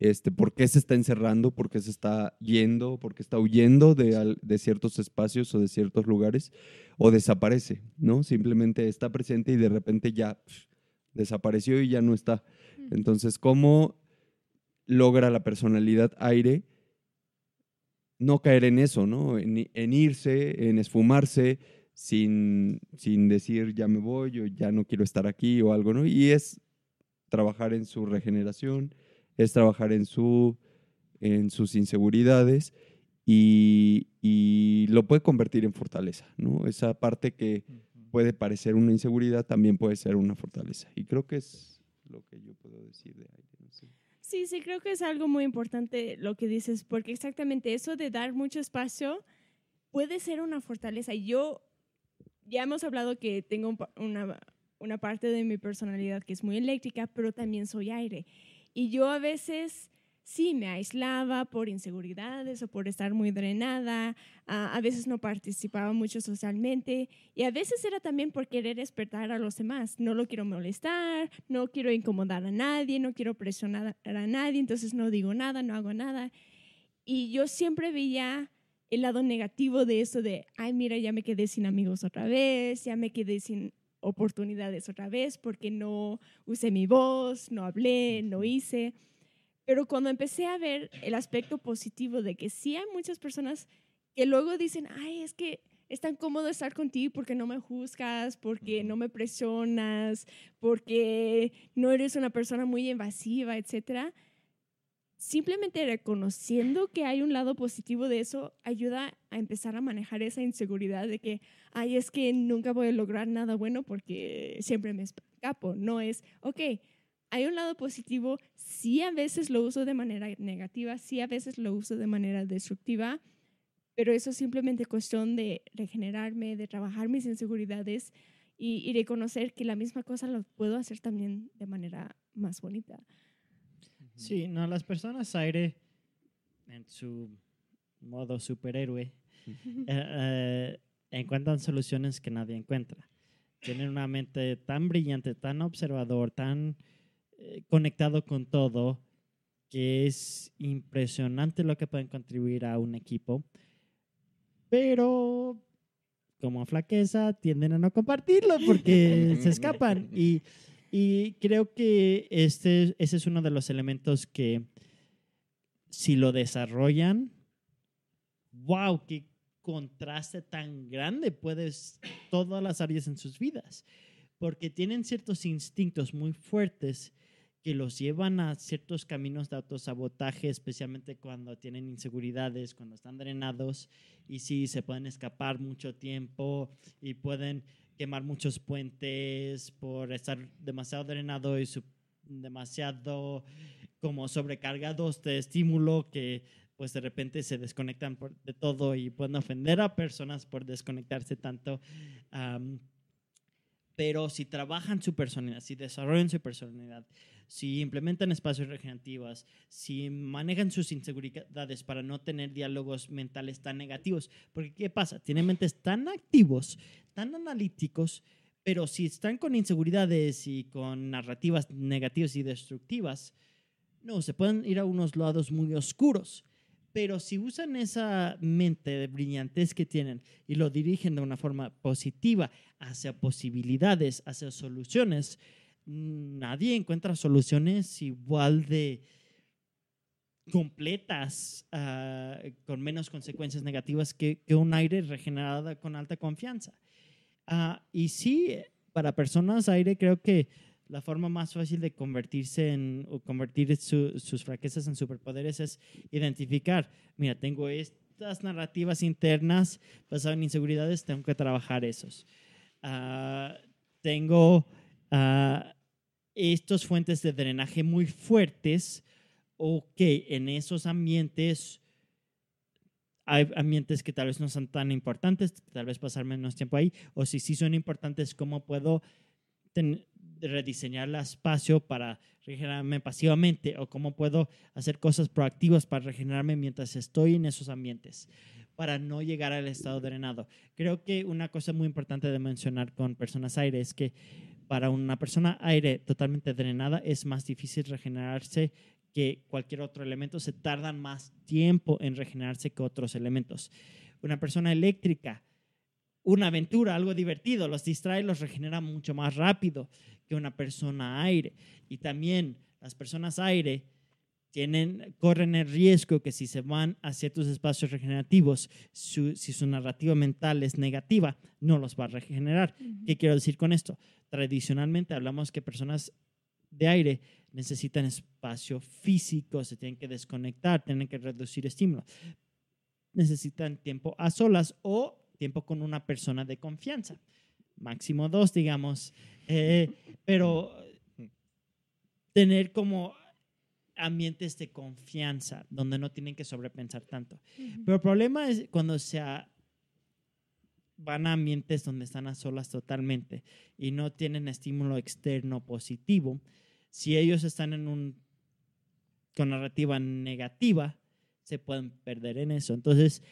Este, ¿Por qué se está encerrando? ¿Por qué se está yendo? ¿Por qué está huyendo de, de ciertos espacios o de ciertos lugares? O desaparece, ¿no? Simplemente está presente y de repente ya desapareció y ya no está. Entonces, ¿cómo logra la personalidad aire no caer en eso, ¿no? En, irse, en esfumarse, sin, sin, decir ya me voy o ya no quiero estar aquí o algo, ¿no? Y es trabajar en su regeneración, es trabajar en, su, en sus inseguridades y, y lo puede convertir en fortaleza, ¿no? Esa parte que puede parecer una inseguridad también puede ser una fortaleza. Y creo que es lo que yo puedo decir de. No sé. Sí, sí, creo que es algo muy importante lo que dices, porque exactamente eso de dar mucho espacio puede ser una fortaleza. Yo, ya hemos hablado que tengo una, una parte de mi personalidad que es muy eléctrica, pero también soy aire. Y yo a veces sí me aislaba por inseguridades o por estar muy drenada, a veces no participaba mucho socialmente y a veces era también por querer despertar a los demás. No lo quiero molestar, no quiero incomodar a nadie, no quiero presionar a nadie, entonces no digo nada, no hago nada. Y yo siempre veía el lado negativo de eso de, ay, mira, ya me quedé sin amigos otra vez, ya me quedé sin oportunidades otra vez porque no usé mi voz, no hablé, no hice. Pero cuando empecé a ver el aspecto positivo de que sí hay muchas personas que luego dicen, ay, es que es tan cómodo estar contigo porque no me juzgas, porque no me presionas, porque no eres una persona muy invasiva, etcétera. Simplemente reconociendo que hay un lado positivo de eso ayuda a empezar a manejar esa inseguridad de que, ay, es que nunca voy a lograr nada bueno porque siempre me escapo. No es, ok, hay un lado positivo, sí a veces lo uso de manera negativa, sí a veces lo uso de manera destructiva, pero eso es simplemente cuestión de regenerarme, de trabajar mis inseguridades y, reconocer que la misma cosa lo puedo hacer también de manera más bonita. Sí, no, las personas aire en su modo superhéroe eh, eh, encuentran soluciones que nadie encuentra. Tienen una mente tan brillante, tan observador, tan eh, conectado con todo, que es impresionante lo que pueden contribuir a un equipo, pero como flaqueza tienden a no compartirlo porque [LAUGHS] se escapan. Y, y creo que este, ese es uno de los elementos que si lo desarrollan, wow, qué, contraste tan grande puede s- todas las áreas en sus vidas, porque tienen ciertos instintos muy fuertes que los llevan a ciertos caminos de autosabotaje, especialmente cuando tienen inseguridades, cuando están drenados y sí, se pueden escapar mucho tiempo y pueden quemar muchos puentes por estar demasiado drenado y demasiado como sobrecargados de estímulo que pues de repente se desconectan de todo y pueden ofender a personas por desconectarse tanto. Pero si trabajan su personalidad, si desarrollan su personalidad, si implementan espacios regenerativos, si manejan sus inseguridades para no tener diálogos mentales tan negativos, porque ¿qué pasa? Tienen mentes tan activos, tan analíticos, pero si están con inseguridades y con narrativas negativas y destructivas, no, se pueden ir a unos lados muy oscuros. Pero si usan esa mente de brillantez que tienen y lo dirigen de una forma positiva hacia posibilidades, hacia soluciones, nadie encuentra soluciones igual de completas, ah, con menos consecuencias negativas que, un aire regenerado con alta confianza. Ah, y sí, para personas aire creo que la forma más fácil de convertirse en o convertir su- sus fraquezas en superpoderes es identificar, mira, tengo estas narrativas internas basadas en inseguridades, tengo que trabajar esos. Ah, tengo estas fuentes de drenaje muy fuertes, ok, en esos ambientes hay ambientes que tal vez no son tan importantes, tal vez pasar menos tiempo ahí, o si sí son importantes, ¿cómo puedo ten- rediseñar el espacio para regenerarme pasivamente? ¿O cómo puedo hacer cosas proactivas para regenerarme mientras estoy en esos ambientes? para no llegar al estado drenado. Creo que una cosa muy importante de mencionar con personas aire es que para una persona aire totalmente drenada es más difícil regenerarse que cualquier otro elemento. Se tardan más tiempo en regenerarse que otros elementos. Una persona eléctrica, una aventura, algo divertido, los distrae, los regenera mucho más rápido que una persona aire. Y también las personas aire tienen, corren el riesgo que si se van a ciertos espacios regenerativos, su- si su narrativa mental es negativa, no los va a regenerar. ¿Qué quiero decir con esto? Tradicionalmente hablamos que personas de aire necesitan espacio físico, se tienen que desconectar, tienen que reducir estímulo. Necesitan tiempo a solas o tiempo con una persona de confianza. Máximo dos, digamos. Eh, pero tener como ambientes de confianza donde no tienen que sobrepensar tanto. Pero el problema es cuando se a- van a ambientes donde están a solas totalmente y no tienen estímulo externo positivo. Si ellos están en un con narrativa negativa, se pueden perder en eso. Entonces,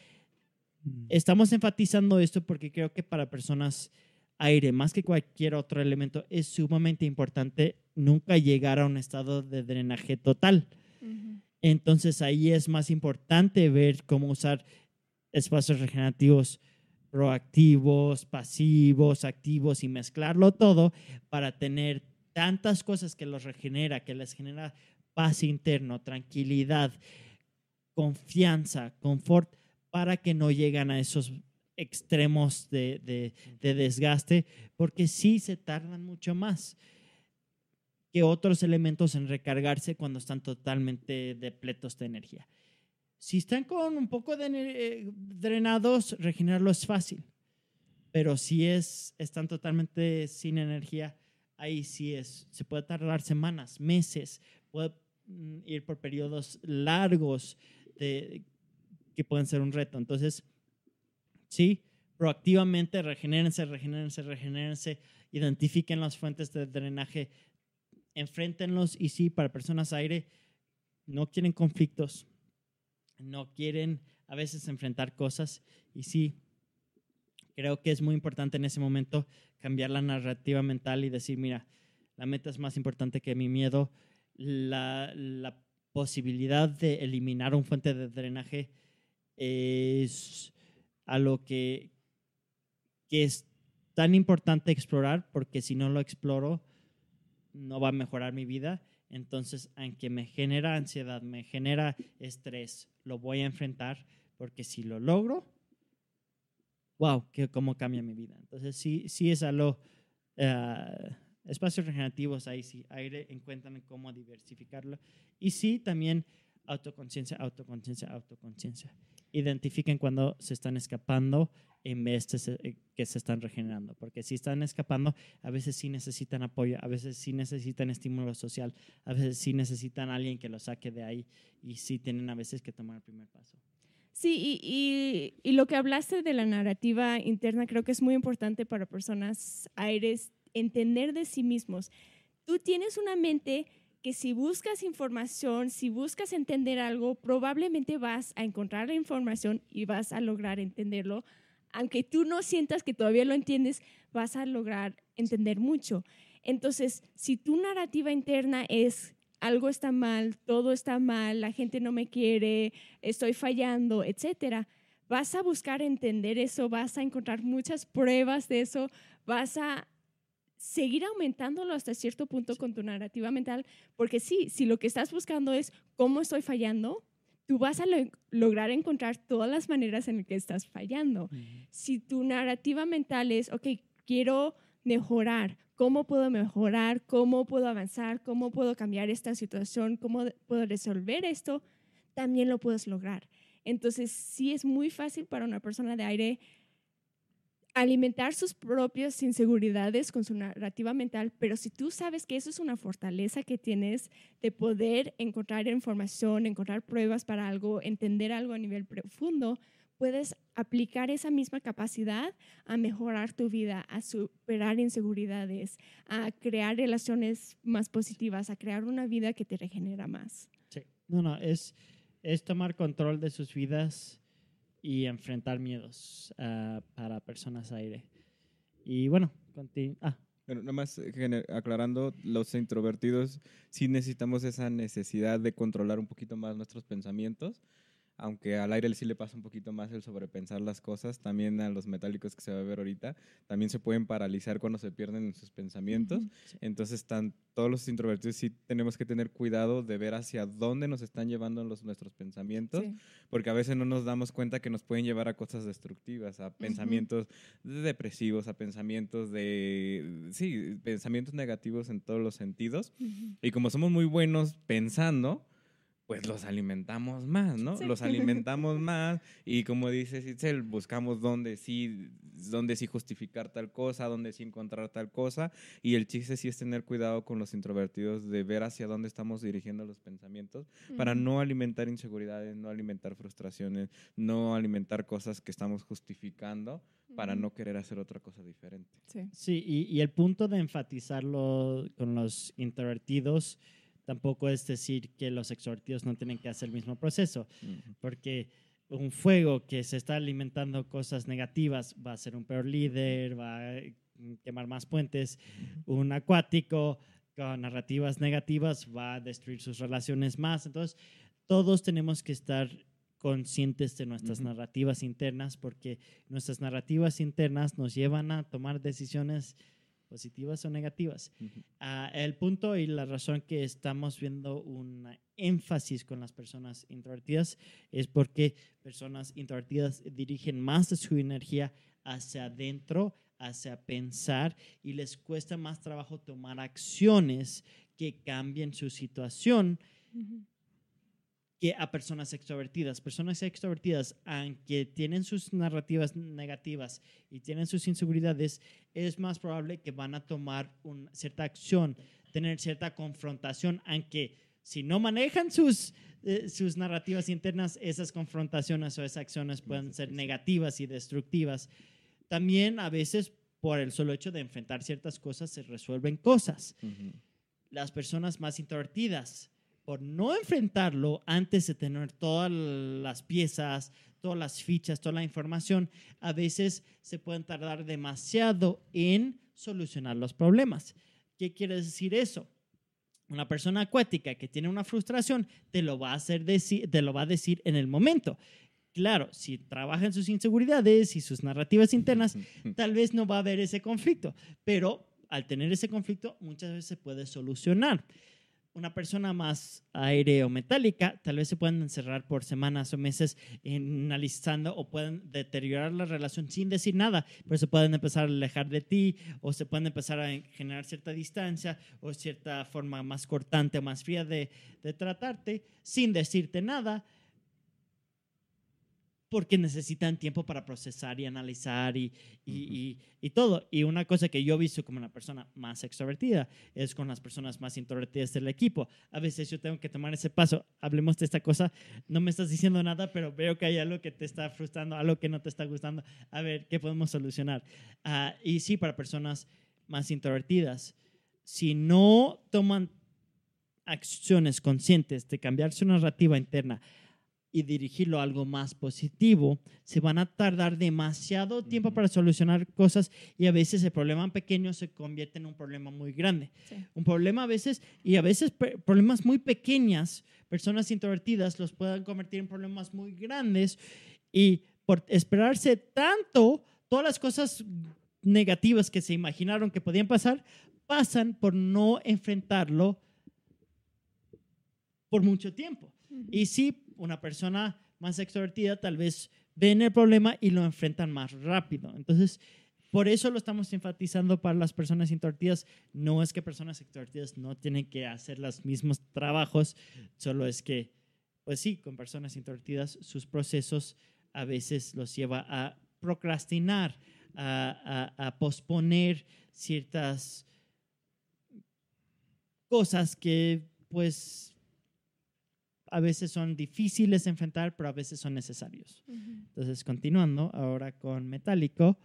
estamos enfatizando esto porque creo que para personas aire, más que cualquier otro elemento, es sumamente importante nunca llegar a un estado de drenaje total. Entonces ahí es más importante ver cómo usar espacios regenerativos proactivos, pasivos, activos y mezclarlo todo para tener tantas cosas que los regenera, que les genera paz interno, tranquilidad, confianza, confort, para que no lleguen a esos extremos de, de- de desgaste, porque sí se tardan mucho más que otros elementos en recargarse cuando están totalmente depletos de energía. Si están con un poco de eh, drenados, regenerarlo es fácil. Pero si es, están totalmente sin energía, ahí sí es. Se puede tardar semanas, meses, puede mm, ir por periodos largos que pueden ser un reto. Entonces, sí, proactivamente regenérense, regenérense, regenérense, identifiquen las fuentes de drenaje, enfréntenlos y sí, para personas aire, no quieren conflictos, no quieren a veces enfrentar cosas y sí, creo que es muy importante en ese momento cambiar la narrativa mental y decir, mira, la meta es más importante que mi miedo, la, la posibilidad de eliminar un fuente de drenaje es algo que, que es tan importante explorar porque si no lo exploro no va a mejorar mi vida. Entonces, aunque me genera ansiedad, me genera estrés, lo voy a enfrentar porque si lo logro, wow, que, cómo cambia mi vida. Entonces, sí, sí es algo, eh, espacios regenerativos, ahí sí, aire, encuentran cómo diversificarlo. Y sí, también autoconciencia, autoconciencia, autoconciencia. Identifiquen cuando se están escapando en vez de eh, que se están regenerando. Porque si están escapando, a veces sí necesitan apoyo, a veces sí necesitan estímulo social, a veces sí necesitan alguien que los saque de ahí y sí tienen a veces que tomar el primer paso. Sí, y, y- y lo que hablaste de la narrativa interna creo que es muy importante para personas aires entender de sí mismos. Tú tienes una mente que si buscas información, si buscas entender algo, probablemente vas a encontrar la información y vas a lograr entenderlo. Aunque tú no sientas que todavía lo entiendes, vas a lograr entender mucho. Entonces, si tu narrativa interna es algo está mal, todo está mal, la gente no me quiere, estoy fallando, etcétera. Vas a buscar entender eso, vas a encontrar muchas pruebas de eso, vas a seguir aumentándolo hasta cierto punto con tu narrativa mental, porque sí, si lo que estás buscando es cómo estoy fallando, tú vas a lo- lograr encontrar todas las maneras en las que estás fallando. Si tu narrativa mental es, ok, quiero mejorar, ¿cómo puedo mejorar? ¿Cómo puedo avanzar? ¿Cómo puedo cambiar esta situación? ¿Cómo puedo resolver esto? También lo puedes lograr. Entonces, sí es muy fácil para una persona de aire alimentar sus propias inseguridades con su narrativa mental, pero si tú sabes que eso es una fortaleza que tienes de poder encontrar información, encontrar pruebas para algo, entender algo a nivel profundo, puedes aplicar esa misma capacidad a mejorar tu vida, a superar inseguridades, a crear relaciones más positivas, a crear una vida que te regenera más. Sí. No, no, es, es tomar control de sus vidas y enfrentar miedos ah, para personas aire. Y bueno, continu- ah, Bueno, nada más eh, aclarando, los introvertidos sí necesitamos esa necesidad de controlar un poquito más nuestros pensamientos, aunque al aire sí le pasa un poquito más el sobrepensar las cosas, también a los metálicos que se va a ver ahorita, también se pueden paralizar cuando se pierden en sus pensamientos. sí. Entonces, están, todos los introvertidos sí tenemos que tener cuidado de ver hacia dónde nos están llevando los, nuestros pensamientos, Sí. porque a veces no nos damos cuenta que nos pueden llevar a cosas destructivas, a pensamientos depresivos, a pensamientos de, sí, pensamientos negativos en todos los sentidos. Y como somos muy buenos pensando, pues los alimentamos más, ¿no? Sí. Los alimentamos más y como dice Itzel, buscamos dónde sí, dónde sí justificar tal cosa, dónde sí encontrar tal cosa. Y el chiste sí es tener cuidado con los introvertidos de ver hacia dónde estamos dirigiendo los pensamientos para Ujú. no alimentar inseguridades, no alimentar frustraciones, no alimentar cosas que estamos justificando para no querer hacer otra cosa diferente. Sí. Sí, y, y el punto de enfatizarlo con los introvertidos tampoco es decir que los extrovertidos no tienen que hacer el mismo proceso, porque un fuego que se está alimentando cosas negativas va a ser un peor líder, va a mm, quemar más puentes, un acuático con narrativas negativas va a destruir sus relaciones más, entonces todos tenemos que estar conscientes de nuestras narrativas internas porque nuestras narrativas internas nos llevan a tomar decisiones positivas o negativas. Ah, el punto y la razón que estamos viendo un énfasis con las personas introvertidas es porque personas introvertidas dirigen más de su energía hacia adentro, hacia pensar y les cuesta más trabajo tomar acciones que cambien su situación. Que a personas extrovertidas. Personas extrovertidas, aunque tienen sus narrativas negativas y tienen sus inseguridades, es más probable que van a tomar una cierta acción, tener cierta confrontación, aunque si no manejan sus, eh, sus narrativas internas, esas confrontaciones o esas acciones pueden ser negativas y destructivas. También a veces por el solo hecho de enfrentar ciertas cosas se resuelven cosas las personas más introvertidas por no enfrentarlo antes de tener todas las piezas, todas las fichas, toda la información, a veces se pueden tardar demasiado en solucionar los problemas. ¿Qué quiere decir eso? Una persona acuática que tiene una frustración te lo va a hacer te lo va a decir en el momento. Claro, si trabaja en sus inseguridades y sus narrativas internas, [LAUGHS] tal vez no va a haber ese conflicto, pero al tener ese conflicto muchas veces se puede solucionar. Una persona más aire o metálica, tal vez se puedan encerrar por semanas o meses analizando o pueden deteriorar la relación sin decir nada, pero se pueden empezar a alejar de ti o se pueden empezar a generar cierta distancia o cierta forma más cortante o más fría de, de tratarte sin decirte nada porque necesitan tiempo para procesar y analizar y, y, y- y todo. Y una cosa que yo he visto como una persona más extrovertida es con las personas más introvertidas del equipo. A veces yo tengo que tomar ese paso. Hablemos de esta cosa. No me estás diciendo nada, pero veo que hay algo que te está frustrando, algo que no te está gustando. A ver, ¿qué podemos solucionar? Ah, y sí, para personas más introvertidas, si no toman acciones conscientes de cambiar su narrativa interna y dirigirlo a algo más positivo, se van a tardar demasiado tiempo para solucionar cosas y a veces el problema pequeño se convierte en un problema muy grande. Sí. Un problema a veces, y a veces problemas muy pequeñas, personas introvertidas los pueden convertir en problemas muy grandes y por esperarse tanto, todas las cosas negativas que se imaginaron que podían pasar, pasan por no enfrentarlo por mucho tiempo. Y sí, una persona más extrovertida tal vez ven el problema y lo enfrentan más rápido. Entonces, por eso lo estamos enfatizando para las personas introvertidas. No es que personas extrovertidas no tienen que hacer los mismos trabajos, solo es que, pues sí, con personas introvertidas sus procesos a veces los lleva a procrastinar, a- a posponer ciertas cosas que pues a veces son difíciles de enfrentar, pero a veces son necesarios. Ujú. Entonces, continuando ahora con Metálico,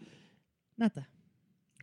Nata.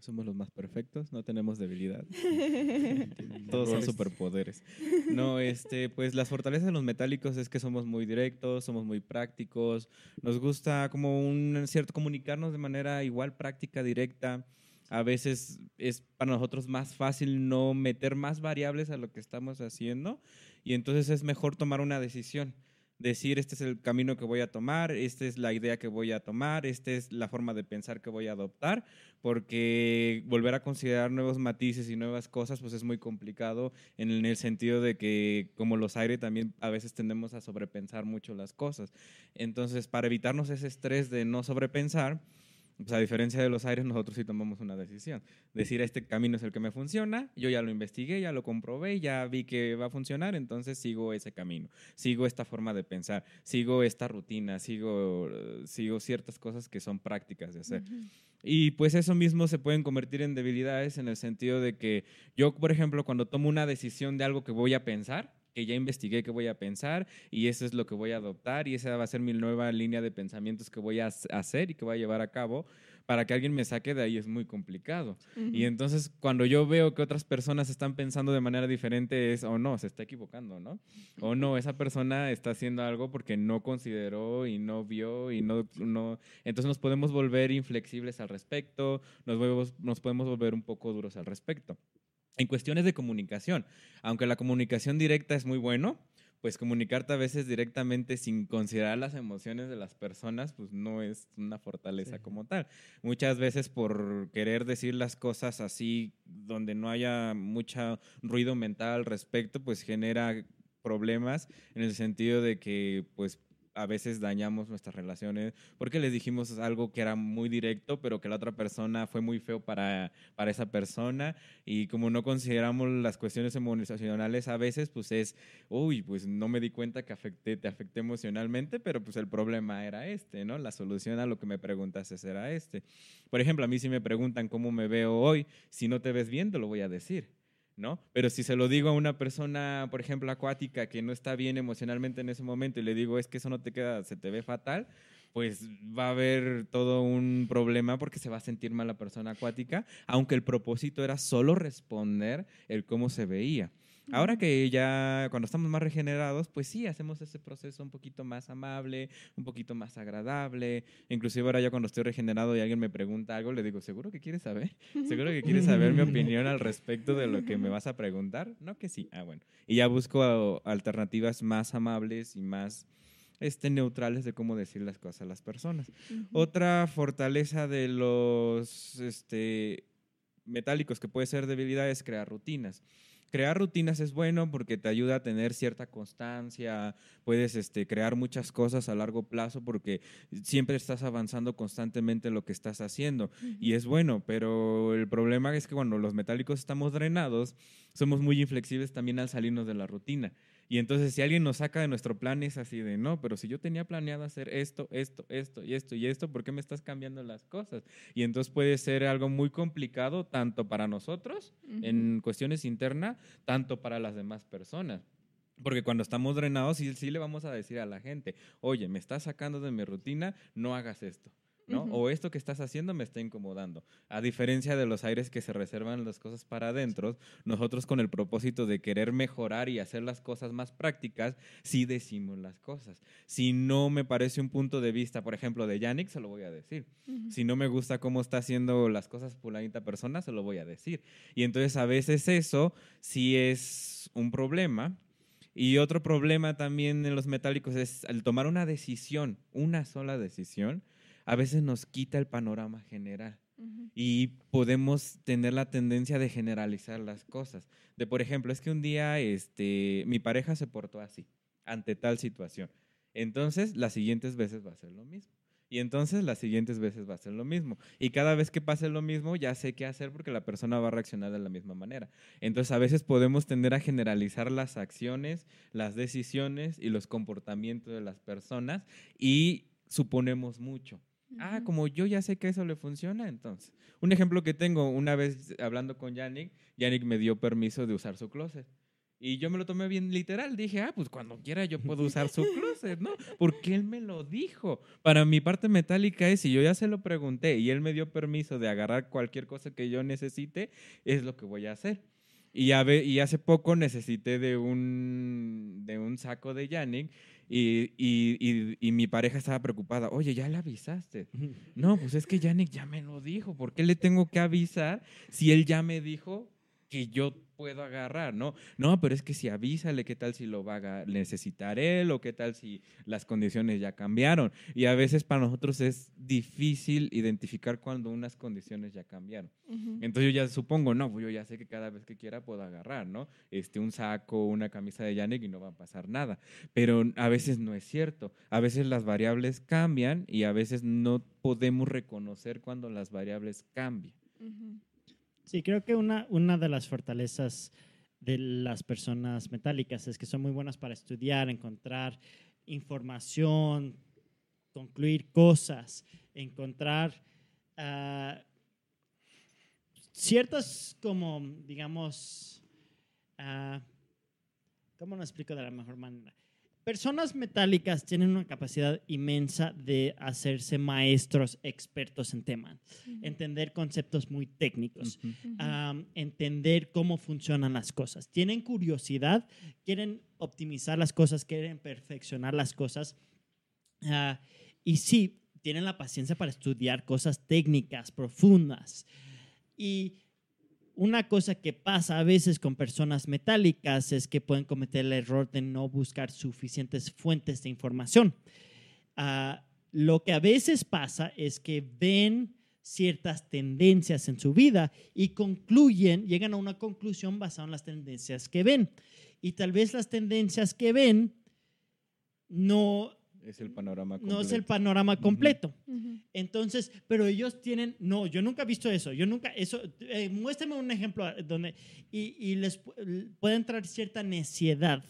Somos los más perfectos, no tenemos debilidad. [LAUGHS] [LAUGHS] Todos son Errores. superpoderes. No, este, pues las fortalezas de los metálicos es que somos muy directos, somos muy prácticos, nos gusta como un cierto comunicarnos de manera igual práctica, directa. A veces es para nosotros más fácil no meter más variables a lo que estamos haciendo y entonces es mejor tomar una decisión. Decir, este es el camino que voy a tomar, esta es la idea que voy a tomar, esta es la forma de pensar que voy a adoptar porque volver a considerar nuevos matices y nuevas cosas pues es muy complicado en el, en el sentido de que como los aire también a veces tendemos a sobrepensar mucho las cosas. Entonces, para evitarnos ese estrés de no sobrepensar, pues a diferencia de los aires, nosotros sí tomamos una decisión. Decir, este camino es el que me funciona, yo ya lo investigué, ya lo comprobé, ya vi que va a funcionar, entonces sigo ese camino, sigo esta forma de pensar, sigo esta rutina, sigo, sigo ciertas cosas que son prácticas de hacer. Y pues eso mismo se pueden convertir en debilidades en el sentido de que yo, por ejemplo, cuando tomo una decisión de algo que voy a pensar, que ya investigué que voy a pensar y eso es lo que voy a adoptar y esa va a ser mi nueva línea de pensamientos que voy a hac- hacer y que voy a llevar a cabo, para que alguien me saque de ahí es muy complicado. Y entonces cuando yo veo que otras personas están pensando de manera diferente es, o no, se está equivocando, ¿no? O no, esa persona está haciendo algo porque no consideró y no vio y no, no... Entonces nos podemos volver inflexibles al respecto, nos, volvemos- nos podemos volver un poco duros al respecto. En cuestiones de comunicación, aunque la comunicación directa es muy bueno, pues comunicarte a veces directamente sin considerar las emociones de las personas, pues no es una fortaleza Sí. como tal. Muchas veces por querer decir las cosas así, donde no haya mucho ruido mental al respecto, pues genera problemas en el sentido de que pues a veces dañamos nuestras relaciones porque les dijimos algo que era muy directo, pero que la otra persona fue muy feo para, para esa persona y como no consideramos las cuestiones emocionales a veces, pues es, uy, pues no me di cuenta que afecté, te afecté emocionalmente, pero pues el problema era este, ¿no? La solución a lo que me preguntaste era este. Por ejemplo, a mí si me preguntan cómo me veo hoy, si no te ves bien, te lo voy a decir. ¿No? Pero si se lo digo a una persona, por ejemplo, acuática que no está bien emocionalmente en ese momento y le digo, es que eso no te queda, se te ve fatal, pues va a haber todo un problema porque se va a sentir mal la persona acuática, aunque el propósito era solo responder el cómo se veía. Ahora que ya cuando estamos más regenerados, pues sí, hacemos ese proceso un poquito más amable, un poquito más agradable. Inclusive ahora ya cuando estoy regenerado y alguien me pregunta algo, le digo, ¿seguro que quieres saber? ¿Seguro que quieres saber mi opinión al respecto de lo que me vas a preguntar? No que sí. Ah, bueno. Y ya busco a- alternativas más amables y más este, neutrales de cómo decir las cosas a las personas. Ujú. Otra fortaleza de los este, metálicos que puede ser debilidad es crear rutinas. Crear rutinas es bueno porque te ayuda a tener cierta constancia, puedes este, crear muchas cosas a largo plazo porque siempre estás avanzando constantemente en lo que estás haciendo y es bueno, pero el problema es que cuando los metálicos estamos drenados, somos muy inflexibles también al salirnos de la rutina. Y entonces si alguien nos saca de nuestro plan es así de, no, pero si yo tenía planeado hacer esto, esto, esto y esto y esto, ¿por qué me estás cambiando las cosas? Y entonces puede ser algo muy complicado tanto para nosotros en cuestiones internas, tanto para las demás personas. Porque cuando estamos drenados, sí, sí le vamos a decir a la gente, oye, me estás sacando de mi rutina, no hagas esto. ¿No? O esto que estás haciendo me está incomodando. A diferencia de los aires que se reservan las cosas para adentro, nosotros con el propósito de querer mejorar y hacer las cosas más prácticas, sí decimos las cosas. Si no me parece un punto de vista, por ejemplo, de Yannick, se lo voy a decir. Si no me gusta cómo está haciendo las cosas fulanita persona, se lo voy a decir. Y entonces a veces eso sí es un problema. Y otro problema también en los metálicos es al tomar una decisión, una sola decisión, a veces nos quita el panorama general. Y podemos tener la tendencia de generalizar las cosas. De, por ejemplo, es que un día este, mi pareja se portó así, ante tal situación. Entonces, las siguientes veces va a ser lo mismo. Y entonces las siguientes veces va a ser lo mismo. Y cada vez que pase lo mismo, ya sé qué hacer porque la persona va a reaccionar de la misma manera. Entonces a veces podemos tender a generalizar las acciones, las decisiones y los comportamientos de las personas y suponemos mucho. Ah, como yo ya sé que eso le funciona, entonces. Un ejemplo que tengo, una vez hablando con Yannick, Yannick me dio permiso de usar su closet. Y yo me lo tomé bien literal. Dije, ah, pues cuando quiera yo puedo usar su closet, ¿no? Porque él me lo dijo. Para mi parte metálica es, si yo ya se lo pregunté y él me dio permiso de agarrar cualquier cosa que yo necesite, es lo que voy a hacer. Y, y hace poco necesité de un, de un saco de Yannick y, y, y, mi pareja estaba preocupada. Oye, ¿ya le avisaste? No, pues es que Yannick ya me lo dijo. ¿Por qué le tengo que avisar si él ya me dijo que yo puedo agarrar, ¿no? No, pero es que si avísale, ¿qué tal si lo va a necesitar él? ¿O qué tal si las condiciones ya cambiaron? Y a veces para nosotros es difícil identificar cuando unas condiciones ya cambiaron. Entonces yo ya supongo, no, pues yo ya sé que cada vez que quiera puedo agarrar, ¿no? Este, un saco, una camisa de Yannick y no va a pasar nada. Pero a veces no es cierto. A veces las variables cambian y a veces no podemos reconocer cuando las variables cambian. Sí, creo que una, una de las fortalezas de las personas metálicas es que son muy buenas para estudiar, encontrar información, concluir cosas, encontrar uh, ciertas como, digamos, uh, ¿cómo lo explico de la mejor manera? Personas metálicas tienen una capacidad inmensa de hacerse maestros expertos en temas, entender conceptos muy técnicos, entender cómo funcionan las cosas. Tienen curiosidad, quieren optimizar las cosas, quieren perfeccionar las cosas. Ah, y sí, tienen la paciencia para estudiar cosas técnicas, profundas. Y una cosa que pasa a veces con personas metálicas es que pueden cometer el error de no buscar suficientes fuentes de información. Ah, lo que a veces pasa es que ven ciertas tendencias en su vida y concluyen, llegan a una conclusión basada en las tendencias que ven. Y tal vez las tendencias que ven no es el panorama completo. No es el panorama completo. Entonces, pero ellos tienen, no, yo nunca he visto eso, yo nunca, eso, eh, muéstrame un ejemplo donde, y, y, les puede entrar cierta neciedad.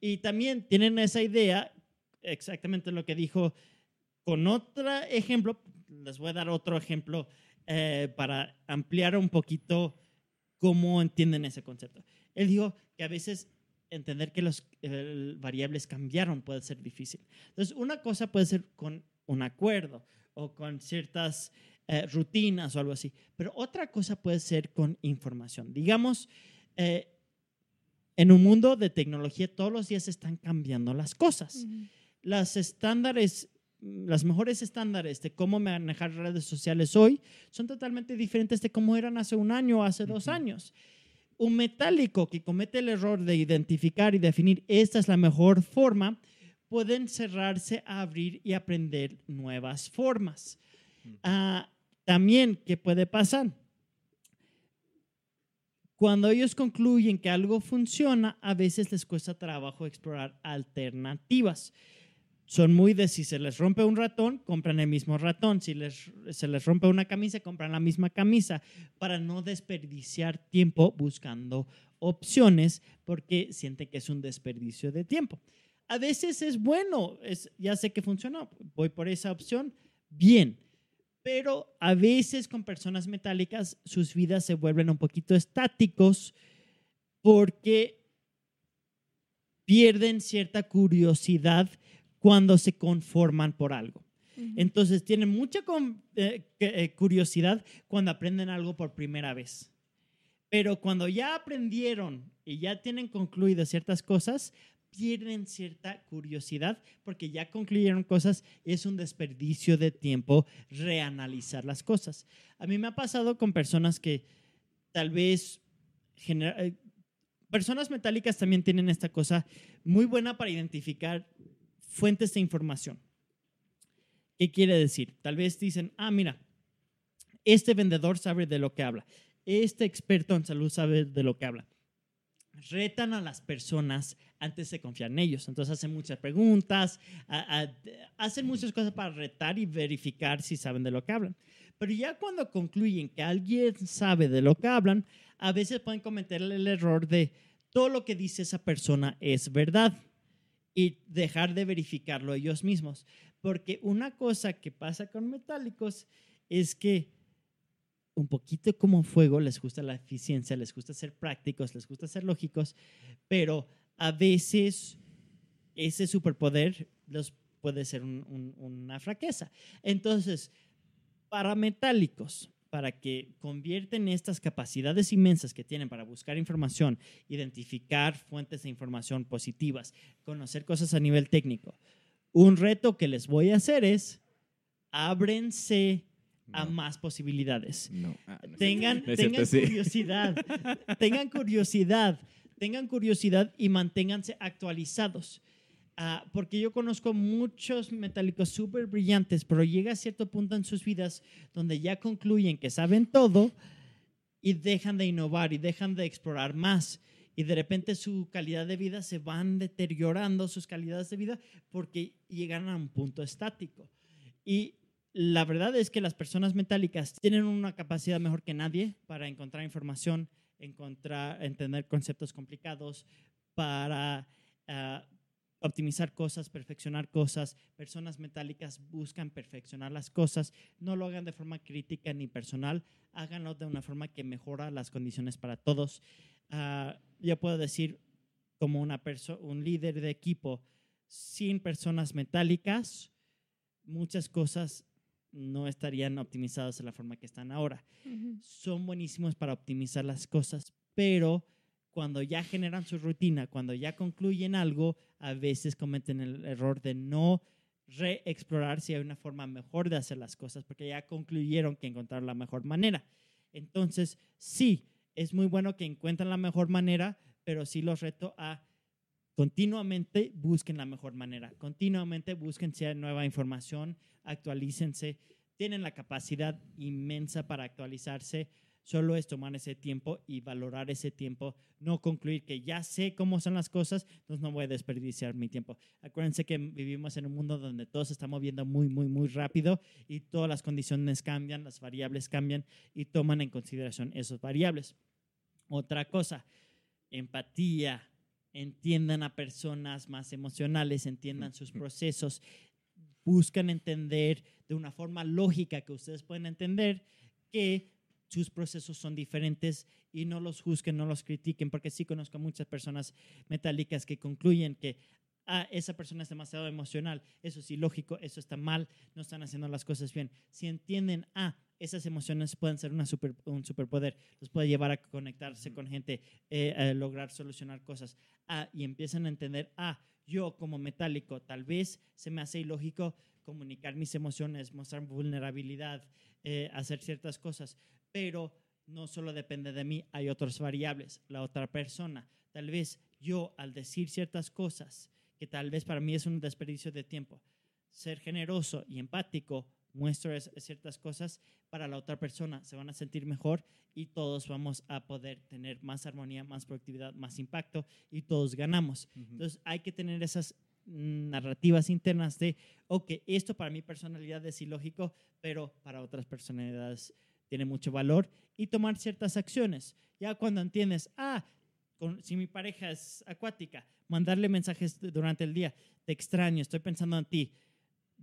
Y también tienen esa idea, exactamente lo que dijo, con otro ejemplo, les voy a dar otro ejemplo eh, para ampliar un poquito cómo entienden ese concepto. Él dijo que a veces entender que las variables cambiaron puede ser difícil. Entonces, una cosa puede ser con un acuerdo o con ciertas eh, rutinas o algo así, pero otra cosa puede ser con información. Digamos, eh, en un mundo de tecnología todos los días están cambiando las cosas. Las estándares, las mejores estándares de cómo manejar redes sociales hoy son totalmente diferentes de cómo eran hace un año o hace dos años un metálico que comete el error de identificar y definir esta es la mejor forma, pueden cerrarse a abrir y aprender nuevas formas. Ah, también, ¿qué puede pasar? Cuando ellos concluyen que algo funciona, a veces les cuesta trabajo explorar alternativas. Son muy de si se les rompe un ratón, compran el mismo ratón. Si se les rompe una camisa, compran la misma camisa para no desperdiciar tiempo buscando opciones porque sienten que es un desperdicio de tiempo. A veces es bueno, es, ya sé que funcionó, voy por esa opción, bien pero a veces con personas metálicas sus vidas se vuelven un poquito estáticos porque pierden cierta curiosidad cuando se conforman por algo. Entonces tienen mucha eh, eh, curiosidad cuando aprenden algo por primera vez. Pero cuando ya aprendieron y ya tienen concluidas ciertas cosas, pierden cierta curiosidad porque ya concluyeron cosas, es un desperdicio de tiempo reanalizar las cosas. A mí me ha pasado con personas que tal vez, eh, personas metálicas también tienen esta cosa muy buena para identificar fuentes de información. ¿Qué quiere decir? Tal vez dicen, ah, mira, este vendedor sabe de lo que habla, este experto en salud sabe de lo que habla retan a las personas antes de confiar en ellos. Entonces hacen muchas preguntas, hacen muchas cosas para retar y verificar si saben de lo que hablan. Pero ya cuando concluyen que alguien sabe de lo que hablan, a veces pueden cometer el error de todo lo que dice esa persona es verdad y dejar de verificarlo ellos mismos. Porque una cosa que pasa con metálicos es que un poquito como fuego, les gusta la eficiencia, les gusta ser prácticos, les gusta ser lógicos, pero a veces ese superpoder los puede ser una fraqueza. Entonces, para metálicos, para que convierten estas capacidades inmensas que tienen para buscar información, identificar fuentes de información positivas, conocer cosas a nivel técnico, un reto que les voy a hacer es ábrense a más posibilidades. Ah, tengan [LAUGHS] tengan curiosidad, [LAUGHS] tengan curiosidad, tengan curiosidad y manténganse actualizados. Ah, porque yo conozco muchos metálicos súper brillantes, pero llega a cierto punto en sus vidas donde ya concluyen que saben todo y dejan de innovar y dejan de explorar más. Y de repente su calidad de vida se van deteriorando, sus calidades de vida, porque llegan a un punto estático. Y la verdad es que las personas metálicas tienen una capacidad mejor que nadie para encontrar información, encontrar, entender conceptos complicados, para ah, optimizar cosas, perfeccionar cosas. Personas metálicas buscan perfeccionar las cosas. No lo hagan de forma crítica ni personal, háganlo de una forma que mejora las condiciones para todos. Uh, yo puedo decir, como una un líder de equipo, sin personas metálicas, muchas cosas no estarían optimizados de la forma que están ahora. Son buenísimos para optimizar las cosas, pero cuando ya generan su rutina, cuando ya concluyen algo, a veces cometen el error de no reexplorar si hay una forma mejor de hacer las cosas, porque ya concluyeron que encontraron la mejor manera. Entonces, sí, es muy bueno que encuentren la mejor manera, pero sí los reto a continuamente busquen la mejor manera, continuamente busquen si hay nueva información, actualícense, tienen la capacidad inmensa para actualizarse, solo es tomar ese tiempo y valorar ese tiempo, no concluir que ya sé cómo son las cosas, entonces no voy a desperdiciar mi tiempo. Acuérdense que vivimos en un mundo donde todo se está moviendo muy, muy, muy rápido y todas las condiciones cambian, las variables cambian y toman en consideración esas variables. Otra cosa, empatía, entiendan a personas más emocionales, entiendan sus procesos, buscan entender de una forma lógica que ustedes pueden entender que sus procesos son diferentes y no los juzguen, no los critiquen, porque sí conozco muchas personas metálicas que concluyen que ah, esa persona es demasiado emocional, eso es ilógico, eso está mal, no están haciendo las cosas bien. Si entienden, ah, esas emociones pueden ser una super, un superpoder, los puede llevar a conectarse con gente, eh, a lograr solucionar cosas. Ah, y empiezan a entender, ah, yo como metálico tal vez se me hace ilógico comunicar mis emociones, mostrar vulnerabilidad, eh, hacer ciertas cosas, pero no solo depende de mí, hay otras variables, la otra persona. Tal vez yo al decir ciertas cosas, que tal vez para mí es un desperdicio de tiempo, ser generoso y empático muestro es- ciertas cosas para la otra persona, se van a sentir mejor y todos vamos a poder tener más armonía, más productividad, más impacto y todos ganamos. Entonces hay que tener esas mm, narrativas internas de, ok, esto para mi personalidad es ilógico, pero para otras personalidades tiene mucho valor y tomar ciertas acciones. Ya cuando entiendes, ah, con- si mi pareja es acuática, mandarle mensajes durante el día, te extraño, estoy pensando en ti,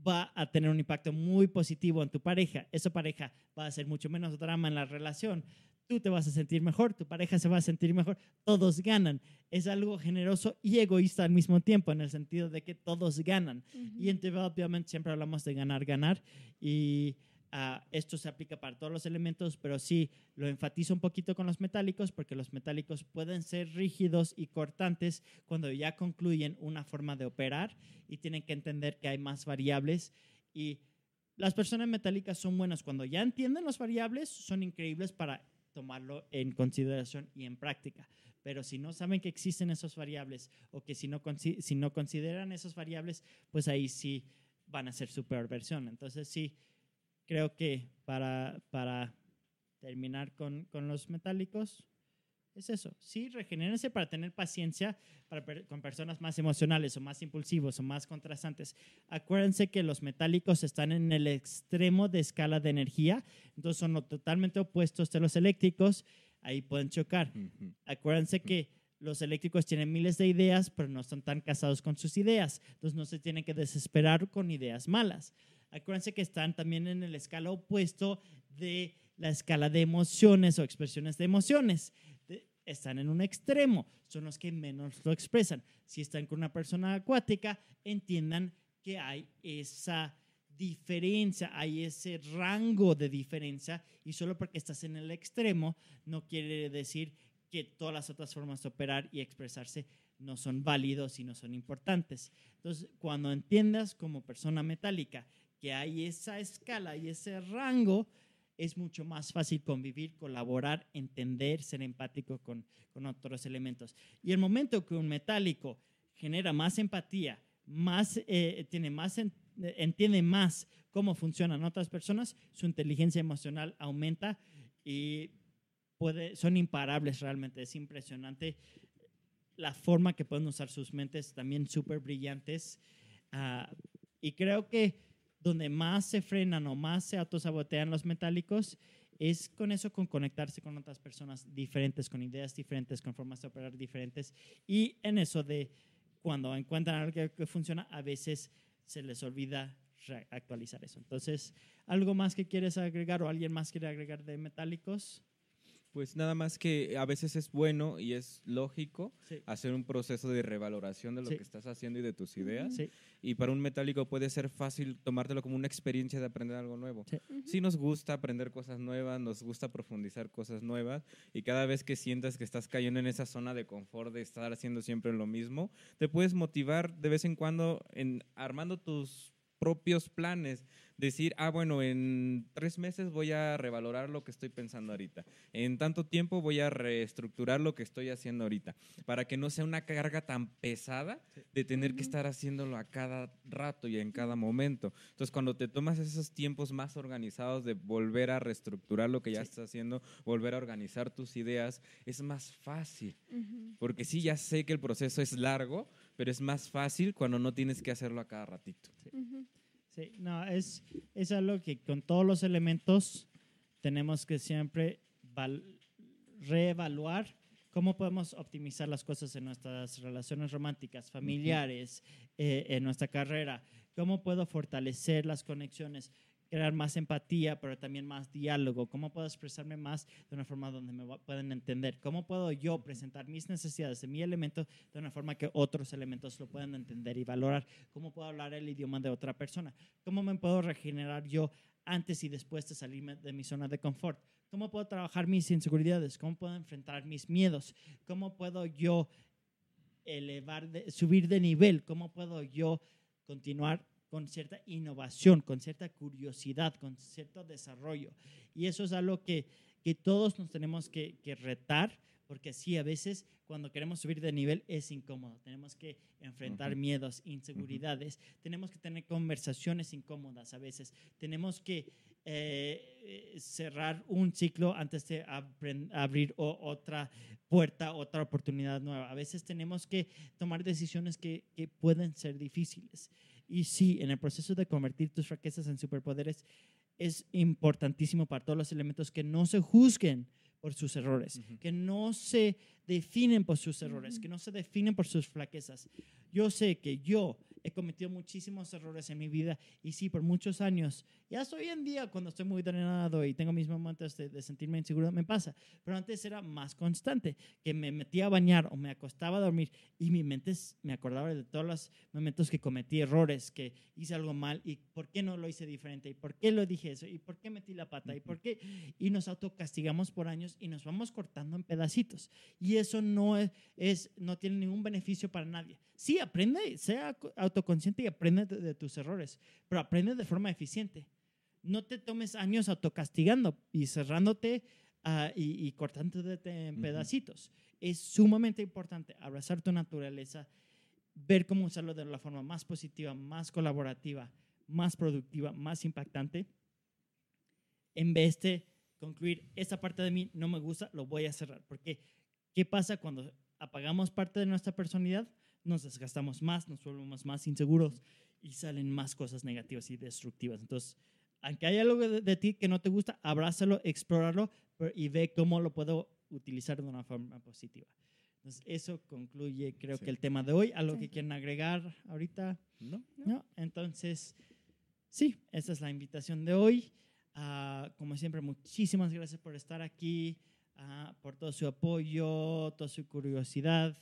va a tener un impacto muy positivo en tu pareja. Esa pareja va a hacer mucho menos drama en la relación. Tú te vas a sentir mejor, tu pareja se va a sentir mejor, todos ganan. Es algo generoso y egoísta al mismo tiempo, en el sentido de que todos ganan. Y en Development siempre hablamos de ganar, ganar. Y ah, esto se aplica para todos los elementos, pero sí lo enfatizo un poquito con los metálicos, porque los metálicos pueden ser rígidos y cortantes cuando ya concluyen una forma de operar y tienen que entender que hay más variables. Y las personas metálicas son buenas cuando ya entienden las variables, son increíbles para tomarlo en consideración y en práctica. Pero si no saben que existen esas variables o que si no, si no consideran esas variables, pues ahí sí van a ser su peor versión. Entonces sí, creo que para, para terminar con, con los metálicos, es eso. Sí, regenérense para tener paciencia para per- con personas más emocionales o más impulsivos o más contrastantes. Acuérdense que los metálicos están en el extremo de escala de energía, entonces son lo totalmente opuestos de los eléctricos. Ahí pueden chocar. Acuérdense que los eléctricos tienen miles de ideas, pero no están tan casados con sus ideas. Entonces no se tienen que desesperar con ideas malas. Acuérdense que están también en el escala opuesto de la escala de emociones o expresiones de emociones. Están en un extremo, son los que menos lo expresan. Si están con una persona acuática, entiendan que hay esa diferencia, hay ese rango de diferencia y solo porque estás en el extremo no quiere decir que todas las otras formas de operar y expresarse no son válidos y no son importantes. Entonces, cuando entiendas como persona metálica que hay esa escala y ese rango, es mucho más fácil convivir, colaborar, entender, ser empático con, con otros elementos. Y el momento que un metálico genera más empatía, más, eh, tiene más en- entiende más cómo funcionan otras personas, su inteligencia emocional aumenta y puede, son imparables realmente. Es impresionante la forma que pueden usar sus mentes, también súper brillantes. Ah, y creo que donde más se frenan o más se autosabotean los metálicos es con eso, con conectarse con otras personas diferentes, con ideas diferentes, con formas de operar diferentes. Y en eso de cuando encuentran algo que, que funciona, a veces se les olvida actualizar eso. Entonces, ¿algo más que quieres agregar o alguien más quiere agregar de metálicos? Pues nada más que a veces es bueno y es lógico Sí. hacer un proceso de revaloración de lo Sí. que estás haciendo y de tus ideas. Sí. Y para un metálico puede ser fácil tomártelo como una experiencia de aprender algo nuevo. Sí. Sí nos gusta aprender cosas nuevas, nos gusta profundizar cosas nuevas y cada vez que sientas que estás cayendo en esa zona de confort de estar haciendo siempre lo mismo, te puedes motivar de vez en cuando en armando tus propios planes, decir, ah, bueno, en tres meses voy a revalorar lo que estoy pensando ahorita, en tanto tiempo voy a reestructurar lo que estoy haciendo ahorita, para que no sea una carga tan pesada de tener que estar haciéndolo a cada rato y en cada momento. Entonces, cuando te tomas esos tiempos más organizados de volver a reestructurar lo que ya Sí. estás haciendo, volver a organizar tus ideas, es más fácil. Porque sí, ya sé que el proceso es largo, pero es más fácil cuando no tienes que hacerlo a cada ratito. Ujú. Sí, no, es, es algo que con todos los elementos tenemos que siempre val- reevaluar cómo podemos optimizar las cosas en nuestras relaciones románticas, familiares, eh, en nuestra carrera, cómo puedo fortalecer las conexiones, crear más empatía, pero también más diálogo, cómo puedo expresarme más de una forma donde me pueden entender, cómo puedo yo presentar mis necesidades de mi elemento de una forma que otros elementos lo puedan entender y valorar, cómo puedo hablar el idioma de otra persona, cómo me puedo regenerar yo antes y después de salirme de mi zona de confort, cómo puedo trabajar mis inseguridades, cómo puedo enfrentar mis miedos, cómo puedo yo elevar, de- subir de nivel, cómo puedo yo continuar con cierta innovación, con cierta curiosidad, con cierto desarrollo. Y eso es algo que, que todos nos tenemos que, que retar porque sí, a veces cuando queremos subir de nivel es incómodo. Tenemos que enfrentar miedos, inseguridades, tenemos que tener conversaciones incómodas a veces, tenemos que eh, cerrar un ciclo antes de abrir otra puerta, otra oportunidad nueva. A veces tenemos que tomar decisiones que, que pueden ser difíciles. Y sí, en el proceso de convertir tus fraquezas en superpoderes es importantísimo para todos los elementos que no se juzguen por sus errores, que no se definen por sus errores, que no se definen por sus flaquezas. Yo sé que yo he cometido muchísimos errores en mi vida y sí, por muchos años, y hasta hoy en día cuando estoy muy drenado y tengo mis momentos de, de sentirme inseguro, me pasa, pero antes era más constante, que me metía a bañar o me acostaba a dormir y mi mente me acordaba de todos los momentos que cometí errores, que hice algo mal y por qué no lo hice diferente y por qué lo dije eso y por qué metí la pata y por qué. Y nos autocastigamos por años y nos vamos cortando en pedacitos. Y eso no es, es no tiene ningún beneficio para nadie. Sí, aprende, sea co- autoconsciente y aprende de, de tus errores, pero aprende de forma eficiente. No te tomes años autocastigando y cerrándote ah, y, y cortándote en pedacitos. Es sumamente importante abrazar tu naturaleza, ver cómo usarlo de la forma más positiva, más colaborativa, más productiva, más impactante, en vez de concluir, esta parte de mí no me gusta, lo voy a cerrar. Porque, ¿qué pasa cuando apagamos parte de nuestra personalidad? Nos desgastamos más, nos volvemos más inseguros y salen más cosas negativas y destructivas. Entonces, aunque haya algo de, de ti que no te gusta, abrázalo, explóralo pero- y ve cómo lo puedo utilizar de una forma positiva. Entonces, eso concluye, creo Sí. que el tema de hoy. ¿Algo Sí. que quieren agregar ahorita? ¿No? ¿No? Entonces, sí, esa es la invitación de hoy. Ah, como siempre, muchísimas gracias por estar aquí, ah, por todo su apoyo, toda su curiosidad.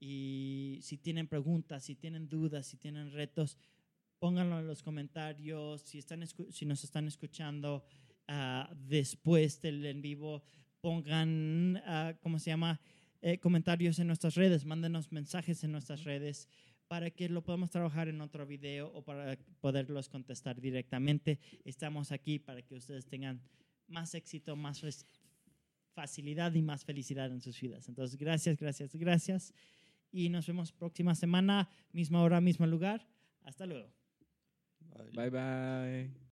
Y si tienen preguntas, si tienen dudas, si tienen retos, pónganlo en los comentarios. Si, están si nos están escuchando ah, después del en vivo, pongan, ah, ¿cómo se llama? Eh, comentarios en nuestras redes, mándenos mensajes en nuestras redes para que lo podamos trabajar en otro video o para poderlos contestar directamente. Estamos aquí para que ustedes tengan más éxito, más facilidad y más felicidad en sus vidas. Entonces, gracias, gracias, gracias. Y nos vemos próxima semana, misma hora, mismo lugar. Hasta luego. Bye bye.